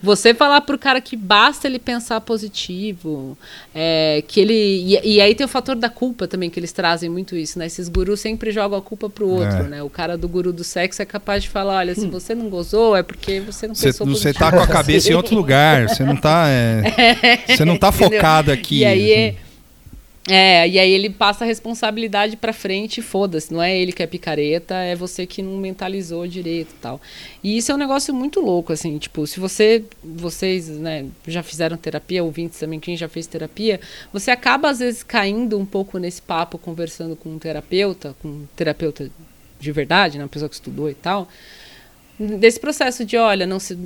Você falar pro cara que basta ele pensar positivo, é, que ele. E, e aí tem o fator da culpa também, que eles trazem muito isso, né? Esses gurus sempre jogam a culpa pro outro, É. né? O cara do guru do sexo é capaz de falar: olha, se você não gozou, é porque você não Você pensou você tá com a cabeça em outro lugar, você não tá. é, você não tá focado aqui. E aí, é, assim. É, e aí ele passa a responsabilidade pra frente foda-se. Não é ele que é picareta, é você que não mentalizou direito tal. E isso é um negócio muito louco, assim, tipo, se você, vocês, né, já fizeram terapia, ouvintes também, quem já fez terapia, você acaba às vezes caindo um pouco nesse papo, conversando com um terapeuta, com um terapeuta de verdade, né, uma pessoa que estudou e tal, desse processo de, olha, não se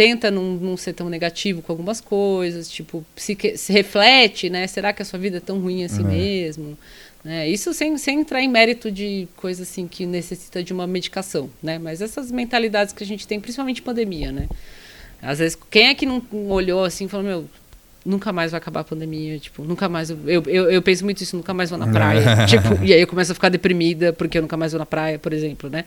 tenta não, não ser tão negativo com algumas coisas, tipo, se, se reflete, né? Será que a sua vida é tão ruim assim mesmo? Né? Isso sem, sem entrar em mérito de coisa assim que necessita de uma medicação, né? Mas essas mentalidades que a gente tem, principalmente pandemia, né? Às vezes, quem é que não olhou assim e falou, meu, nunca mais vai acabar a pandemia, tipo, nunca mais. Eu, eu, eu, penso muito isso, nunca mais vou na praia. tipo, e aí eu começo a ficar deprimida porque eu nunca mais vou na praia, por exemplo, né?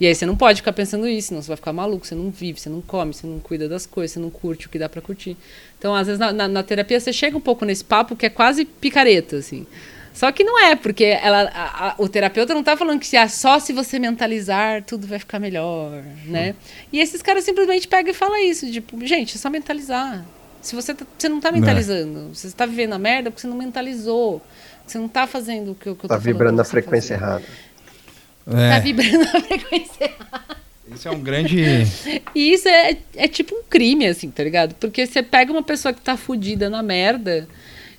E aí você não pode ficar pensando isso, senão você vai ficar maluco, você não vive, você não come, você não cuida das coisas, você não curte o que dá pra curtir. Então, às vezes, na, na, na terapia, você chega um pouco nesse papo que é quase picareta, assim. Só que não é, porque ela, a- a- o terapeuta não tá falando que se é só se você mentalizar, tudo vai ficar melhor, né? E esses caras simplesmente pegam e falam isso, tipo, gente, é só mentalizar. Se você, tá- você não tá mentalizando, você está vivendo a merda porque você não mentalizou. Você não tá fazendo o que, eu- o que eu Tá tô vibrando na você frequência fazer. errada. Tá É, vibrando na frequência esse é um grande. E isso é, é tipo um crime, assim, tá ligado? Porque você pega uma pessoa que tá fudida na merda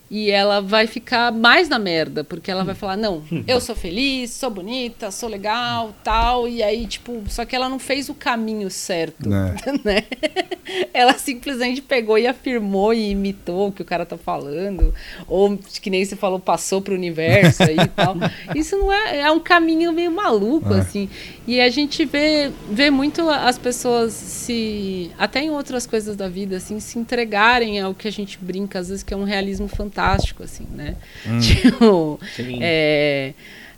e ela vai ficar mais na merda, porque ela vai falar, não, eu sou feliz, sou bonita, sou legal, tal, e aí, tipo, só que ela não fez o caminho certo, Né. né? Ela simplesmente pegou e afirmou e imitou o que o cara tá falando, ou que nem você falou, passou pro universo aí e tal. Isso não é, é um caminho meio maluco, É. assim. E a gente vê, vê muito as pessoas se, até em outras coisas da vida, assim, se entregarem ao que a gente brinca, às vezes, que é um realismo fantástico, assim, né? Tipo, Sim. é,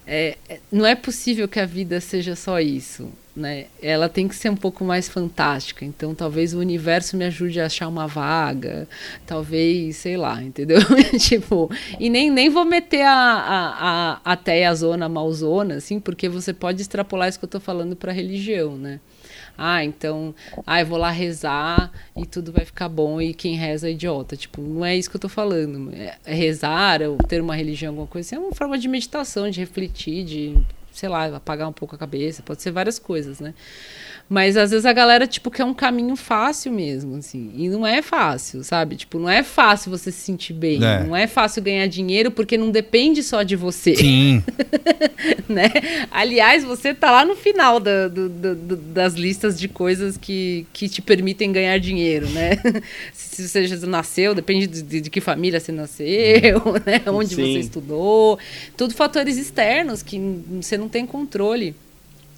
é, não é possível que a vida seja só isso, né? Ela tem que ser um pouco mais fantástica. Então, talvez o universo me ajude a achar uma vaga, talvez, sei lá, entendeu? tipo, e nem, nem vou meter a, a, a, até a zona a malzona, assim, porque você pode extrapolar isso que eu tô falando para religião, né? Ah, então, ah, eu vou lá rezar e tudo vai ficar bom e quem reza é idiota. Tipo, não é isso que eu tô falando. É- rezar ou ter uma religião, alguma coisa assim, é uma forma de meditação, de refletir, de sei lá, apagar um pouco a cabeça, pode ser várias coisas, né? Mas às vezes a galera, tipo, quer um caminho fácil mesmo, assim. E não é fácil, sabe? Tipo, não é fácil você se sentir bem. É. Não é fácil ganhar dinheiro porque não depende só de você. Sim. né? Aliás, você tá lá no final da- do- do- do- das listas de coisas que, que te permitem ganhar dinheiro, né? Se você já nasceu, depende de, de- de que família você nasceu, né? Onde Sim. você estudou. Tudo fatores externos que você não tem controle.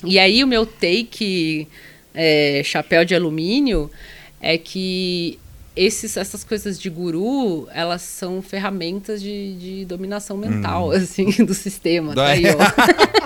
E aí o meu take é, chapéu de alumínio é que esses, essas coisas de guru, elas são ferramentas de, de dominação mental, assim, do sistema. Tá aí.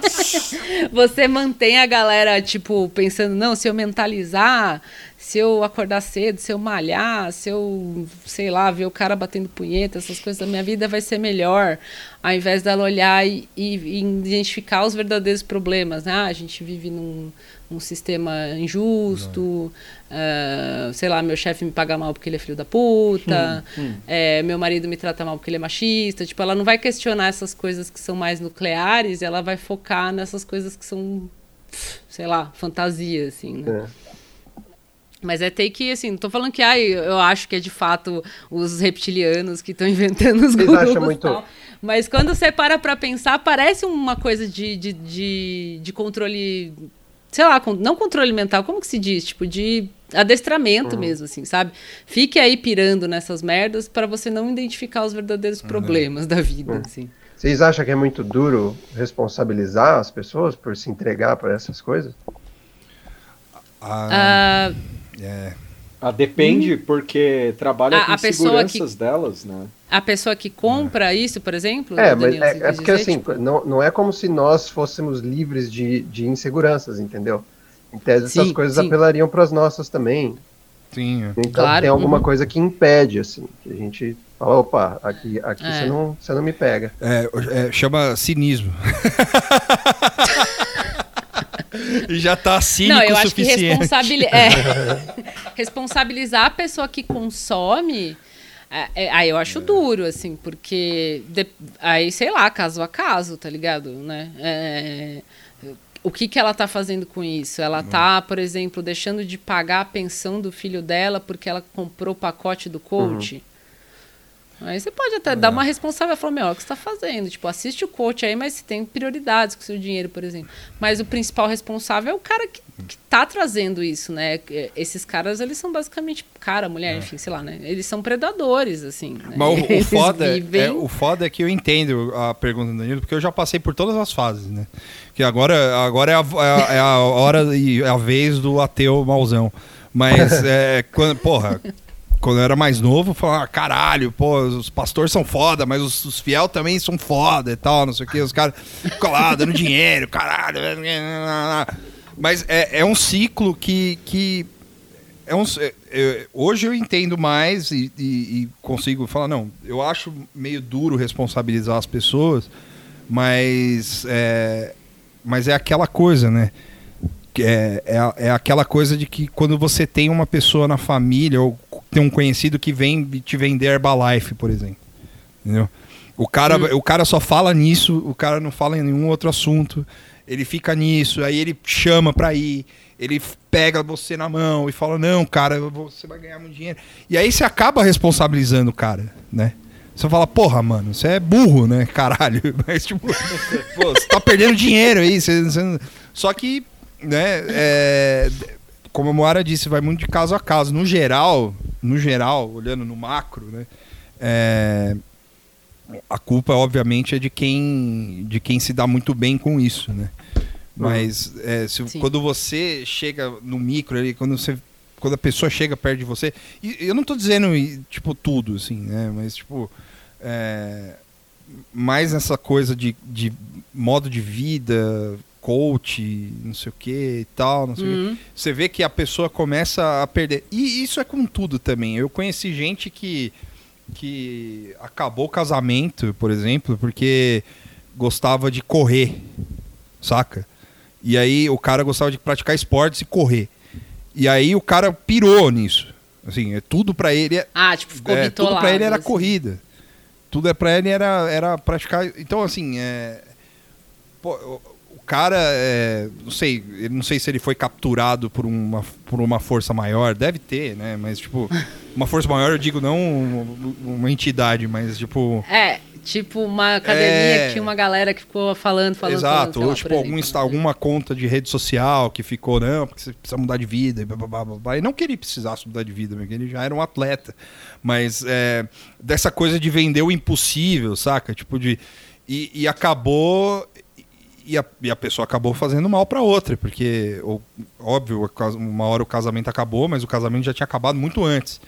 Você mantém a galera, tipo, pensando, não, se eu mentalizar, se eu acordar cedo, se eu malhar, se eu, sei lá, ver o cara batendo punheta, essas coisas da minha vida vai ser melhor. Ao invés dela olhar e, e- e identificar os verdadeiros problemas, né? Ah, a gente vive num, sistema injusto, ah, sei lá, meu chefe me paga mal porque ele é filho da puta, é, meu marido me trata mal porque ele é machista. Tipo, ela não vai questionar essas coisas que são mais nucleares, ela vai focar nessas coisas que são, sei lá, fantasia, assim. né? É. Mas é take, assim, não tô falando que ai, eu acho que é de fato os reptilianos que estão inventando os Vocês acham muito-. Mas quando você para pra pensar, parece uma coisa de, de, de, de controle, sei lá, não controle mental, como que se diz? Tipo, de adestramento mesmo, assim, sabe? Fique aí pirando nessas merdas pra você não identificar os verdadeiros problemas da vida, assim. Vocês acham que é muito duro responsabilizar as pessoas por se entregar por essas coisas? Ah, Ah, é. Ah, depende, porque trabalha A- com a pessoa que- seguranças delas, né? a pessoa que compra isso, por exemplo, É, mas Danilo, é, é porque dizer, assim, tipo, não, não é como se nós fôssemos livres de, de inseguranças, entendeu? Em tese, essas Sim, coisas sim. apelariam para as nossas também. Sim. é. Então Claro, tem alguma uhum. coisa que impede, assim, que a gente fala, opa, aqui, aqui É. você, não, você não me pega. É, é, chama cinismo. e já tá cínico Não, eu acho que suficiente. responsabili é, responsabilizar a pessoa que consome. é, é, aí eu acho duro, assim, porque de- aí, sei lá, caso a caso, tá ligado? Né? É, o que, que ela tá fazendo com isso? Ela tá, por exemplo, deixando de pagar a pensão do filho dela porque ela comprou o pacote do coach. Aí você pode até dar uma responsável e falar, meu, o que você está fazendo? Tipo, assiste o coach aí, mas você tem prioridades com o seu dinheiro, por exemplo. Mas o principal responsável é o cara que, que tá trazendo isso, né? Que, Esses caras, eles são basicamente, cara, mulher, enfim, sei lá, né? Eles são predadores, assim. né? Mas o, o foda, vivem- é, o foda é que eu entendo a pergunta do Danilo, porque eu já passei por todas as fases, né? Que agora, agora é, a, é a- é a hora e a vez do ateu mauzão. Mas, é, quando, porra, quando eu era mais novo, eu falava, "Ah, caralho, pô, os pastores são foda, mas os, os fiel também são foda e tal, não sei o que, os caras ficam lá dando dinheiro, caralho. Mas é, é um ciclo que, que é um, é, é, hoje eu entendo mais e, e- e consigo falar, não, eu acho meio duro responsabilizar as pessoas, mas é, mas é aquela coisa, né? É, é, é aquela coisa de que quando você tem uma pessoa na família ou tem um conhecido que vem te vender Herbalife, por exemplo. Entendeu? O cara, o cara só fala nisso, o cara não fala em nenhum outro assunto. Ele fica nisso, aí ele chama pra ir, ele pega você na mão e fala: Não, cara, você vai ganhar muito dinheiro. E aí você acaba responsabilizando o cara, né? Você fala, porra, mano, você é burro, né? Caralho. Mas, tipo, pô, você tá perdendo dinheiro aí. você- você- Só que, né, é, como a Moara disse, vai muito de caso a caso. No geral, no geral, olhando no macro, né? é, a culpa, obviamente, é de quem, de quem se dá muito bem com isso, né? Mas é, se- quando você chega no micro ali, quando você quando a pessoa chega perto de você, e eu não tô dizendo tipo tudo assim, né? Mas tipo é, mais essa coisa de, de modo de vida, coach, não sei o que e tal, não sei o. Uhum. Você vê que a pessoa começa a perder. E isso é com tudo também. Eu conheci gente que, que acabou o casamento, por exemplo, porque gostava de correr, saca? E aí o cara gostava de praticar esportes e correr. E aí o cara pirou nisso. Assim, é tudo pra ele é, Ah, tipo, ficou é, tudo pra ele era assim. corrida. Tudo é pra ele era, era praticar. Então, assim, é, pô, cara, é, não sei, não sei se ele foi capturado por uma, por uma força maior, deve ter, né? Mas, tipo, uma força maior, eu digo não uma entidade, mas, tipo. É, tipo uma academia É. que tinha uma galera que ficou falando, falando. Exato, falando, ou lá, tipo, por algum, exemplo. alguma conta de rede social que ficou, não, porque você precisa mudar de vida, e blá, blá, blá, blá. E não que ele precisasse mudar de vida, porque ele já era um atleta. Mas é, dessa coisa de vender o impossível, saca? Tipo, de. E, e acabou. E a, e a pessoa acabou fazendo mal pra outra, porque, óbvio, uma hora o casamento acabou, mas o casamento já tinha acabado muito antes.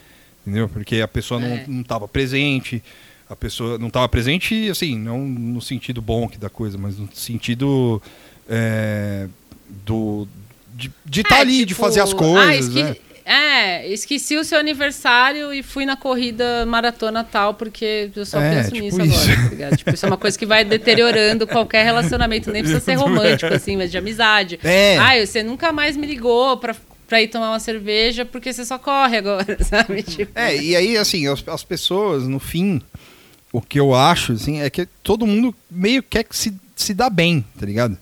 Entendeu? Porque a pessoa não, É. não tava presente, a pessoa não estava presente, assim, não no sentido bom que da coisa, mas no sentido é, do de estar É, ali, de tipo, fazer as ah, coisas, esque- né? É, esqueci o seu aniversário e fui na corrida maratona tal, porque eu só É, penso tipo nisso isso. agora, tá? Tipo, isso é uma coisa que vai deteriorando qualquer relacionamento, nem precisa ser romântico, assim, mas de amizade. É. Ai, você nunca mais me ligou pra, pra ir tomar uma cerveja porque você só corre agora, sabe? Tipo, É, e aí, assim, as, as pessoas, no fim, o que eu acho, assim, é que todo mundo meio quer que se, se dá bem, tá ligado?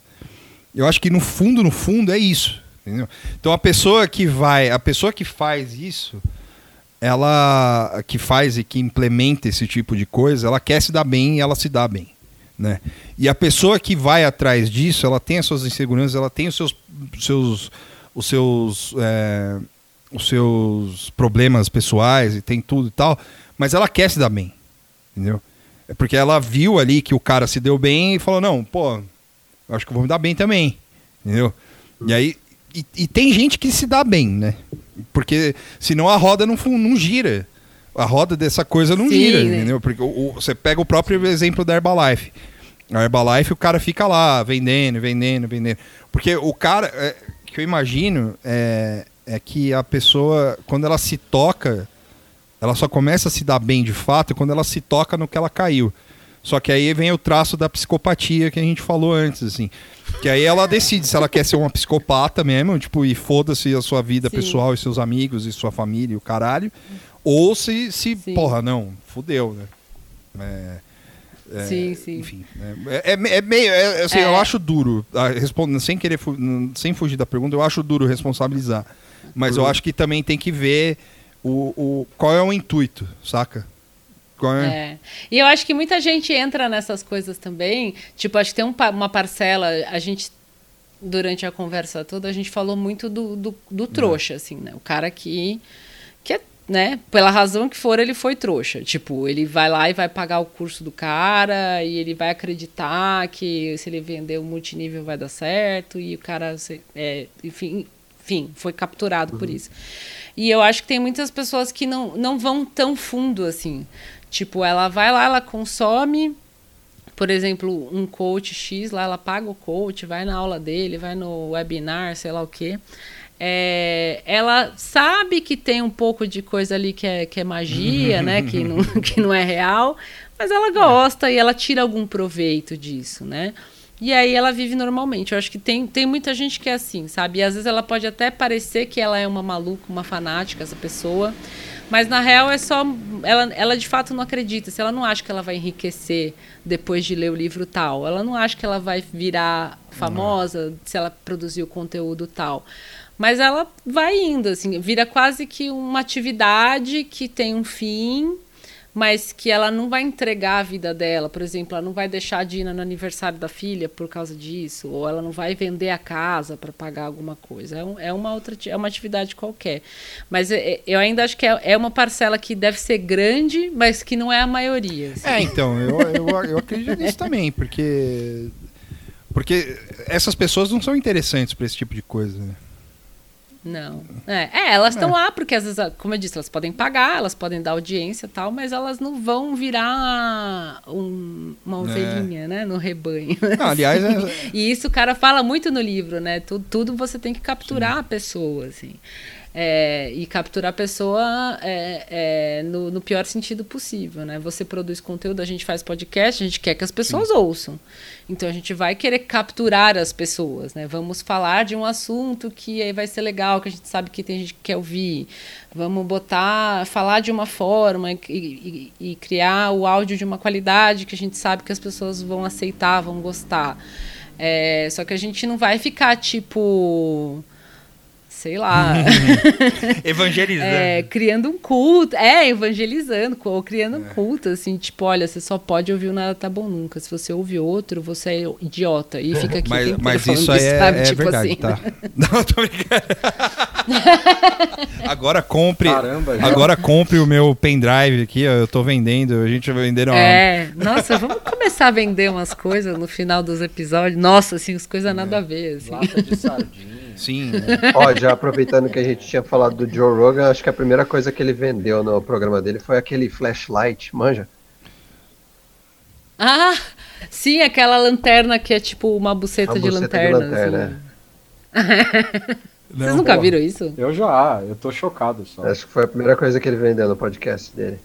Eu acho que no fundo, no fundo, é isso. Entendeu? Então a pessoa que vai, a pessoa que faz isso, ela que faz e que implementa esse tipo de coisa, ela quer se dar bem e ela se dá bem. Né? E a pessoa que vai atrás disso, ela tem as suas inseguranças, ela tem os seus, seus, os seus, é, os seus problemas pessoais e tem tudo e tal, mas ela quer se dar bem, entendeu? É porque ela viu ali que o cara se deu bem e falou não, pô, acho que eu vou me dar bem também, entendeu? E aí e, e tem gente que se dá bem, né? Porque senão a roda não, não gira. A roda dessa coisa não Sim, gira, né? entendeu? Porque o- o- você pega o próprio exemplo da Herbalife. A Herbalife, o cara fica lá vendendo, vendendo, vendendo. Porque o cara, é, que eu imagino, é, é que a pessoa, quando ela se toca, ela só começa a se dar bem de fato quando ela se toca no que ela caiu. Só que aí vem o traço da psicopatia que a gente falou antes, assim. Que aí ela decide se ela quer ser uma psicopata mesmo, tipo, e foda-se a sua vida Sim. pessoal e seus amigos e sua família e o caralho. Ou se, se Sim. porra, não, fudeu, né? É, é, Sim, sim. Enfim, né? é, é- é meio, é- é assim, É. eu acho duro, ah, respondendo sem querer, fu- sem fugir da pergunta, eu acho duro responsabilizar. Mas Uhum. eu acho que também tem que ver o, o, qual é o intuito, saca? Qual é? É. E eu acho que muita gente entra nessas coisas também. Tipo, acho que tem um uma parcela. A gente, durante a conversa toda, a gente falou muito do, do, do trouxa, assim, né? O cara que, que é, né? Pela razão que for, ele foi trouxa. Tipo, ele vai lá e vai pagar o curso do cara e ele vai acreditar que se ele vender o multinível vai dar certo e o cara, é, enfim, enfim, foi capturado por isso. E eu acho que tem muitas pessoas que não, não vão tão fundo assim. Tipo, ela vai lá, ela consome, por exemplo, um coach X, lá ela paga o coach, vai na aula dele, vai no webinar, sei lá o quê. É, ela sabe que tem um pouco de coisa ali que é, que é magia, né? Que não, que não é real, mas ela gosta e ela tira algum proveito disso, né? E aí ela vive normalmente. Eu acho que tem, tem muita gente que é assim, sabe? E às vezes ela pode até parecer que ela é uma maluca, uma fanática, essa pessoa. Mas na real é só. Ela, ela de fato não acredita. Se ela não acha que ela vai enriquecer depois de ler o livro tal, ela não acha que ela vai virar famosa se ela produzir o conteúdo tal. Mas ela vai indo, assim, vira quase que uma atividade que tem um fim, mas que ela não vai entregar a vida dela. Por exemplo, ela não vai deixar de ir no aniversário da filha por causa disso, ou ela não vai vender a casa para pagar alguma coisa. É, um- é uma outra, é uma atividade qualquer. Mas é- é- eu ainda acho que é, é uma parcela que deve ser grande, mas que não é a maioria. assim. É, então, eu, eu, eu acredito nisso também, porque. Porque essas pessoas não são interessantes pra esse tipo de coisa, né? Não. É, é, elas estão É. lá porque às vezes, como eu disse, elas podem pagar, elas podem dar audiência e tal, mas elas não vão virar um- uma ovelhinha, né, no rebanho. Não, aliás, é- E isso o cara fala muito no livro, né? Tudo, tudo você tem que capturar a pessoa, assim. É, e capturar a pessoa é, é, no, no pior sentido possível, né? Você produz conteúdo, a gente faz podcast, a gente quer que as pessoas ouçam. Então a gente vai querer capturar as pessoas, né? Vamos falar de um assunto que aí vai ser legal, que a gente sabe que tem gente que quer ouvir. Vamos botar, falar de uma forma e, e- e criar o áudio de uma qualidade que a gente sabe que as pessoas vão aceitar, vão gostar. É, só que a gente não vai ficar, tipo. Sei lá. Evangelizando. É, criando um culto. É, evangelizando, ou criando um culto, assim, tipo, olha, você só pode ouvir o Nada Tá Bom Nunca. Se você ouvir outro, você é idiota. E fica aqui Mas, mas isso falando aí é, sabe? é Tipo verdade, assim, tá? Não, tô brincando. Agora compre. Caramba. Agora compre o meu pendrive aqui, ó. Eu tô vendendo. A gente vai vender uma. É, nossa, vamos começar a vender umas coisas no final dos episódios. Nossa, assim, as coisas nada a ver, assim. Lata de sardinha. Sim. Ó, já aproveitando que a gente tinha falado do Joe Rogan, acho que a primeira coisa que ele vendeu no programa dele foi aquele flashlight, manja? Ah, sim, aquela lanterna que é tipo uma buceta, Uma de buceta de lanterna. lanterna, assim. Vocês Não, nunca pô. viram isso? Eu já, eu tô chocado só. Acho que foi a primeira coisa que ele vendeu no podcast dele.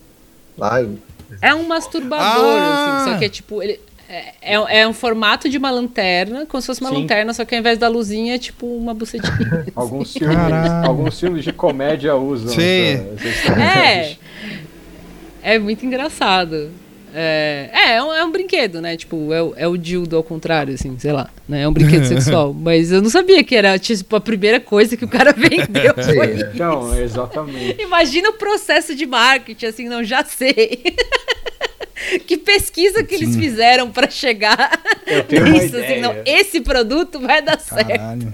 Lá em... É um masturbador, Ah! assim, só que é tipo. Ele, é, é, é um formato de uma lanterna, como se fosse uma Sim. lanterna, só que ao invés da luzinha é tipo uma bucetinha. Alguns filmes, alguns filmes de comédia usam Sim. essa, essa. É. É muito engraçado. É, é, é um, é um brinquedo, né? Tipo, é, o- é o dildo ao contrário, assim, sei lá. Né? É um brinquedo sexual. Mas eu não sabia que era, tipo, a primeira coisa que o cara vendeu foi é. isso. Então, exatamente. Imagina o processo de marketing, assim, não, já sei. que pesquisa que eles fizeram pra chegar Eu tenho uma nisso, assim, não, esse produto vai dar certo. Caralho.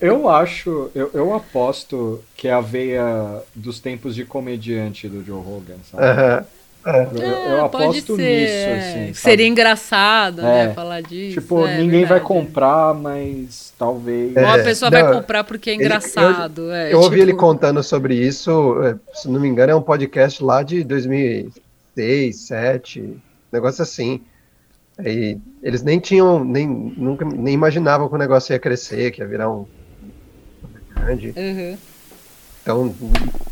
Eu acho, eu, eu aposto que é a veia dos tempos de comediante do Joe Rogan, sabe? Aham. Eu, eu Ah, pode aposto ser, nisso, é. assim. sabe? Seria engraçado, né, É. falar disso. Tipo, é, ninguém vai comprar, mas talvez. É. Ou a pessoa não, vai comprar porque é ele- engraçado. é, Eu ouvi tipo- ele contando sobre isso, é, se não me engano, é um podcast lá de 2006, 2007, negócio assim. E eles nem tinham, nem, nunca, nem imaginavam que o negócio ia crescer, que ia virar um grande. Uhum. Então,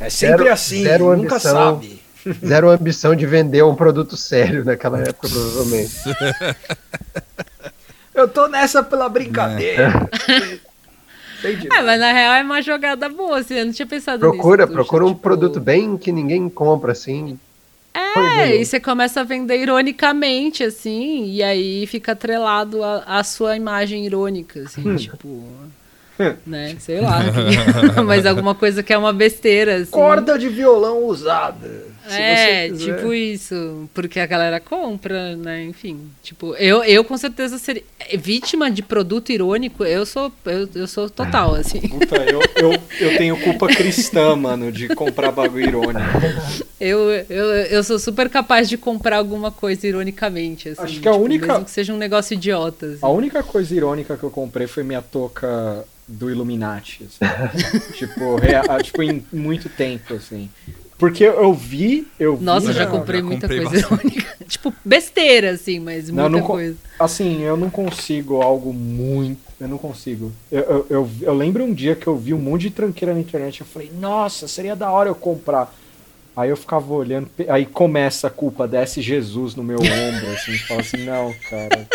É sempre Zero- assim, zero nunca ambição. sabe. zero ambição de vender um produto sério naquela época, provavelmente. Eu tô nessa pela brincadeira. De É, mas na real é uma jogada boa, assim, eu não tinha pensado Procura, nisso. Tuxa, procura um tipo- produto bem que ninguém compra, assim. É, e você começa a vender ironicamente, assim, e aí fica atrelado à sua imagem irônica, assim, Hum. tipo. Né, sei lá. mas alguma coisa que é uma besteira, assim. Corda de violão usada. Se É, tipo isso. Porque a galera compra, né? Enfim. Tipo, eu, eu com certeza seria. é, Vítima de produto irônico, eu sou, eu, eu sou total, assim. Puta, eu, eu, eu tenho culpa cristã, mano, de comprar bagulho irônico. Eu, eu, eu sou super capaz de comprar alguma coisa ironicamente, assim. Acho que a única- Mesmo que seja um negócio idiota. assim. A única coisa irônica que eu comprei foi minha touca do Illuminati. assim. tipo, rea- tipo, em muito tempo, assim. Porque eu vi, eu vi. Nossa, eu já comprei já muita comprei coisa irônica. tipo, besteira, assim, mas Não, muita não co- coisa. Assim, eu não consigo algo muito. Eu não consigo. Eu, eu, eu, eu lembro um dia que eu vi um monte de tranqueira na internet. Eu falei, nossa, seria da hora eu comprar. Aí eu ficava olhando, aí começa a culpa, desce Jesus no meu ombro, assim, fala assim, não, cara,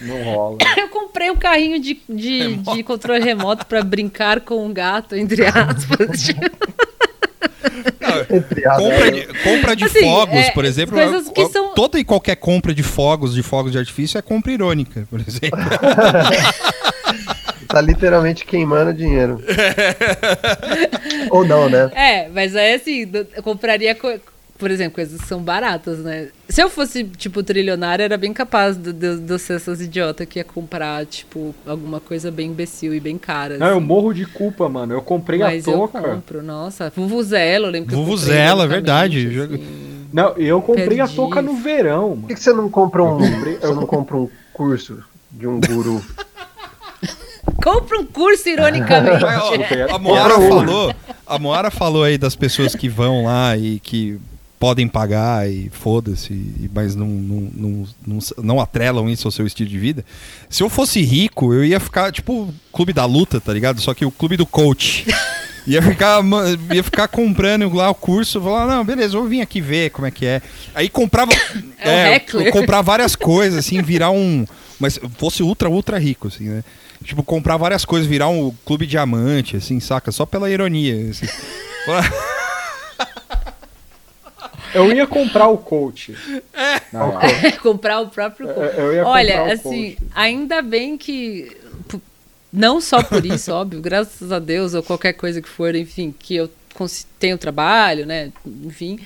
não rola. Eu comprei um carrinho de, de, de controle remoto pra brincar com um gato, entre aspas. Compra de, compra de Assim, fogos, é, por exemplo. coisas que a- são- Toda e qualquer compra de fogos, de fogos de artifício, é compra irônica, por exemplo. Tá literalmente queimando dinheiro. Ou não, né? É, mas aí assim, eu compraria, co- por exemplo, coisas que são baratas, né? Se eu fosse, tipo, trilionária, era bem capaz de, de, de eu ser essas idiotas que ia comprar, tipo, alguma coisa bem imbecil e bem cara. Não, eu assim. morro de culpa, mano. Eu comprei Mas a eu touca. compro, nossa. Vuvuzela, eu lembro que eu comprei Vuvuzela, ironicamente, verdade. Assim. Não, eu comprei Perdi. a touca no verão, Por mano. que, que você não compra um, você não compra um curso de um guru? Compra um curso, ironicamente. A Moara falou, a Moara falou aí das pessoas que vão lá e que podem pagar e foda-se, mas não, não, não, não, não atrelam isso ao seu estilo de vida. Se eu fosse rico, eu ia ficar tipo clube da luta, tá ligado? Só que o clube do coach. Ia ficar, ia ficar comprando lá o curso, falar, não, beleza, vou vir aqui ver como é que é. Aí comprava. É heckler. comprar várias coisas, assim, virar um. Mas fosse ultra, ultra rico, assim, né? Tipo, comprar várias coisas, virar um clube diamante, assim, saca? Só pela ironia. assim. eu ia comprar o coach. Na real. comprar o próprio coach. Eu- eu ia Olha, comprar o assim, coach. ainda bem que. Não só por isso, óbvio, graças a Deus, ou qualquer coisa que for, enfim, que eu tenho trabalho, né? Enfim.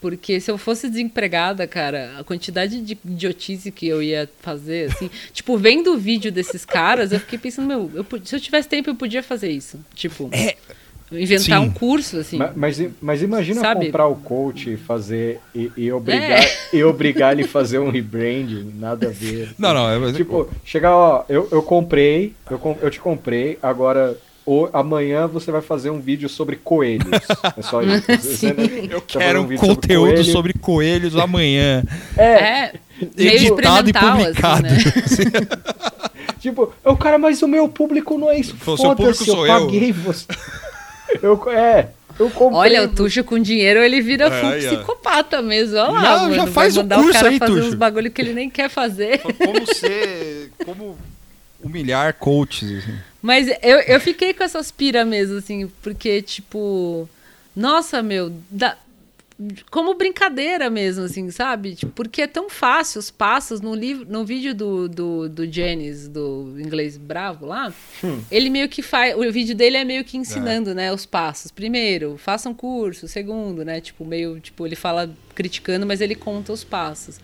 Porque se eu fosse desempregada, cara, a quantidade de idiotice que eu ia fazer, assim, tipo, vendo o vídeo desses caras, eu fiquei pensando, meu, eu se eu tivesse tempo, eu podia fazer isso. Tipo, inventar Sim. um curso, assim. Ma- Mas, mas imagina Sabe? comprar o coach e fazer e, e obrigar É. e obrigar ele a fazer um rebranding, nada a ver. Não, não, é- Tipo, chegar, ó, eu, eu comprei, eu, eu te comprei, agora o- amanhã você vai fazer um vídeo sobre coelhos. É só isso. Né, Eu quero um vídeo sobre conteúdo coelho. sobre coelhos amanhã. É, meio editado e experimental, publicado. assim, né? Tipo, o cara, mas o meu público não é isso. O seu público Foda-se, sou eu eu. paguei você. Eu, é, eu comprei. Olha, o Tuxo com dinheiro, ele vira É, full psicopata mesmo. Olha lá, mano, já faz o mandar curso o cara aí, fazer Tuxo. uns bagulho que ele nem quer fazer. Como ser. Como humilhar coaches. assim. Mas eu, eu fiquei com essas pira mesmo, assim, porque, tipo, nossa, meu, dá- como brincadeira mesmo, assim, sabe? Tipo, porque é tão fácil os passos no livro, no vídeo do, do, do Jennings, do inglês bravo lá, ele meio que faz, o vídeo dele é meio que ensinando, né, os passos. Primeiro, faça um curso, segundo, né, tipo, meio, tipo, ele fala criticando, mas ele conta os passos.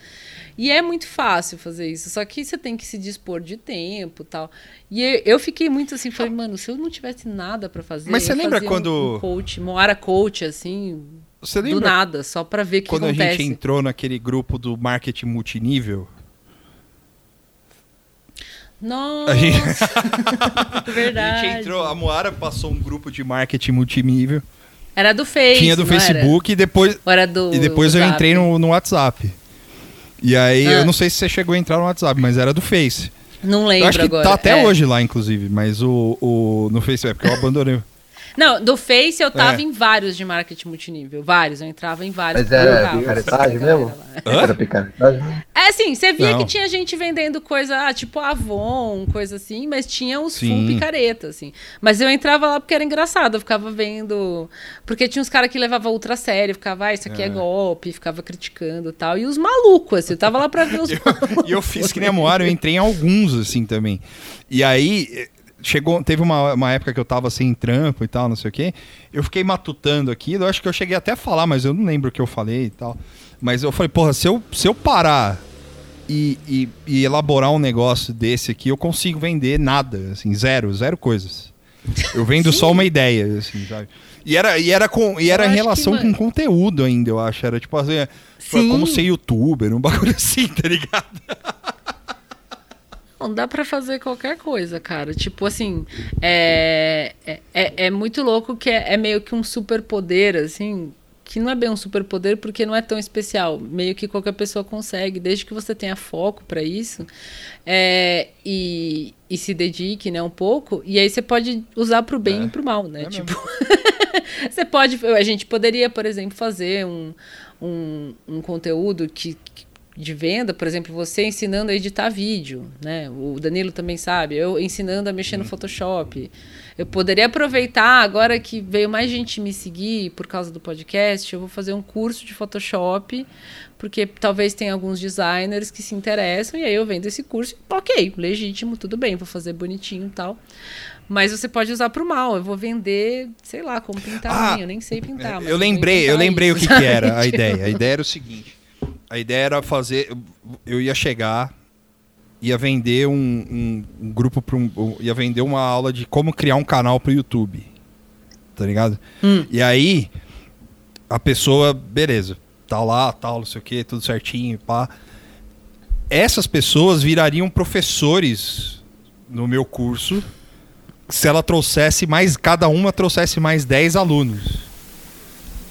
E é muito fácil fazer isso, só que você tem que se dispor de tempo e tal. E eu- eu fiquei muito assim, falei, mano, se eu não tivesse nada pra fazer, Mas você lembra quando- um coach, Moara coach, assim, Você do lembra nada, só pra ver o que quando acontece. a gente entrou naquele grupo do marketing multinível? Nossa, A gente, verdade. a gente entrou, a Moara passou um grupo de marketing multinível. Era do Face, tinha do não era? Facebook e depois, Ou era do e depois eu entrei no, no WhatsApp. E aí, Ah. eu não sei se você chegou a entrar no WhatsApp, mas era do Face. Não lembro eu acho que agora. tá até é. hoje lá, inclusive, mas o, o no Facebook, é porque eu abandonei. Não, do Face eu tava É. em vários de marketing multinível. Vários, eu entrava em vários. Mas era picaretagem assim, mesmo? Era picaretagem? É assim, você via Não. que tinha gente vendendo coisa, ah, tipo Avon, coisa assim, mas tinha os full Sim. picareta, assim. Mas eu entrava lá porque era engraçado, eu ficava vendo. Porque tinha uns caras que levavam ultra sério, ficava, ah, isso aqui é, golpe, ficava criticando e tal. E os malucos, assim, eu tava lá pra ver os. E eu fiz que nem a Moara, eu entrei em alguns, assim, também. E aí, chegou, teve uma, uma época que eu tava sem trampo e tal, não sei o quê. Eu fiquei matutando aquilo, eu acho que eu cheguei até a falar, mas eu não lembro o que eu falei e tal. Mas eu falei, porra, se eu, se eu parar e, e- e elaborar um negócio desse aqui, eu consigo vender nada, assim, zero, zero coisas. Eu vendo só uma ideia, assim, sabe? E era, e era, com, e era em que, relação mano- com conteúdo ainda, eu acho. Era tipo assim, Sim. como ser youtuber, um bagulho assim, tá ligado? Não, dá pra fazer qualquer coisa, cara. Tipo assim, é, é, é é muito louco que é, é meio que um superpoder, assim, que não é bem um superpoder porque não é tão especial. Meio que qualquer pessoa consegue, desde que você tenha foco pra isso é, e, e se dedique, né, um pouco. E aí você pode usar pro bem É. e pro mal, né? É tipo, você pode, a gente poderia, por exemplo, fazer um, um, um conteúdo que, que- de venda, por exemplo, você ensinando a editar vídeo, né? O Danilo também sabe, eu ensinando a mexer no Photoshop. Eu poderia aproveitar agora que veio mais gente me seguir por causa do podcast, eu vou fazer um curso de Photoshop, porque talvez tenha alguns designers que se interessam e aí eu vendo esse curso, OK, legítimo, tudo bem, vou fazer bonitinho e tal. Mas você pode usar pro mal. Eu vou vender, sei lá, como pintar Ah, unha. Eu nem sei pintar. mas eu lembrei, eu lembrei o isso, que, que era a ideia. A ideia era o seguinte: a ideia era fazer. Eu ia chegar, ia vender um, um- um grupo para um. um- ia vender uma aula de como criar um canal pro YouTube. Tá ligado? Hum. E aí, a pessoa, beleza, tá lá, tal, não sei o que, tudo certinho, pá. Essas pessoas virariam professores no meu curso se ela trouxesse mais, cada uma trouxesse mais 10 alunos.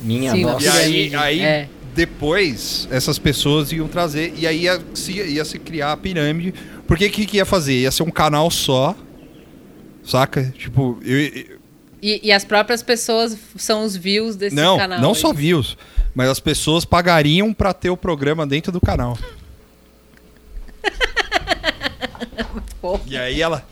Minha Sim, nossa. E aí, aí é. Depois, essas pessoas iam trazer. E aí ia se, ia se criar a pirâmide. Porque o que, que ia fazer? Ia ser um canal só. Saca? Tipo, eu, eu- E, e as próprias pessoas são os views desse não, canal. não é só views. Mas as pessoas pagariam pra ter o programa dentro do canal. E aí ela.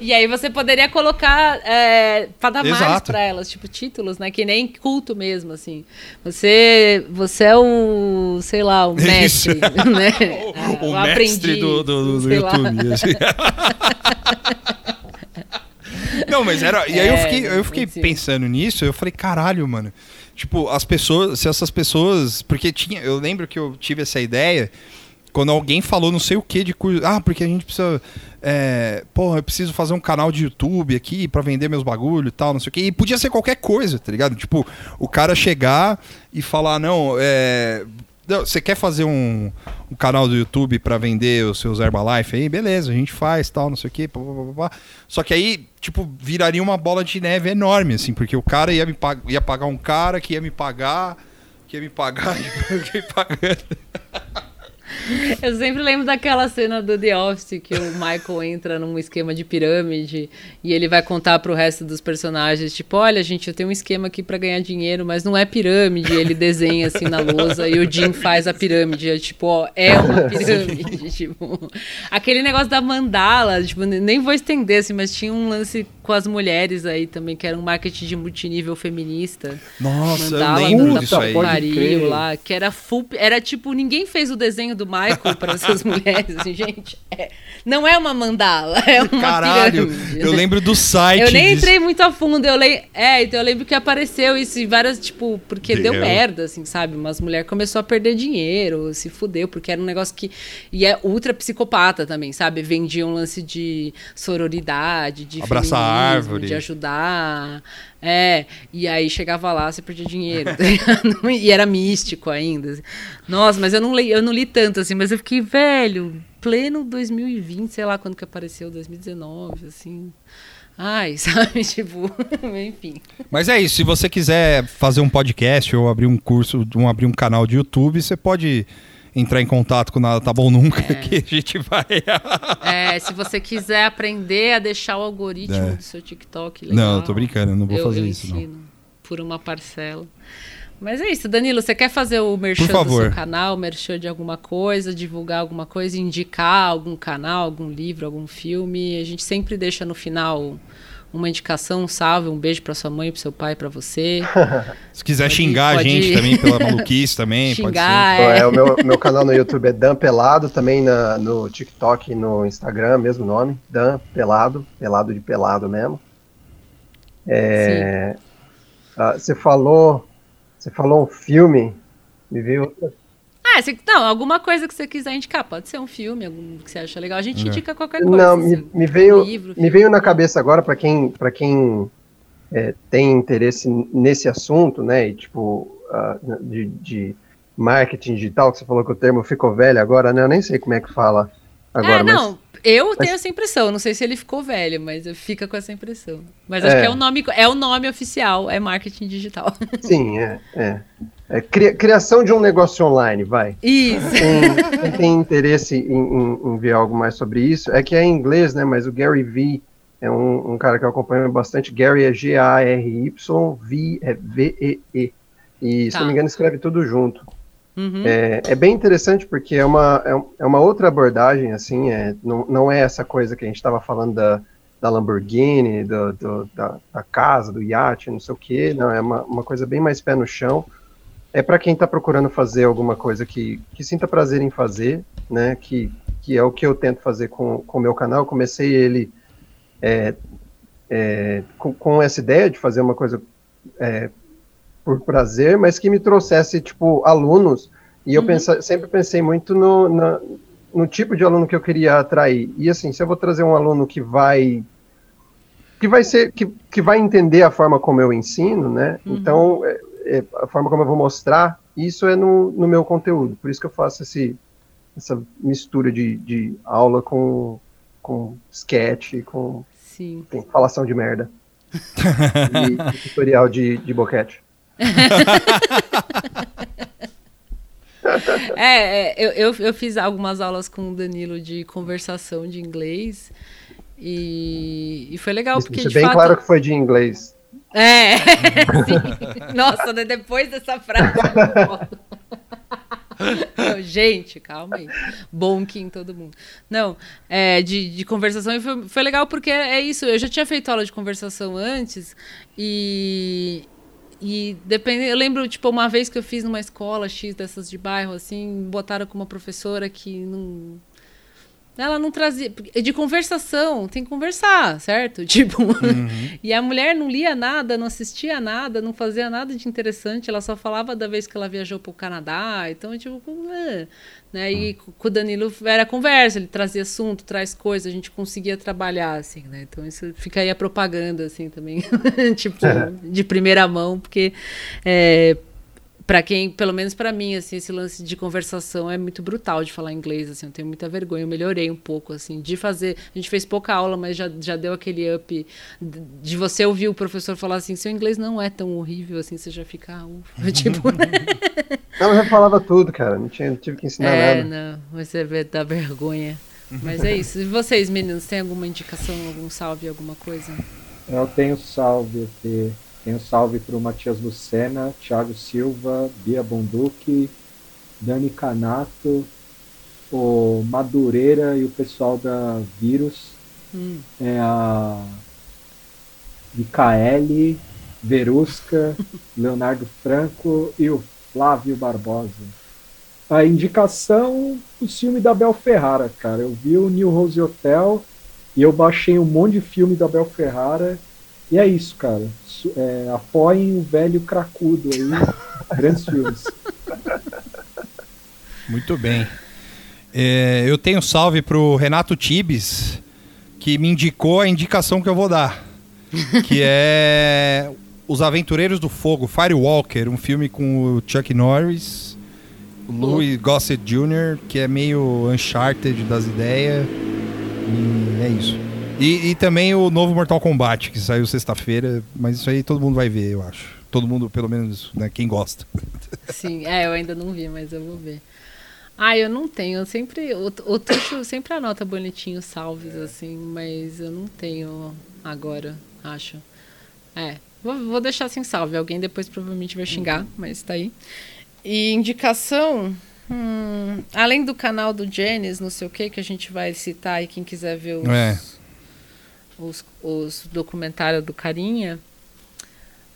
E aí você poderia colocar é, Exato. pra elas, tipo títulos, né? Que nem culto mesmo, assim. Você, você é o, sei lá, o mestre, né? o, o Ah, mestre aprendiz, do, do, do. YouTube. assim. Não, mas era. E aí eu É, fiquei, eu fiquei sim. pensando nisso, eu falei, caralho, mano. Tipo, as pessoas, se essas pessoas. Porque tinha. Eu lembro que eu tive essa ideia quando alguém falou não sei o que de curso. Ah, porque a gente precisa. É, porra, eu preciso fazer um canal de YouTube aqui pra vender meus bagulho e tal, não sei o que. E podia ser qualquer coisa, tá ligado? Tipo, o cara chegar e falar, não, é. Você quer fazer um, um canal do YouTube pra vender os seus Herbalife aí? Beleza, a gente faz tal, não sei o pá. Só que aí, tipo, viraria uma bola de neve enorme, assim, porque o cara ia, me pag- ia pagar um cara que ia me pagar, que ia me pagar, que ia me pagando. Eu sempre lembro daquela cena do The Office que o Michael entra num esquema de pirâmide e ele vai contar pro resto dos personagens, tipo, olha, gente, eu tenho um esquema aqui pra ganhar dinheiro, mas não é pirâmide. E ele desenha assim na lousa e o Jim faz a pirâmide. É tipo, ó, é uma pirâmide. tipo, aquele negócio da mandala, tipo, nem vou estender assim, mas tinha um lance com as mulheres aí também, que era um marketing de multinível feminista. Nossa, eu Mandala lembro da disso aí. lá, que era full. Era tipo, ninguém fez o desenho do Michael para essas mulheres, assim, gente. é- não é uma mandala, é uma Caralho, pirâmide. eu lembro do site. Eu nem disso. entrei muito a fundo, eu lembro. É, então eu lembro que apareceu isso em várias, tipo, porque deu, Deu. merda, assim, sabe? Umas mulheres começou a perder dinheiro, se fudeu, porque era um negócio que. E é ultra psicopata também, sabe? Vendia um lance de sororidade, de Abraçar árvore. de ajudar. É, e aí chegava lá, você perdia dinheiro. tá e era místico ainda. assim. Nossa, mas eu não, li, eu não li tanto, assim, mas eu fiquei velho, pleno 2020, sei lá quando que apareceu, 2019, assim. Ai, sabe, tipo, enfim. Mas é isso, se você quiser fazer um podcast ou abrir um curso, um, abrir um canal de YouTube, você pode entrar em contato com Nada Tá Bom Nunca, É. que a gente vai... É, se você quiser aprender a deixar o algoritmo É. do seu TikTok legal, Não, eu tô brincando, eu não vou eu, fazer eu isso, não. ensino por uma parcela. Mas é isso, Danilo, você quer fazer o merchan do seu canal, merchan de alguma coisa, divulgar alguma coisa, indicar algum canal, algum livro, algum filme? A gente sempre deixa no final uma indicação, um salve, um beijo pra sua mãe, pro seu pai, pra você. Se quiser Pode- xingar pode- a gente também pela maluquice também, Xingar, Então, é. é, o meu, meu canal no YouTube é Dan Pelado, também na- no TikTok e no Instagram, mesmo nome. Dan Pelado, pelado de pelado mesmo. É, ah, você falou. Você falou um filme. Me veio. Ah, você- não, alguma coisa que você quiser indicar. Pode ser um filme, algum que você acha legal. A gente É. indica qualquer coisa. Não, assim. me, me veio, livro, me veio na cabeça agora para quem, para quem é, tem interesse nesse assunto, né? E tipo ah, de, de marketing digital, que você falou que o termo ficou velho agora, né? Eu nem sei como é que fala agora, é, mas não, eu mas- tenho essa impressão. Não sei se ele ficou velho, mas eu fica com essa impressão. Mas acho É. que é o nome, é o nome oficial, é marketing digital. sim, é, é. É cria- criação de um negócio online, vai. Isso. Quem, quem tem interesse em, em- em ver algo mais sobre isso, é que é em inglês, né? Mas o Gary V é um, um cara que eu acompanho bastante. Gary é G-A-R-Y, V é V-E-E. E, se Tá. não me engano, escreve tudo junto. Uhum. É, é bem interessante porque é uma, é, é uma outra abordagem, assim, é, não, não é essa coisa que a gente estava falando da, da Lamborghini, do, do- da, da casa, do iate, não sei o quê, não, é uma, uma coisa bem mais pé no chão. É para quem está procurando fazer alguma coisa que, que sinta prazer em fazer, né, que, que é o que eu tento fazer com o meu canal. Eu comecei ele é, é, com, com essa ideia de fazer uma coisa é, por prazer, mas que me trouxesse, tipo, alunos e eu Uhum. pensa, sempre pensei muito no, na- no tipo de aluno que eu queria atrair. E assim, se eu vou trazer um aluno que vai que vai ser que, que vai entender a forma como eu ensino, né? Uhum. Então, é- a forma como eu vou mostrar, isso é no, no meu conteúdo. Por isso que eu faço esse, essa mistura de, de aula com, com sketch, com Sim. tem falação de merda. e, e tutorial de, de boquete. É, é, eu, eu, eu fiz algumas aulas com o Danilo de conversação de inglês. E, e foi legal, Isso porque deixa de bem fato. claro que foi de inglês. É, sim. Nossa, né, depois dessa frase. Não, gente, calma aí. Bonking todo mundo. Não, é, de, de conversação e foi, foi legal porque é, é isso. Eu já tinha feito aula de conversação antes e. E depende, eu lembro, tipo, uma vez que eu fiz numa escola X dessas de bairro, assim, botaram com uma professora que não ela não trazia. De conversação, tem que conversar, certo? Tipo. Uhum. e a mulher não lia nada, não assistia nada, não fazia nada de interessante, ela só falava da vez que ela viajou para o Canadá. Então, tipo. É, né? E uhum. com o Danilo era conversa, ele trazia assunto, traz coisa, a gente conseguia trabalhar, assim, né? Então isso fica aí a propaganda, assim, também. tipo, de primeira mão, porque. É, para quem, pelo menos para mim, assim, esse lance de conversação é muito brutal de falar inglês, assim, eu tenho muita vergonha, eu melhorei um pouco, assim, de fazer, a gente fez pouca aula, mas já, já deu aquele up de você ouvir o professor falar assim, seu inglês não é tão horrível, assim, você já fica, ah, ufa, tipo, né? Não, eu já falava tudo, cara, não, tinha, não tive que ensinar é, nada. não, você dá vergonha. Mas é isso. E vocês, meninos, tem alguma indicação, algum salve, alguma coisa? Eu tenho salve aqui. Tenho um salve para o Matias Lucena, Thiago Silva, Bia Bonduque, Dani Canato, o Madureira e o pessoal da Vírus. Hum. É a Micaele, Verusca, Leonardo Franco e o Flávio Barbosa. A indicação do filme da Bel Ferrara, cara. Eu vi o New Rose Hotel e eu baixei um monte de filme da Bel Ferrara. E é isso, cara é, apoiem o velho cracudo aí. Grandes filmes. Muito bem. É, eu tenho salve pro Renato Tibes, que me indicou a indicação que eu vou dar. que é Os Aventureiros do Fogo, Firewalker, um filme com o Chuck Norris, o Louis Gossett Jr., que é meio Uncharted das ideias. E é isso. E, e, também o novo Mortal Kombat, que saiu sexta-feira, mas isso aí todo mundo vai ver, eu acho. Todo mundo, pelo menos, né, quem gosta. Sim, é, eu ainda não vi, mas eu vou ver. Ah, eu não tenho. Eu sempre. O, o Tuxo sempre anota bonitinho salves, é. assim, mas eu não tenho agora, acho. É. Vou, vou deixar sem salve. Alguém depois provavelmente vai xingar, uhum. mas tá aí. E indicação. Hum, além do canal do Janice, não sei o que, que a gente vai citar aí, quem quiser ver os. É os, os documentários do Carinha.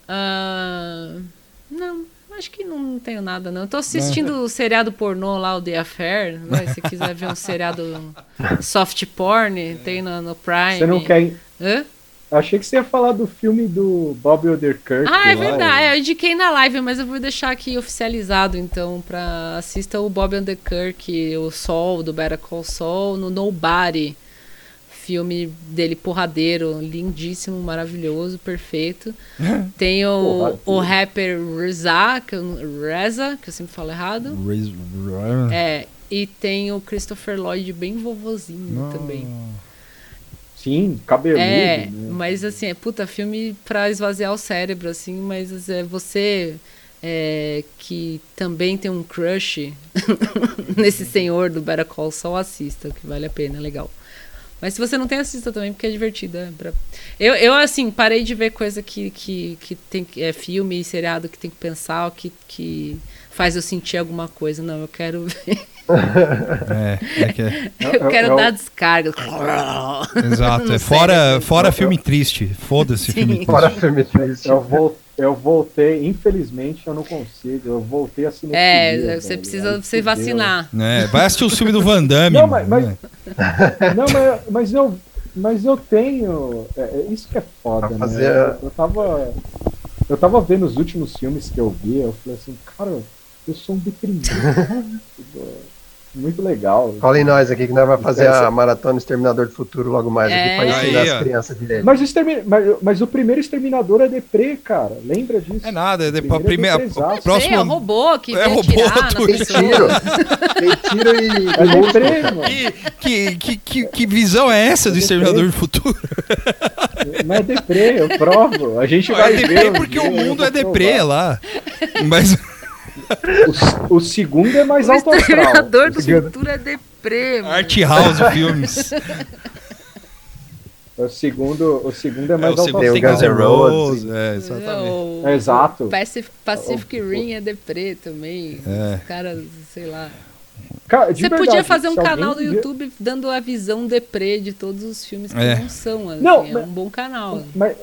Uh, não, acho que não tenho nada, não. Estou assistindo o seriado pornô lá, o The Affair. Né? Se quiser ver um seriado soft porn, tem no, no Prime. Você não quer. Hã? Achei que você ia falar do filme do Bob Odenkirk. Ah, é verdade. É, eu indiquei na live, mas eu vou deixar aqui oficializado, então, para assista o Bob Odenkirk, o Sol, do Better Call Saul, no Nobody filme dele porradeiro, lindíssimo, maravilhoso, perfeito. Tem o, o rapper Reza, que eu, Reza, que eu sempre falo errado. É, e tem o Christopher Lloyd bem vovozinho também. Sim, cabeludo. É, né? mas assim, é puta filme pra esvaziar o cérebro, assim, mas é você é, que também tem um crush nesse senhor do Better Call Saul, assista, que vale a pena, é legal. Mas se você não tem, assista também, porque é divertido. É pra... eu, eu, assim, parei de ver coisa que, que, que tem é, filme e seriado que tem que pensar, que, que faz eu sentir alguma coisa. Não, eu quero ver. É, é que é. Eu quero eu, dar descarga. Exato, é fora, fora filme triste. Foda-se filme triste. Fora filme triste. Eu vou eu voltei, infelizmente eu não consigo. Eu voltei a cinefilia. É, você precisa se vacinar. É, vai assistir o filme do Van Damme. Não, mas, mas, não, mas, mas, eu, mas eu tenho. É, é isso que é foda, né? Fazer... Eu, eu, tava. Eu tava vendo os últimos filmes que eu vi, eu falei assim, cara, eu sou um deprimido. muito legal. Cola em nós aqui que nós vamos fazer a maratona Exterminador do Futuro logo mais é. aqui pra ensinar Aí, as crianças direito. Mas o, extermin... mas, mas, o primeiro Exterminador é deprê, cara. Lembra disso? É nada, é depois a primeira. É próximo... é o robô que é robô do tem tiro. tem tiro e. É deprê, mano. Que, que, que, que, visão é essa do é Exterminador do Futuro? Mas é deprê, eu provo. A gente vai é ver. porque o mundo é deprê lá. Mas. O, o, segundo é mais o alto astral. O Exterminador do Futuro é deprê. Art House Filmes. O segundo, o segundo é mais é, o alto astral. Tem Guns N' Roses, é, exatamente. É, exato. Pacific, Pacific Rim é deprê também. É. Os caras, sei lá. Cara, de Você verdade, podia fazer um canal do YouTube dando a visão deprê de todos os filmes que É. não são. Assim, Não, é mas- um bom canal. Mas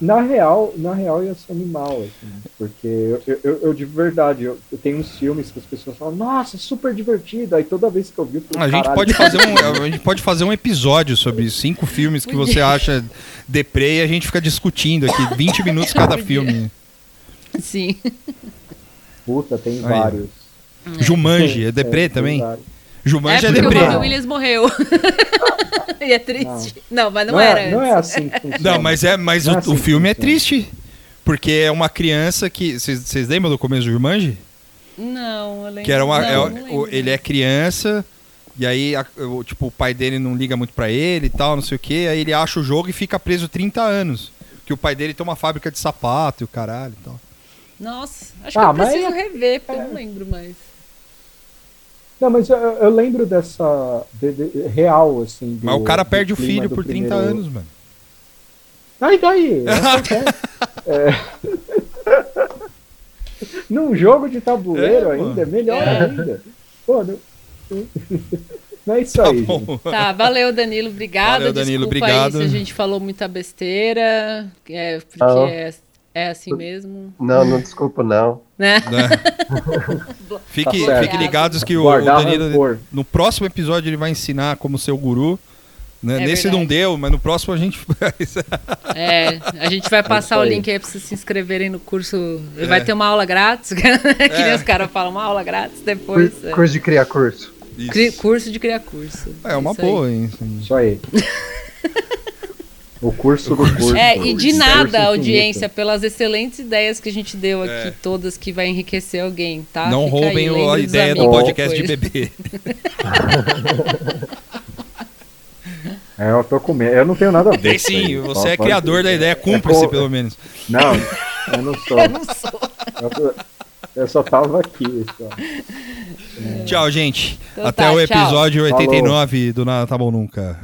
na real, na real ia ser animal, assim, porque eu, eu, eu- de verdade, eu, eu tenho uns filmes que as pessoas falam, nossa, super divertido, aí toda vez que eu vi, eu falo, A gente, "Caralho, pode fazer um, a gente pode fazer um episódio sobre cinco filmes que você acha deprê e a gente fica discutindo aqui 20 minutos cada filme. Sim. Puta, tem Aí. vários. Jumanji, é deprê É, tem também? vários. Jumanji é é, o deprê. Robin Williams morreu. e é triste. Não, mas não, Não, era é, não antes. é assim. Não, mas é, mas Não é o, assim o filme é triste. Porque é uma criança que. Vocês lembram do começo do Jumanji? Não, eu lembro. Que era uma. não, é- não o- ele é criança, e aí a- o, tipo, o pai dele não liga muito pra ele e tal, não sei o que. Aí ele acha o jogo e fica preso 30 anos. Que o pai dele tem uma fábrica de sapato e o caralho e tal. Nossa, acho Ah, que eu preciso é- rever, porque eu não lembro mais. Não, mas eu, eu lembro dessa de- de- real, assim. Mas do- o cara perde o filho por 30 primeiro- anos, mano. Aí daí, acontece. É. Num jogo de tabuleiro É, ainda, melhor É. ainda. Pô, não... não é isso Tá aí. Tá, valeu, Danilo. Obrigada. Valeu, Danilo, Desculpa obrigado. aí se a gente falou muita besteira. É, porque Não. é, é assim mesmo. Não, não desculpa, não. Né? Né? Fique, Tá fique ligados que o, o Danilo, rancor. no próximo episódio, ele vai ensinar como ser o guru. Né? É Nesse verdade. não deu, mas no próximo a gente faz. É, a gente vai passar o aí. link aí pra vocês se inscreverem no curso. Vai ter uma aula grátis, que nem É. os caras falam, uma aula grátis depois. Cur- é. Curso de criar curso. Cri- curso de criar curso. É uma Isso aí. boa, hein? Isso aí. O curso do curso. É, e de nada, audiência, pelas excelentes ideias que a gente deu aqui, É. todas que vai enriquecer alguém, tá? não Fica roubem aí, a ideia do podcast de bebê. É, eu tô com medo. Eu não tenho nada a ver. Sim, você é criador da ideia, cúmplice co- pelo menos. Não, eu não sou. Eu não sou. Eu, tô- eu só tava aqui. Só. Tchau, gente. Então Até tá, o tchau. episódio Falou. 89 do Nada Tá Bom Nunca.